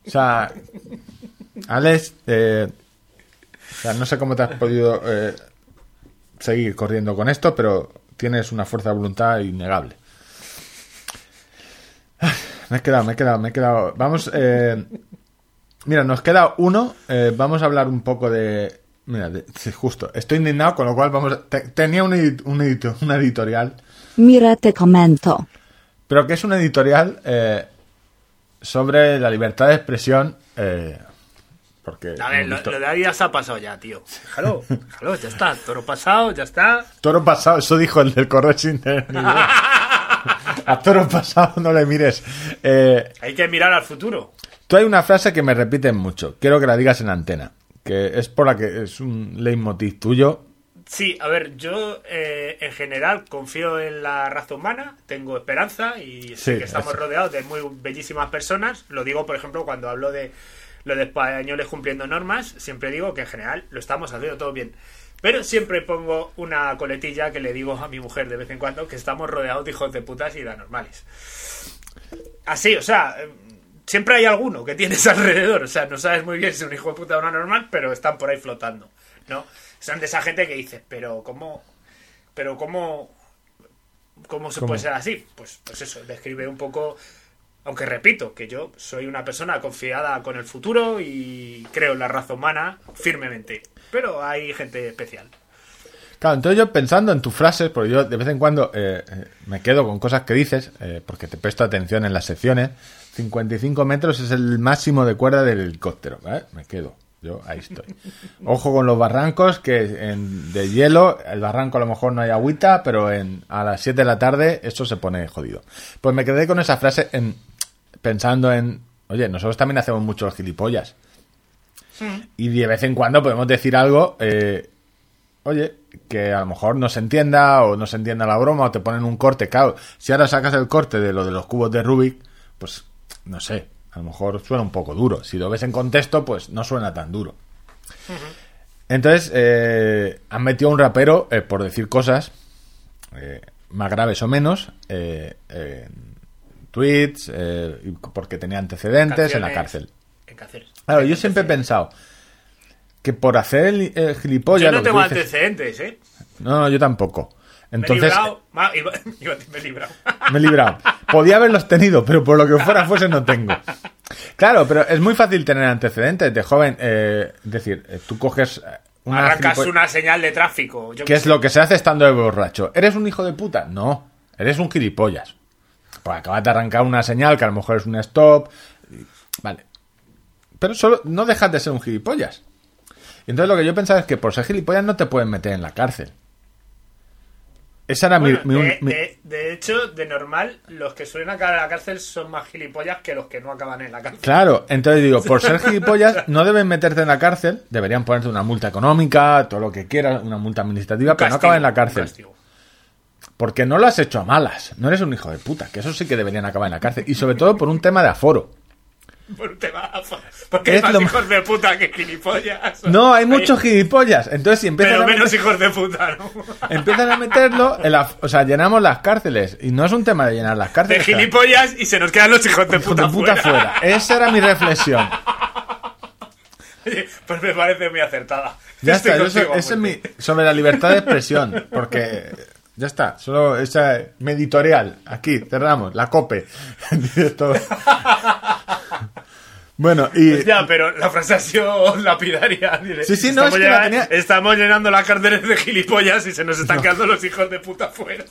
O sea, Alex, eh, o sea, no sé cómo te has podido eh, seguir corriendo con esto, pero tienes una fuerza de voluntad innegable. Me he quedado, me he quedado, me he quedado. Vamos, eh, mira, nos queda uno. eh, vamos a hablar un poco de. Mira, justo. Estoy indignado, con lo cual vamos. a- te- tenía un, edit- un edito- una editorial Mira te comento. pero que es una editorial eh, sobre la libertad de expresión. eh, porque A ver, lo, lo de Adidas ha pasado ya, tío. Déjalo, déjalo, *laughs* ya está. Toro pasado, ya está. Toro pasado, eso dijo el del correo sin tener. *laughs* A toro pasado no le mires. Eh, Hay que mirar al futuro. tú hay una frase que me repiten mucho. Quiero que la digas en antena. Que es por la que es un leitmotiv tuyo. Sí, a ver, yo eh, en general confío en la raza humana, tengo esperanza y sé Sí, que estamos eso. rodeados de muy bellísimas personas. Lo digo, por ejemplo, cuando hablo de lo de españoles cumpliendo normas, siempre digo que en general lo estamos haciendo todo bien. Pero siempre pongo una coletilla que le digo a mi mujer de vez en cuando que estamos rodeados de hijos de putas y de anormales. Así, o sea, siempre hay alguno que tienes *laughs* alrededor. O sea, no sabes muy bien si es un hijo de puta o una normal, pero están por ahí flotando. ¿No? Son de esa gente que dice, pero ¿cómo? Pero ¿cómo? ¿Cómo se ¿Cómo? puede ser así? Pues, pues eso, describe un poco. Aunque repito, que yo soy una persona confiada con el futuro y creo en la raza humana firmemente. Pero hay gente especial. Claro, entonces yo pensando en tus frases, porque yo de vez en cuando eh, eh, me quedo con cosas que dices, eh, porque te presto atención en las secciones. 55 metros es el máximo de cuerda del helicóptero, ¿vale? Me quedo. Yo ahí estoy. Ojo con los barrancos, que en, de hielo, el barranco a lo mejor no hay agüita, pero en, a las 7 de la tarde eso se pone jodido. Pues me quedé con esa frase en, pensando en, oye, nosotros también hacemos muchos gilipollas. Y de vez en cuando podemos decir algo, eh, oye, que a lo mejor no se entienda o no se entienda la broma o te ponen un corte. Claro, si ahora sacas el corte de lo de los cubos de Rubik, pues no sé, a lo mejor suena un poco duro. Si lo ves en contexto, pues no suena tan duro. Entonces, eh, han metido a un rapero eh, por decir cosas eh, más graves o menos eh, en tweets, eh, porque tenía antecedentes en la cárcel. En Cáceres. Claro, yo siempre he pensado que por hacer el, el gilipollas. Yo no tengo dices- antecedentes, ¿eh? No, no, yo tampoco. Entonces, me he librado. *laughs* Me he librado. me he librado. Podía haberlos tenido, pero por lo que fuera fuese no tengo. Claro, pero es muy fácil tener antecedentes de joven. eh, es decir, eh, tú coges eh, una. Arrancas gilipo- una señal de tráfico. Yo ¿Qué es sé. lo que se hace estando de borracho? ¿Eres un hijo de puta? No, eres un gilipollas. Pues acabas de arrancar una señal que a lo mejor es un stop. Vale. Pero solo no dejas de ser un gilipollas. Y entonces lo que yo pensaba es que por ser gilipollas no te pueden meter en la cárcel. Esa era mi- Bueno, mi, de, mi- de- de hecho, de normal, los que suelen acabar en la cárcel son más gilipollas que los que no acaban en la cárcel. Claro, entonces digo, por ser *laughs* gilipollas no deben meterte en la cárcel, deberían ponerte una multa económica, todo lo que quieras, una multa administrativa, pero no acabar en la cárcel. Porque no lo has hecho a malas, no eres un hijo de puta, que eso sí que deberían acabar en la cárcel. Y sobre todo por un tema de aforo. Por un tema- Porque hay más lo- hijos de puta que gilipollas. No, hay muchos gilipollas. Entonces si empiezan, Pero a, menos meter- hijos de puta, ¿no? *laughs* empiezan a meterlo, en la- o sea, llenamos las cárceles. Y no es un tema de llenar las De cárceles. gilipollas y se nos quedan los hijos de puta, de puta fuera. fuera. Esa era mi reflexión. *laughs* Pues me parece muy acertada. Ya Estoy está, yo contigo, so- ese es mi, sobre la libertad de expresión, *laughs* porque ya está, solo esa mi editorial, aquí, cerramos, la COPE. *laughs* Directo. bueno, y *laughs* Ya, pero la frase ha sido lapidaria. Sí, sí, no, estamos es que la llena- tenía- Estamos llenando las cárceles de gilipollas y se nos están quedando los hijos de puta fuera.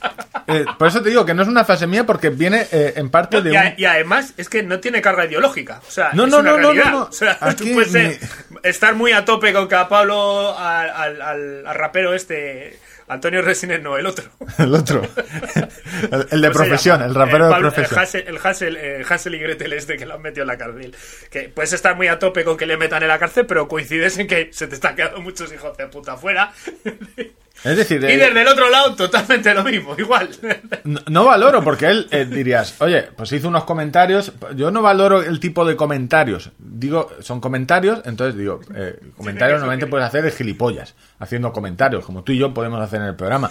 eh, por eso te digo que no es una frase mía porque viene eh, en parte de y, un... y además es que no tiene carga ideológica. O sea, No, es no, una no, no, realidad. no, no. O sea, Aquí tú puedes estar muy a tope con que a Pablo, al, al- al- al rapero este, Antonio Resines, no, el otro. *laughs* El otro. El, el de ¿Cómo se profesión, el rapero Eh, de Pablo- profesión. El Hassel, el, Hassel, eh, Hassel y Gretel este que lo han metido en la cárcel. Que puedes estar muy a tope con que le metan en la cárcel, pero coincides en que se te están quedando muchos hijos de puta afuera. *laughs* Es decir, y eh, desde el otro lado, totalmente lo mismo, igual. *laughs* no, no valoro, porque él eh, dirías, oye, pues hizo unos comentarios. Yo no valoro el tipo de comentarios. Digo, son comentarios, entonces digo, eh, comentarios normalmente puedes hacer el gilipollas, haciendo comentarios, como tú y yo podemos hacer en el programa.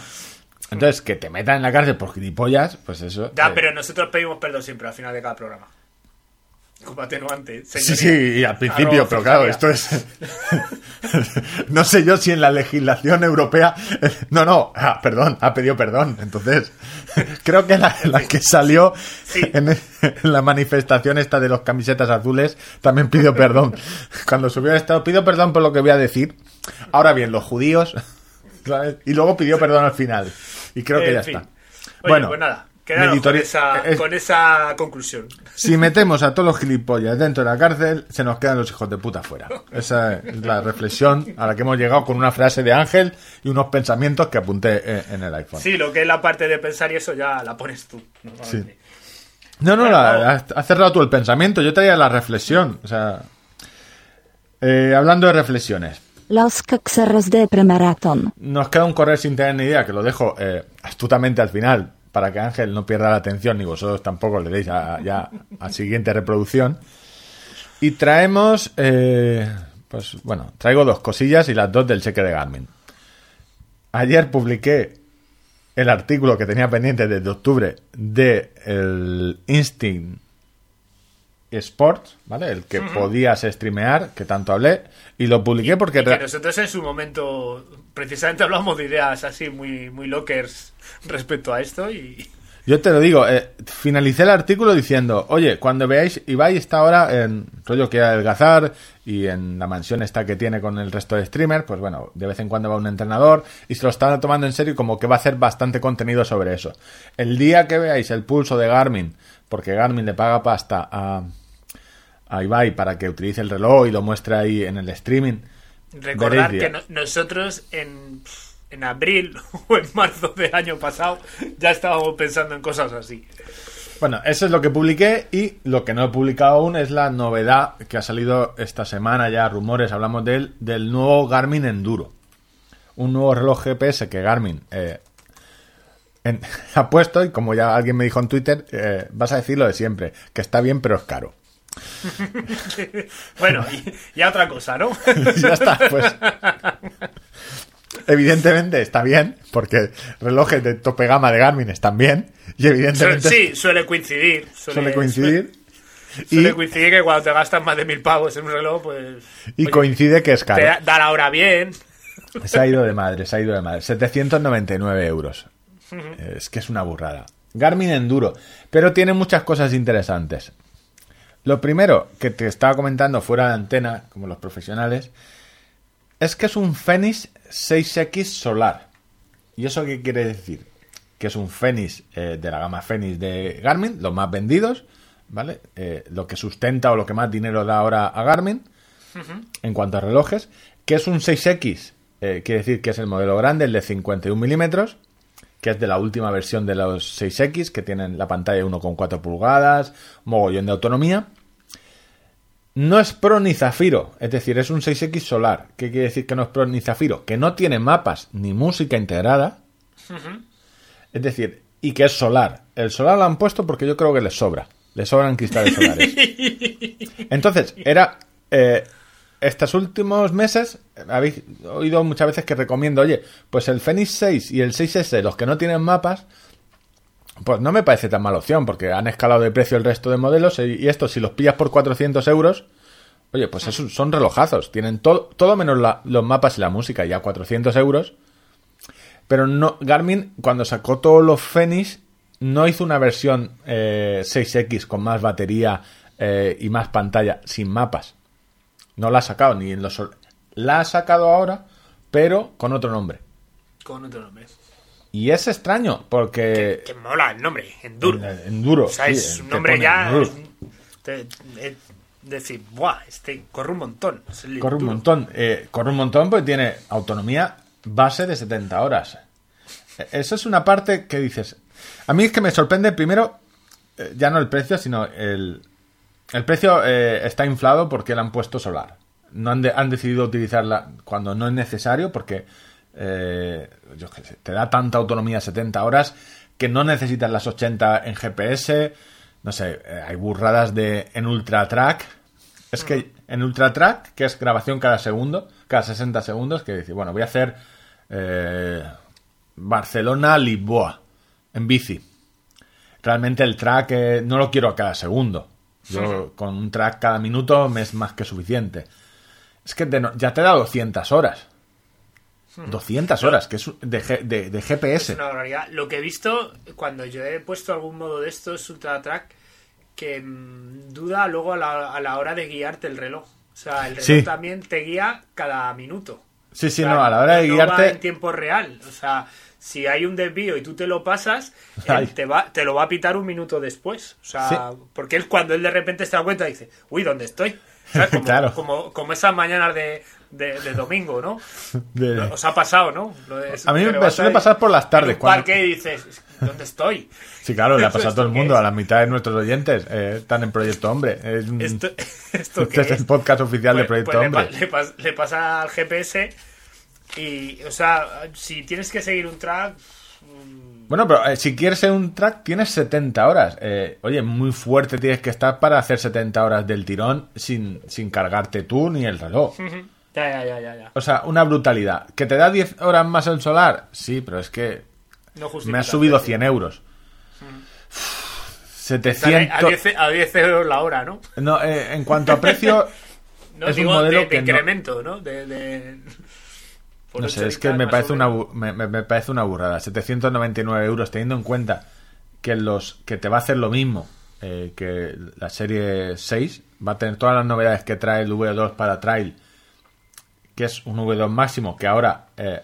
Entonces, que te metan en la cárcel por gilipollas, pues eso. Ya, eh, pero nosotros pedimos perdón siempre al final de cada programa. Como atenuante. Sí, señoría. sí, y al principio, Arroba pero claro, esto es. *laughs* no sé yo si en la legislación europea. *laughs* No, no, ah, perdón, ha pedido perdón. Entonces, *laughs* creo que la, la que salió Sí. en, en la manifestación esta de los camisetas azules también pidió perdón. Cuando subió al estado, pido perdón por lo que voy a decir. Ahora bien, los judíos. ¿sabes? Y luego pidió perdón al final. Y creo que En ya fin. está. Oye, bueno, pues nada, quedaros con editori- esa, es- con esa conclusión. si metemos a todos los gilipollas dentro de la cárcel, se nos quedan los hijos de puta fuera. Esa es la reflexión a la que hemos llegado con una frase de Ángel y unos pensamientos que apunté eh, en el iPhone. Sí, lo que es la parte de pensar y eso ya la pones tú. normalmente. No, no, la- has, cerrado tú el pensamiento. Yo traía la reflexión. O sea, eh, hablando de reflexiones, Los coxeros de premaratón. nos queda un correr sin tener ni idea, que lo dejo eh, astutamente al final, para que Ángel no pierda la atención, ni vosotros tampoco le deis a, ya a siguiente reproducción. Y traemos, eh, pues bueno, traigo dos cosillas y las dos del cheque de Garmin. Ayer publiqué el artículo que tenía pendiente desde octubre de el Instinct Sports, ¿vale? El que podías streamear, que tanto hablé, y lo publiqué porque... Y que re- nosotros en su momento precisamente hablamos de ideas así muy, muy lockers respecto a esto y Yo te lo digo, eh, finalicé el artículo diciendo, oye, cuando veáis, Ibai está ahora en rollo que adelgazar y en la mansión esta que tiene con el resto de streamers, pues bueno, de vez en cuando va un entrenador y se lo está tomando en serio y como que va a hacer bastante contenido sobre eso. El día que veáis el pulso de Garmin, porque Garmin le paga pasta a, a Ibai para que utilice el reloj y lo muestre ahí en el streaming, recordar que no- nosotros en, en abril *laughs* o en marzo del año pasado ya estábamos pensando en cosas así. Bueno, eso es lo que publiqué y lo que no he publicado aún es la novedad que ha salido esta semana ya, rumores, hablamos de él, del nuevo Garmin Enduro. Un nuevo reloj GPS que Garmin eh, en- *laughs* ha puesto y como ya alguien me dijo en Twitter, eh, vas a decir lo de siempre, que está bien pero es caro. *laughs* Bueno, y, otra cosa, ¿no? *laughs* Ya está, pues. Evidentemente está bien, porque relojes de tope gama de Garmin están bien, y evidentemente sí, suele coincidir. Suele, suele coincidir. Suele Y- coincidir que cuando te gastas más de mil pavos en un reloj, pues. Y oye, coincide que es caro. Te da, la hora bien. Se ha ido de madre, se ha ido de madre. 799 euros. Es que es una burrada. Garmin Enduro. Pero tiene muchas cosas interesantes. Lo primero que te estaba comentando fuera de antena, como los profesionales, es que es un Fenix 6X solar. ¿Y eso qué quiere decir? Que es un Fenix eh, de la gama Fenix de Garmin, los más vendidos, ¿vale? Eh, lo que sustenta o lo que más dinero da ahora a Garmin en cuanto a relojes, que es un 6X, eh, quiere decir que es el modelo grande, el de 51 milímetros, que es de la última versión de los 6X, que tienen la pantalla de 1,4 pulgadas, mogollón de autonomía. No es Pro ni Zafiro, es decir, es un 6X solar. ¿Qué quiere decir que no es Pro ni Zafiro? Que no tiene mapas ni música integrada. Es decir, y que es solar. El solar lo han puesto porque yo creo que les sobra. Les sobran cristales solares. *laughs* Entonces, era. eh, estos últimos meses habéis oído muchas veces que recomiendo, oye, pues el Fenix 6 y el 6S, los que no tienen mapas, pues no me parece tan mala opción, porque han escalado de precio el resto de modelos y y estos, si los pillas por 400 euros, oye, pues esos son relojazos. Tienen todo, todo menos los mapas y la música, ya 400 euros. Pero no, Garmin, cuando sacó todos los Fenix, no hizo una versión eh, 6X con más batería eh, y más pantalla sin mapas. No la ha sacado ni en los... La ha sacado ahora, pero con otro nombre. Con otro nombre. Y es extraño, porque... Que mola el nombre, Enduro. En- Enduro, O sea, sí, es un nombre ya. Enduro. te- te- decir, buah, este corre un montón. Corre un montón. Eh, corre un montón porque tiene autonomía base de 70 horas. Eh, Eso es una parte que dices, A mí es que me sorprende primero, eh, ya no el precio, sino el, el precio eh, está inflado porque le han puesto solar. No han, de- han decidido utilizarla cuando no es necesario porque eh, yo qué sé, te da tanta autonomía 70 horas que no necesitas las 80 en GPS. No sé, eh, hay burradas de en Ultra Track. Es que en Ultra Track, que es grabación cada segundo, cada 60 segundos, que dice, bueno, voy a hacer eh, Barcelona-Lisboa en bici. Realmente el track eh, no lo quiero a cada segundo. Yo con un track cada minuto me es más que suficiente. Es que te ya te da 200 horas. 200 horas, que es de, G- de- de Es GPS. una barbaridad. Lo que he visto cuando yo he puesto algún modo de estos Ultra Track que mm, duda luego a la, a la hora de guiarte el reloj. O sea, el reloj Sí. también te guía cada minuto. Sí, sí, O sea, no, a la hora de no va guiarte... en tiempo real. O sea, si hay un desvío y tú te lo pasas, *laughs* él te, va, te lo va a pitar un minuto después. O sea, Sí. porque él cuando él de repente se da cuenta dice, uy, ¿dónde estoy? *laughs* Como, Claro. como, como esas mañanas de, de, de domingo, ¿no? *laughs* de- Os ha pasado, ¿no? Lo de- A mí me suele pasar por las en tardes, un cuando- parque y dices, ¿dónde estoy? Sí, claro, le ha *laughs* pasado a ¿Esto todo el mundo, a la mitad de nuestros oyentes. eh, están en Proyecto Hombre. Es *laughs* un- ¿Esto, esto este es es? el podcast oficial de Pues- Proyecto pues le pa- Hombre. Le, pas- le pasa al GPS y, o sea, si tienes que seguir un track, Bueno, pero eh, si quieres ser un track, tienes 70 horas. Eh, oye, muy fuerte tienes que estar para hacer 70 horas del tirón sin, sin cargarte tú ni el reloj. Ya, ya, ya, ya, ya. O sea, una brutalidad. ¿Que te da 10 horas más el solar? Sí, pero es que No me ha subido precio. 100 euros. Sale 700... A 10, a 10 euros la hora, ¿no? No, eh, en cuanto a precio, *laughs* No Es un digo modelo de, de que no- incremento, ¿no? De, de- no sé, es que me parece, una, me- me parece una burrada. 799 euros, teniendo en cuenta que los que te va a hacer lo mismo eh, que la serie 6, va a tener todas las novedades que trae el V2 para Trail, que es un V2 máximo, que ahora, eh,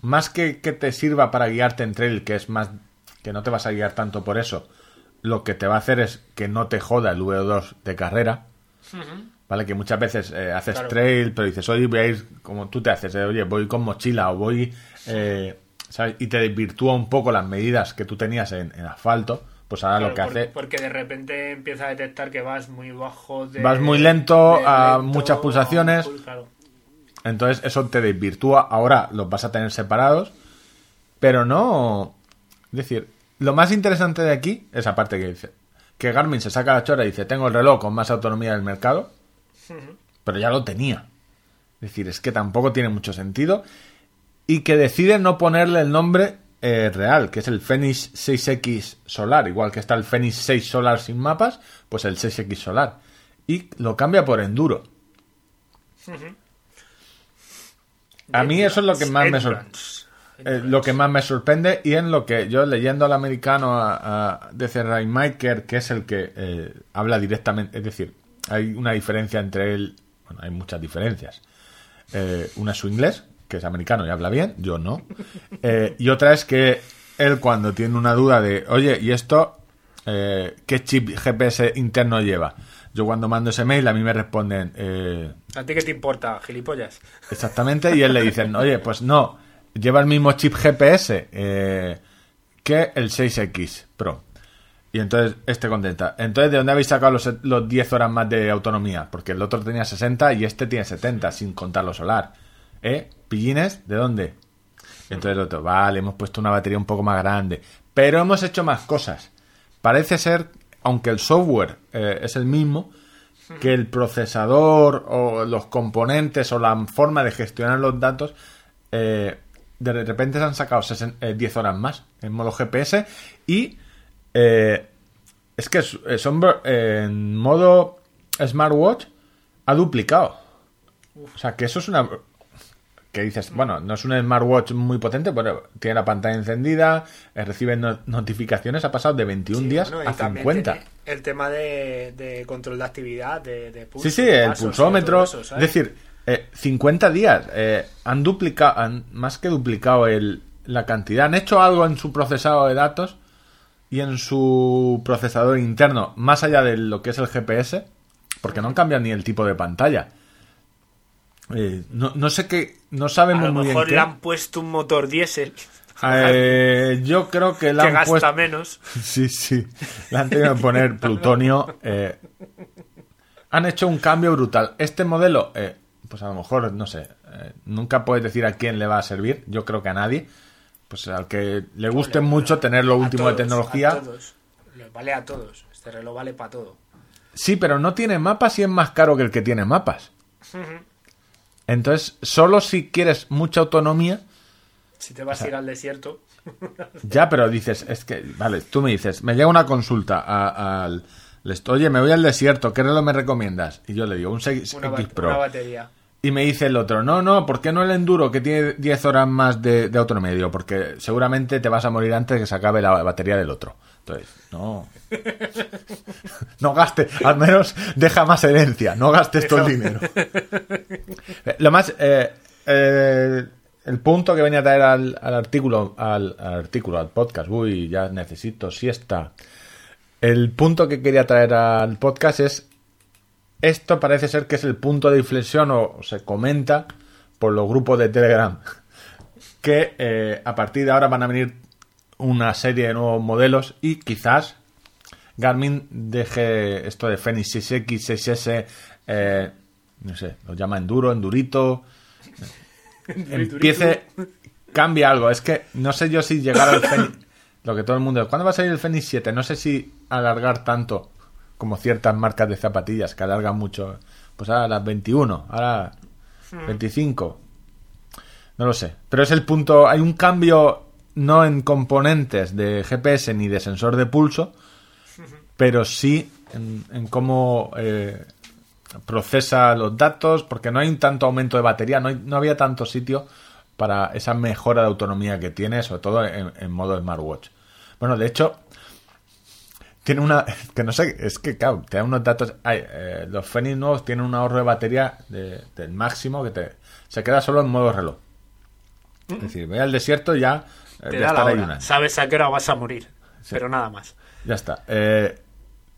más que que te sirva para guiarte en trail, que es más que no te vas a guiar tanto por eso, lo que te va a hacer es que no te joda el V2 de carrera. ¿Vale? Que muchas veces eh, haces Claro. trail, pero dices, oye, voy a ir como tú te haces, eh, oye, voy con mochila o voy, eh, ¿sabes? Y te desvirtúa un poco las medidas que tú tenías en, en asfalto, pues ahora lo que hace... Porque de repente empieza a detectar que vas muy bajo. De, Vas muy lento, de a muchas pulsaciones. claro. Entonces eso te desvirtúa, ahora los vas a tener separados, pero no... Es decir, lo más interesante de aquí es aparte que dice que Garmin se saca la chora y dice, tengo el reloj con más autonomía del mercado, pero ya lo tenía. Es decir, es que tampoco tiene mucho sentido. Y que decide no ponerle el nombre eh, real, que es el Fenix 6X Solar. Igual que está el Fenix 6 Solar sin mapas, pues el 6X Solar. Y lo cambia por Enduro. A mí eso es lo que más me sorprende. Eh, lo que más me sorprende y en lo que yo leyendo al americano a, a DC Rainmaker, que es el que eh, habla directamente, es decir, hay una diferencia entre él, bueno, hay muchas diferencias. Eh, una es su inglés, que es americano y habla bien, yo no. *laughs* Eh, y otra es que él cuando tiene una duda de, oye, ¿y esto qué chip GPS interno lleva? Yo cuando mando ese mail a mí me responden, eh, ¿A ti qué te importa, gilipollas? Exactamente, y él le dicen, oye, pues no, lleva el mismo chip GPS eh, que el 6X Pro. Y entonces este contenta. Entonces, ¿de dónde habéis sacado los, los 10 horas más de autonomía? Porque el otro tenía 60 y este tiene 70, sin contar lo solar. ¿Eh? ¿Pillines? ¿De dónde? Entonces el otro, vale, hemos puesto una batería un poco más grande. Pero hemos hecho más cosas. Parece ser, aunque el software eh, es el mismo, que el procesador o los componentes o la forma de gestionar los datos eh, de repente se han sacado 60 eh, 10 horas más en modo GPS y eh, es que son, en modo smartwatch ha duplicado. O sea que eso es una que dices, bueno, no es un smartwatch muy potente, pero tiene la pantalla encendida, eh, recibe no- notificaciones, ha pasado de 21 Sí, días bueno, a también 50. tiene El tema de, de control de actividad, de, de pulso, Sí, sí, el pulsómetro. eso, es decir, eh, 50 días. eh, han duplicado, han más que duplicado el, la cantidad. Han hecho algo en su procesado de datos y en su procesador interno, más allá de lo que es el GPS, porque no han cambiado ni el tipo de pantalla. Eh, no, no sé qué, no a sabemos lo muy bien mejor qué. le han puesto un motor diésel Eh, yo creo que la que han gasta puesto... menos. *laughs* Sí, sí. Le han tenido que poner *laughs* plutonio. eh, han hecho un cambio brutal. Este modelo, eh, pues a lo mejor, no sé, nunca puedes decir a quién le va a servir. Yo creo que a nadie. Pues al que le guste mucho tener lo A último de tecnología. a todos. Le vale a todos. Este reloj vale para todo. Sí, pero no tiene mapas y es más caro que el que tiene mapas. Entonces, solo si quieres mucha autonomía, Si te vas a ir al desierto, *laughs* ya, pero dices, es que, vale, tú me dices, me llega una consulta al... Oye, me voy al desierto, ¿qué reloj me recomiendas? Y yo le digo, un 6X una, ba- Pro. una batería. Y me dice el otro, no, no, ¿por qué no el enduro que tiene 10 horas más de, de? Y digo, porque seguramente te vas a morir antes de que se acabe la batería del otro. Entonces, no. *laughs* No gaste, al menos deja más herencia, no gastes todo el dinero. Lo más. eh, eh, el punto que venía a traer al, al artículo, al, al artículo, al podcast, uy, ya necesito siesta. El punto que quería traer al podcast es esto parece ser que es el punto de inflexión o se comenta por los grupos de Telegram *laughs* que eh, a partir de ahora van a venir una serie de nuevos modelos y quizás Garmin deje esto de Fenix 6X, 6S, eh, no sé, lo llama Enduro, Endurito, *laughs* empiece, cambie algo. Es que no sé yo si llegar al Fenix, lo que todo el mundo, ¿cuándo va a salir el Fenix 7? No sé si alargar tanto como ciertas marcas de zapatillas que alargan mucho. Pues ahora las 21, ahora 25. No lo sé. Pero es el punto. Hay un cambio no en componentes de GPS ni de sensor de pulso, *laughs* pero sí en, en cómo eh, procesa los datos, porque no hay un tanto aumento de batería, no, hay- no había tanto sitio para esa mejora de autonomía que tiene, sobre todo en, en modo smartwatch. Bueno, de hecho, tiene una *laughs* que no sé es que claro te da unos datos ay, eh, los Fenix nuevos tienen un ahorro de batería de- del máximo que te se queda solo en modo reloj. Es decir voy al desierto y ya eh, Te voy a da la ahí hora. Sabes a qué hora vas a morir. Pero nada más. ya está. Eh,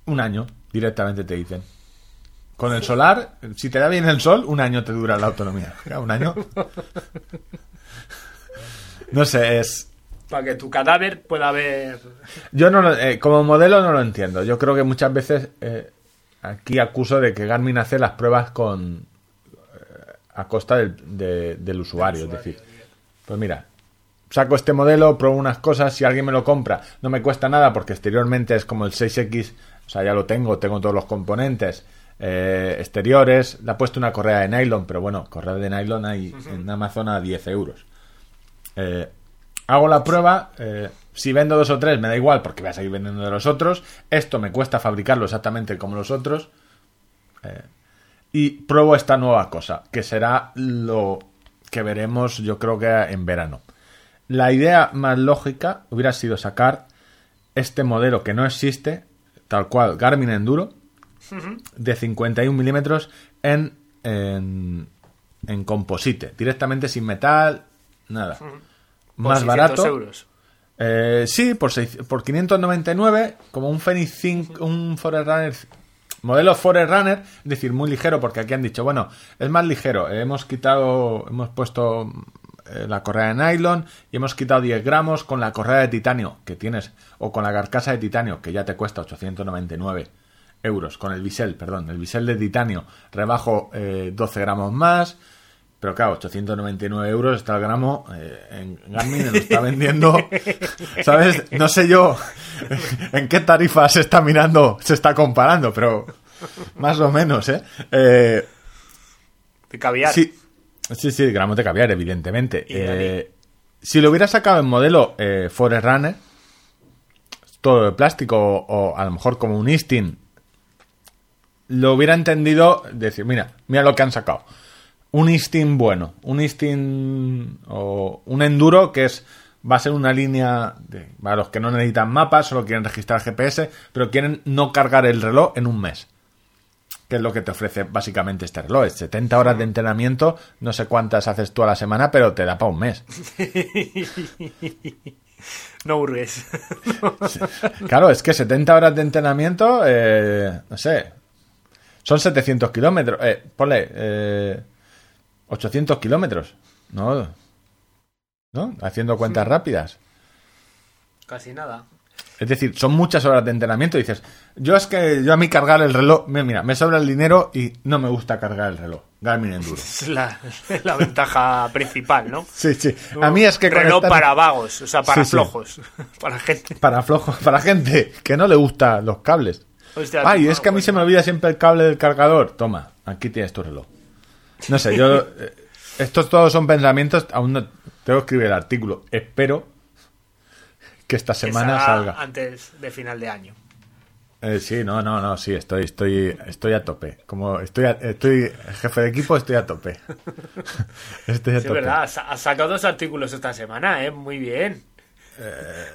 un año directamente te dicen. Con el solar si te da bien el sol un año te dura la autonomía. Un año. *laughs* No sé es Para que tu cadáver pueda ver. Yo no lo- eh, como modelo no lo entiendo. Yo creo que muchas veces eh, aquí acuso de que Garmin hace las pruebas con eh, a costa del, de- del usuario. Es decir, pues mira, saco este modelo, pruebo unas cosas, si alguien me lo compra, no me cuesta nada porque exteriormente es como el 6X, o sea, ya lo tengo, tengo todos los componentes eh, exteriores, le ha puesto una correa de nylon, pero bueno, correa de nylon hay en Amazon a 10 euros. Eh, hago la prueba. eh, si vendo dos o tres, me da igual porque voy a seguir vendiendo de los otros. Esto me cuesta fabricarlo exactamente como los otros. eh, y pruebo esta nueva cosa, que será lo que veremos, yo creo que en verano. La idea más lógica hubiera sido sacar este modelo que no existe, tal cual, Garmin Enduro, de 51 milímetros en, en, en composite, directamente sin metal, nada. Más 600 barato. euros. Eh, sí, por, seis- por 599, como un Fenix 5, un Forerunner, modelo Forerunner, es decir, muy ligero, porque aquí han dicho, bueno, es más ligero, hemos quitado, hemos puesto eh, la correa de nylon y hemos quitado 10 gramos con la correa de titanio que tienes, o con la carcasa de titanio, que ya te cuesta 899 euros, con el bisel, perdón, el bisel de titanio, rebajo eh, 12 gramos más, pero claro, 899 euros está el gramo eh, en Garmin, lo está vendiendo, *laughs* ¿sabes? No sé yo en qué tarifa se está mirando, se está comparando, pero más o menos, ¿eh? eh De caviar. sí, sí, sí, gramos de caviar, evidentemente. Eh, si lo hubiera sacado en modelo eh, Forerunner, todo de plástico o, o a lo mejor como un Istin, lo hubiera entendido decir, mira, mira lo que han sacado. Un Istin bueno, un Istin o un Enduro que es va a ser una línea de, para los que no necesitan mapas, solo quieren registrar GPS, pero quieren no cargar el reloj en un mes. Que es lo que te ofrece básicamente este reloj. Es 70 horas de entrenamiento, no sé cuántas haces tú a la semana, pero te da para un mes. *laughs* No hurgues. Claro, es que 70 horas de entrenamiento, eh, no sé, son 700 kilómetros. Eh, ponle, eh, 800 kilómetros. No, ¿no? Haciendo cuentas rápidas. Casi nada. Es decir, son muchas horas de entrenamiento. Dices, yo es que yo a mí cargar el reloj, mira, me sobra el dinero y no me gusta cargar el reloj. Garmin Enduro. *laughs* Es la, ventaja principal, ¿no? Sí, sí. A mí es que reloj conectar- para vagos, o sea, para Sí, sí. flojos, *laughs* para gente. para flojo, *laughs* para gente que no le gustan los cables. Hostia, Ay, es que a mí bueno. se me olvida siempre el cable del cargador. Toma, aquí tienes tu reloj. No sé, yo. eh, estos todos son pensamientos. Aún no tengo que escribir el artículo. Espero que esta semana salga salga. antes de final de año. Eh, sí, no, no, no, sí, estoy, estoy, estoy a tope. Como estoy, a- estoy jefe de equipo, estoy a tope. *laughs* estoy a Sí, es tope. verdad, has sacado dos artículos esta semana, ¿eh? Muy bien.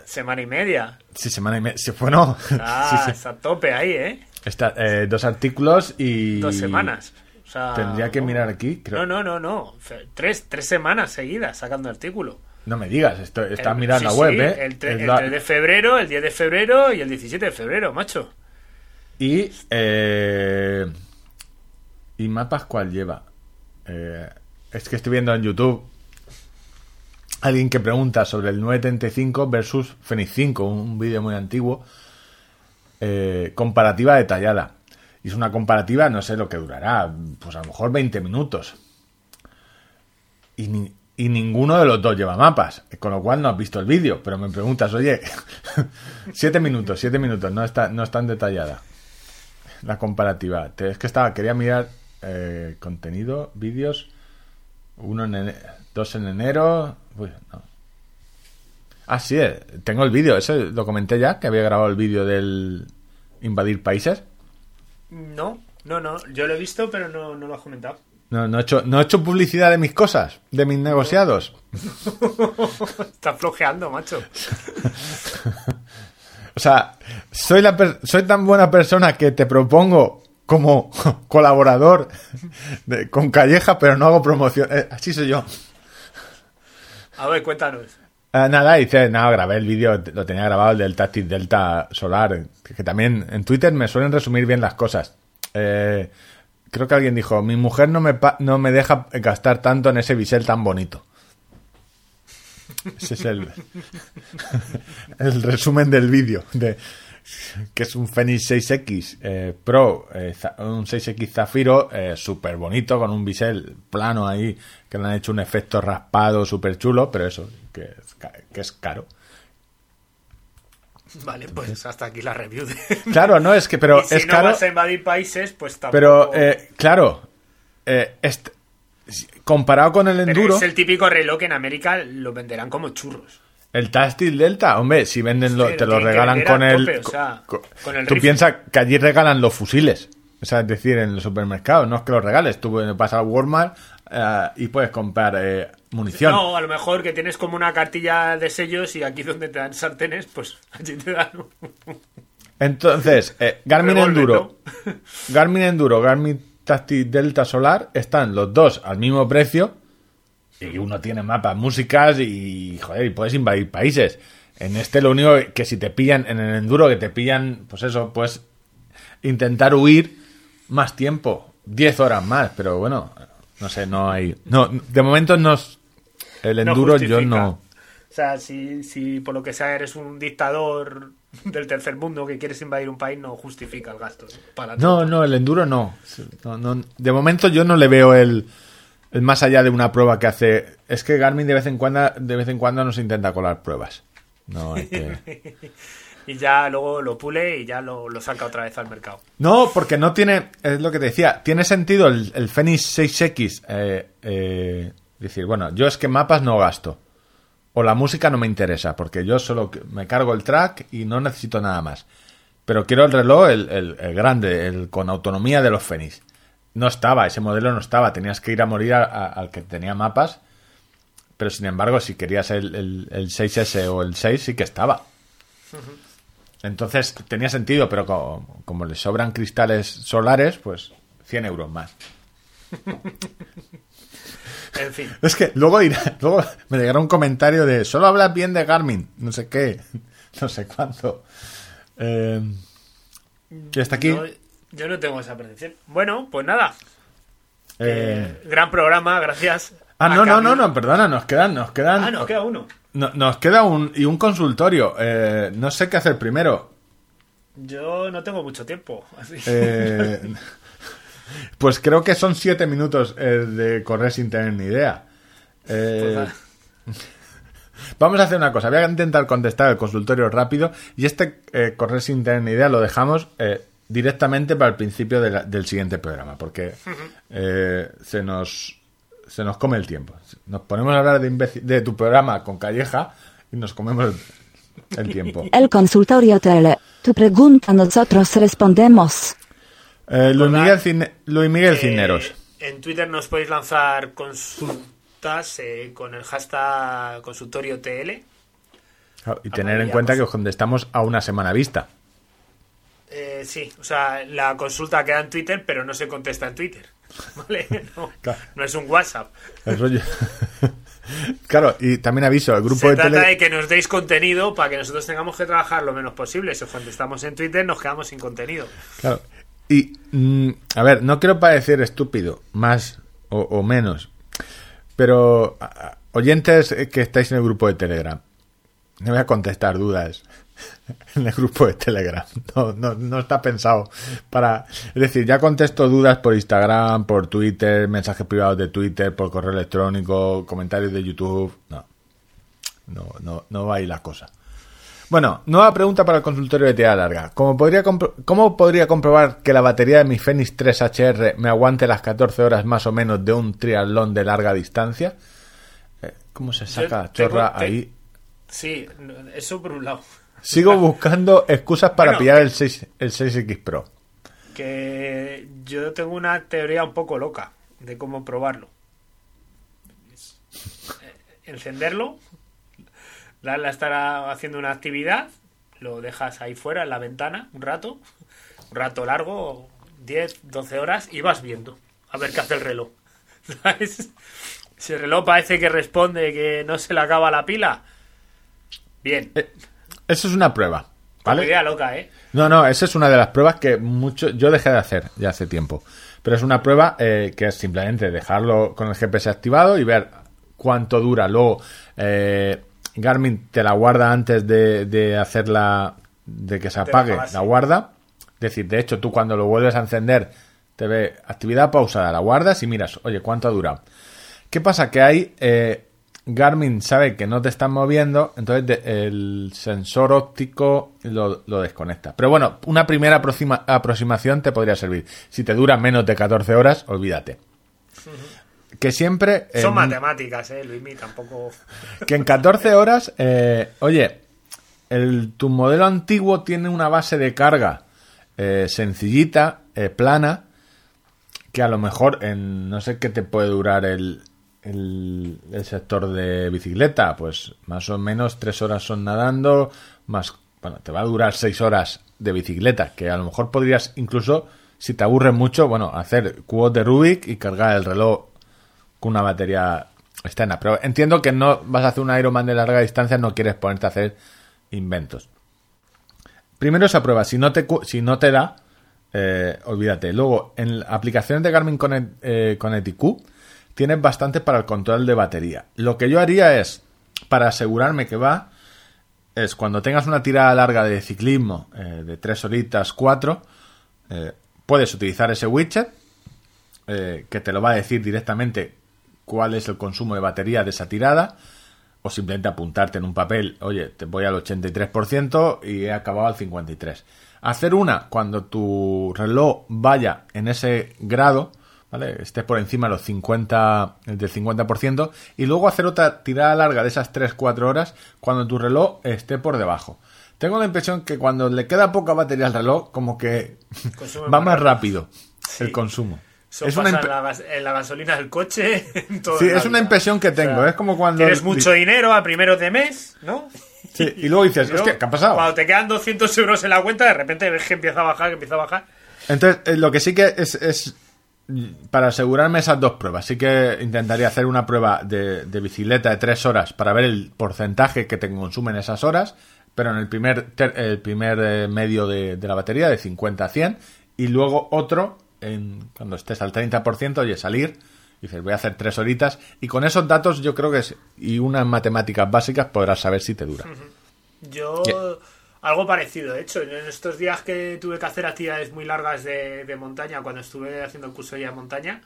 Semana y media. Sí, semana y media. Sí, bueno, Ah, *laughs* sí, sí. está a tope ahí, ¿eh? Está, eh, dos artículos y. Dos semanas. Sea, Tendría que mirar aquí. Creo. No, no, no, no. Tres, tres semanas seguidas sacando artículo. No me digas, esto, estás El- mirando sí, la web, sí, ¿eh? El, tre- Es el la- 3 de febrero, el 10 de febrero y el 17 de febrero, macho. Y. Eh, ¿Y mapas cuál lleva? Eh, es que estoy viendo en YouTube alguien que pregunta sobre el 935 versus Fenix 5, un vídeo muy antiguo. eh, comparativa detallada. Es una comparativa, no sé lo que durará, pues a lo mejor 20 minutos. Y, ni- y ninguno de los dos lleva mapas, con lo cual no has visto el vídeo, pero me preguntas, oye, *laughs* 7 minutos, 7 minutos, no está, no es tan detallada la comparativa. Es que estaba, quería mirar eh, contenido, vídeos, uno en ene- dos en enero. Uy, no. Ah, sí, eh, tengo el vídeo, ese lo comenté ya, que había grabado el vídeo del invadir países. No, no, no. Yo lo he visto, pero no, no lo has comentado. No, no he hecho, no he hecho publicidad de mis cosas, de mis negociados. *laughs* Está flojeando, macho. *laughs* O sea, soy, la per- soy tan buena persona que te propongo como *laughs* colaborador de- con Calleja, pero no hago promoción. Eh, así soy yo. A ver, cuéntanos. Ah, nada, dice, no, grabé el vídeo, lo tenía grabado el del Tactic Delta Solar, que, que también en Twitter me suelen resumir bien las cosas. Eh, creo que alguien dijo, mi mujer no me, no me deja gastar tanto en ese bisel tan bonito. Ese es el, *laughs* el resumen del vídeo, de que es un Fenix 6X eh, Pro, eh, un 6X Zafiro, eh, súper bonito, con un bisel plano ahí, que le han hecho un efecto raspado súper chulo, pero eso, que que es caro. Vale, pues hasta aquí la review. De... *laughs* Claro, no, es que, pero *laughs* y si es no caro, vas a invadir países, pues tampoco... pero eh, claro, eh, comparado con el Pero enduro, es el típico reloj que en América lo venderán como churros. el Tastil Delta, hombre, si venden lo- Sí, te lo regalan con el, tope, o sea, co- con el tú piensas que allí regalan los fusiles, o sea, es decir, en el supermercado, no es que los regales, tú vas a Walmart eh, y puedes comprar eh, munición. No, a lo mejor que tienes como una cartilla de sellos y aquí donde te dan sartenes, pues *laughs* allí te dan Entonces, eh, *laughs* *laughs* Garmin Enduro, Garmin Enduro, Garmin Tactic Delta Solar están los dos al mismo precio y uno tiene mapas, músicas y joder, y puedes invadir países. En este lo único que si te pillan en el Enduro que te pillan, pues eso, pues intentar huir más tiempo, 10 horas más, pero bueno, no sé, no hay no de momento no el No Enduro yo no O sea, si, si por lo que sea eres un dictador del tercer mundo que quieres invadir un país, no justifica el gasto. ¿no? Para No, no, el enduro no. No, no. De momento yo no le veo el, el más allá de una prueba que hace. Es que Garmin de vez en cuando, de vez en cuando nos intenta colar pruebas. No, que- *laughs* Y ya luego lo pule y ya lo, lo saca otra vez al mercado. no, porque no tiene. Es lo que te decía. Tiene sentido el, el Fenix 6X. eh, eh, decir, bueno, yo es que mapas no gasto. O la música no me interesa, porque yo solo me cargo el track y no necesito nada más. Pero quiero el reloj, el, el- el grande, el con autonomía de los Fenix. No estaba, ese modelo no estaba. Tenías que ir a morir a- a- al que tenía mapas. Pero sin embargo, si querías el, el- el 6S o el 6, sí que estaba. Entonces tenía sentido, pero como, como le sobran cristales solares, pues 100 euros más. En fin. *laughs* Es que luego, dirá, luego me llegará un comentario de solo hablas bien de Garmin, no sé qué, *laughs* no sé cuánto. Eh, y hasta aquí. Yo no tengo esa percepción. Bueno, pues nada. eh, Gran programa, gracias. Ah, no, no, no, no, perdona, nos quedan, nos quedan. Ah, nos queda uno. No- nos queda un y un consultorio. Eh, no sé qué hacer primero. Yo no tengo mucho tiempo. Así. Eh, pues creo que son siete minutos eh, de correr sin tener ni idea. Pues vamos a hacer una cosa. Voy a intentar contestar el consultorio rápido y este correr sin tener ni idea lo dejamos directamente para el principio de la- del siguiente programa porque se nos se nos come el tiempo. Nos ponemos a hablar de, tu programa con Calleja y nos comemos el, el tiempo. *laughs* El consultorio tele. Tu pregunta nosotros respondemos. Eh, Luis. Miguel Cine- Luis Miguel Eh, Cisneros. en Twitter nos podéis lanzar consultas eh, con el hashtag consultorio TL. Claro, Y tener en cuenta que os contestamos a una semana vista. Eh, sí, o sea, la consulta queda en Twitter, pero no se contesta en Twitter. *laughs* ¿Vale? No, Claro. no es un WhatsApp. El rollo- *laughs* claro, y también aviso, el grupo Se de trata tele... de que nos deis contenido para que nosotros tengamos que trabajar lo menos posible. Si os contestamos en Twitter, nos quedamos sin contenido. Claro. Y, mm, a ver, no quiero parecer estúpido, más o, o menos, pero a- oyentes que estáis en el grupo de Telegram, no voy a contestar dudas *laughs* en el grupo de Telegram. *laughs* No, no, no está pensado para... Es decir, ya contesto dudas por Instagram, por Twitter, mensajes privados de Twitter, por correo electrónico, comentarios de YouTube. No, no, no, no va ahí la cosa. Bueno, nueva pregunta para el consultorio de tirada larga. ¿Cómo podría, ¿Cómo podría comprobar que la batería de mi Fenix 3 HR me aguante las 14 horas más o menos de un triatlón de larga distancia? Eh, ¿Cómo se saca Yo tengo- chorra te- ahí? Sí, eso por un lado. Sigo buscando excusas para Bueno, pillar el, 6, el 6X Pro. Que yo tengo una teoría un poco loca de cómo probarlo. Eh, encenderlo, darle a estar haciendo una actividad, lo dejas ahí fuera en la ventana un rato, un rato largo, 10, 12 horas, y vas viendo a ver qué hace el reloj. *laughs* ¿Sabes? Si el reloj parece que responde que no se le acaba la pila, bien. Eh, Eso es una prueba. ¿vale? Idea loca, ¿eh? No, no, esa es una de las pruebas que mucho yo dejé de hacer ya hace tiempo. Pero es una prueba eh, que es simplemente dejarlo con el GPS activado y ver cuánto dura. Luego, eh, Garmin te la guarda antes de, de hacerla, de que se apague, la guarda. Es decir, de hecho, tú cuando lo vuelves a encender, te ve actividad pausada, la guardas y miras, oye, ¿cuánto ha durado? ¿Qué pasa? Que hay eh, Garmin sabe que no te están moviendo, entonces el sensor óptico lo, lo desconecta. Pero bueno, una primera aproxima- aproximación te podría servir. Si te dura menos de 14 horas, olvídate. Que siempre... Son en- matemáticas, ¿eh, Luismi? Tampoco... *laughs* que en 14 horas, eh, oye, el, tu modelo antiguo tiene una base de carga eh, sencillita, eh, plana, que a lo mejor en no sé qué te puede durar el, el, sector de bicicleta, pues más o menos 3 horas son nadando, más, bueno, te va a durar 6 horas de bicicleta, que a lo mejor podrías incluso, si te aburre mucho, bueno, hacer cubos de Rubik y cargar el reloj con una batería externa. Pero entiendo que no vas a hacer un Ironman de larga distancia, no quieres ponerte a hacer inventos. Primero esa prueba, si no te, si no te da, eh, olvídate. Luego, en aplicaciones de Garmin Connect, eh, Connect IQ, tienes bastante para el control de batería. Lo que yo haría es, para asegurarme que va, es cuando tengas una tirada larga de ciclismo, eh, de 3 horitas, 4, puedes utilizar ese widget eh, que te lo va a decir directamente cuál es el consumo de batería de esa tirada o simplemente apuntarte en un papel, oye, te voy al 83% y he acabado al 53%. Hacer una cuando tu reloj vaya en ese grado, ¿vale? Estés por encima de los 50, del 50%, y luego hacer otra tirada larga de esas 3-4 horas cuando tu reloj esté por debajo. Tengo la impresión que cuando le queda poca batería al reloj, como que Consume *laughs* va más rápido Sí. el consumo. Eso Es pasa una en, la, gas- en la gasolina del coche. *laughs* en todo Sí, es una impresión que tengo. es como cuando. Tienes mucho dinero a primeros de mes, ¿no? *laughs* Sí, y luego dices, hostia, ¿qué ha pasado? Cuando te quedan 200 euros en la cuenta, de repente ves que empieza a bajar, que empieza a bajar. Entonces, eh, lo que sí que es, es para asegurarme esas dos pruebas, sí que intentaría hacer una prueba de, de bicicleta de tres horas para ver el porcentaje que te consumen esas horas, pero en el primer, ter- el primer eh, medio de, de la batería, de 50 a 100, y luego otro, en, cuando estés al 30%, oye, salir Dices, voy a hacer tres horitas y con esos datos yo creo que es, y unas matemáticas básicas podrás saber si te dura. Yo algo parecido, de hecho, en estos días que tuve que hacer actividades muy largas de, de montaña, cuando estuve haciendo el curso de montaña,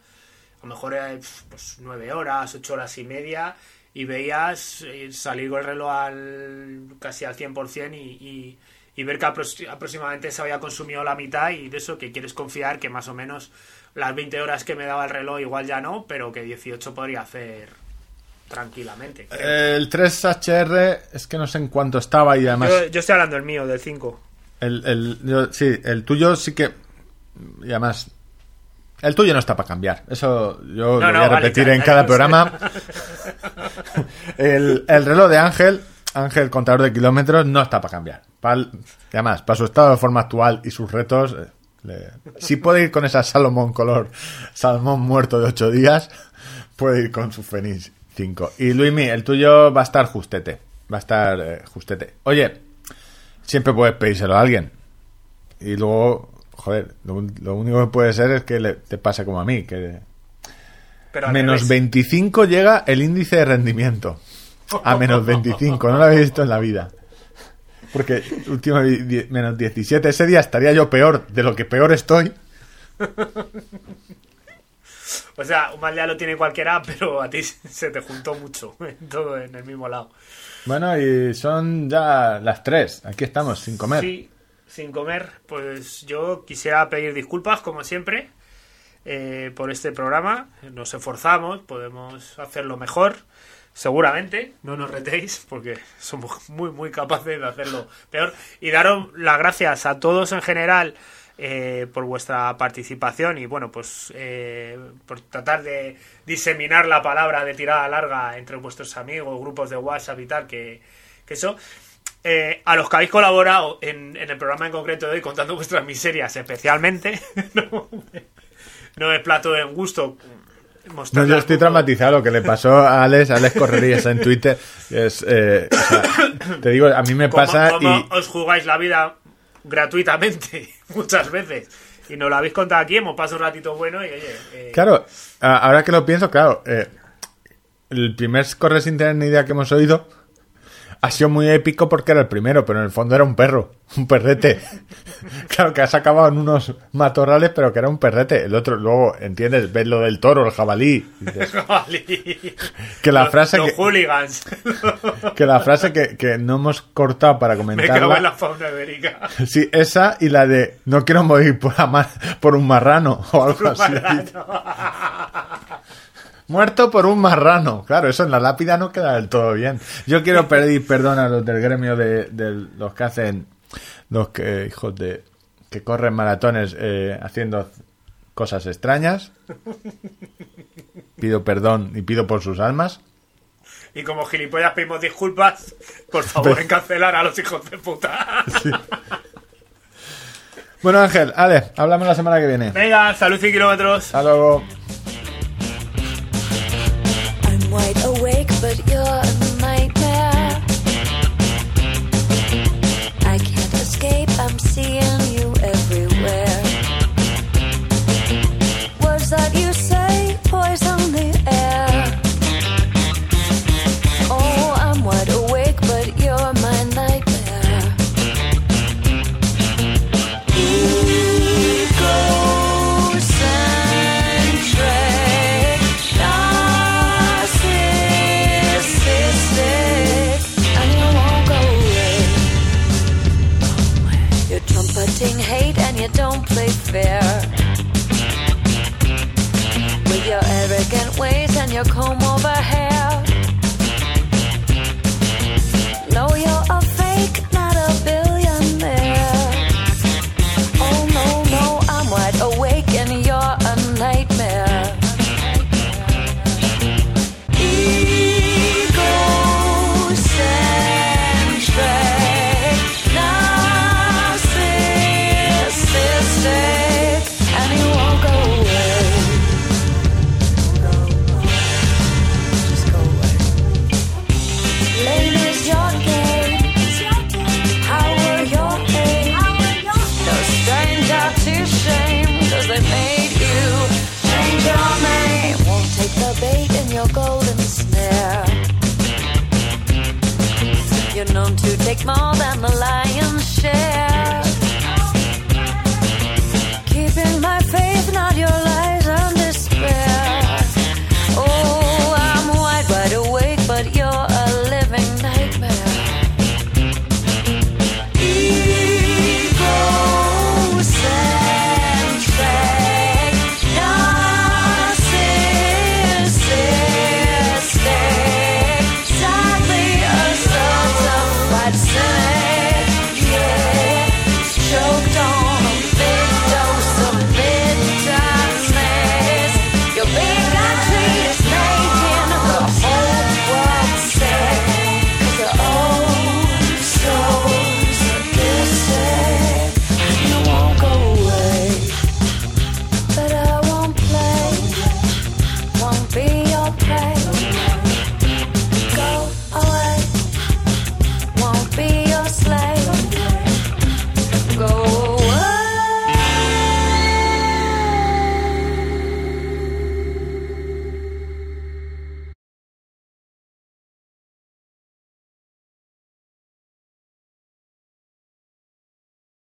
a lo mejor era pues, nueve horas, ocho horas y media, y veías eh, salir con el reloj al, casi al 100% y, y, y ver que apro- aproximadamente se había consumido la mitad y de eso que quieres confiar que más o menos las 20 horas que me daba el reloj igual ya no, pero que 18 podría hacer tranquilamente. El 3HR es que no sé en cuánto estaba y además... Yo, yo estoy hablando del mío, del 5. El, el- yo- sí, el tuyo sí que. Y además. El tuyo no está para cambiar. Eso yo No, lo no, voy a repetir en cada programa. *laughs* el, el reloj de Ángel, Ángel contador de kilómetros, no está para cambiar. Pa'l- y además, para su estado de forma actual y sus retos. eh, le- si puede ir con esa Salomón color salmón muerto de 8 días, puede ir con su Fenix 5. Y Luismi, el tuyo va a estar justete. Va a estar eh, justete. Oye, siempre puedes pedírselo a alguien. Y luego, joder, lo, único que puede ser es que le- te pase como a mí, que Pero menos revés. 25 llega el índice de rendimiento. A menos 25, no lo había visto en la vida. Porque último menos 17, ese día estaría yo peor de lo que peor estoy. O sea, un mal día lo tiene cualquiera, *laughs* pero a ti se te juntó mucho. *laughs* Todo en el mismo lado. Bueno, y son ya las 3, aquí estamos, sin comer. Sí, sin comer. Pues yo quisiera pedir disculpas, como siempre, eh, por este programa. Nos esforzamos, podemos hacerlo mejor. Seguramente, no nos retéis, porque somos muy, muy capaces de hacerlo peor. Y daros las gracias a todos en general eh, por vuestra participación y, bueno, pues eh, por tratar de diseminar la palabra de tirada larga entre vuestros amigos, grupos de WhatsApp y tal, que, que eso. Eh, a los que habéis colaborado en, en el programa en concreto de hoy contando vuestras miserias especialmente, *laughs* no, no es plato de gusto No, yo estoy traumatizado. Lo que le pasó a Alex, Alex Correrías en Twitter, es, eh, o sea, te digo, a mí me ¿Cómo- pasa cómo y... os jugáis la vida gratuitamente *laughs* muchas veces. Y nos lo habéis contado aquí hemos pasado un ratito bueno y oye eh, Claro, ahora que lo pienso, claro, eh, el primer correr sin tener ni idea que hemos oído ha sido muy épico porque era el primero, pero en el fondo era un perro, *laughs* un perrete. *laughs* claro, que has acabado en unos matorrales, pero que era un perrete. El otro, luego, entiendes, ves lo del toro, el jabalí. *laughs* dices, jabalí. Que la frase los que- hooligans que la frase que, que no hemos cortado para me cago en la comentarla. fauna ibérica Sí, esa y la de no quiero morir por, un marrano o algo así. Muerto por un marrano. Claro, eso en la lápida no queda del todo bien. Yo quiero *laughs* pedir perdón a los del gremio de, de los que hacen, los que, hijos de, que corren maratones eh, haciendo cosas extrañas. Pido perdón y pido por sus almas. y como gilipollas pedimos disculpas por favor en cancelar a los hijos de puta *laughs* Bueno, Ángel, Ale, hablamos la semana que viene. venga salud y kilómetros Hasta luego. Wide awake, but you're fair. With your arrogant ways and your comb over hair. take more than the light.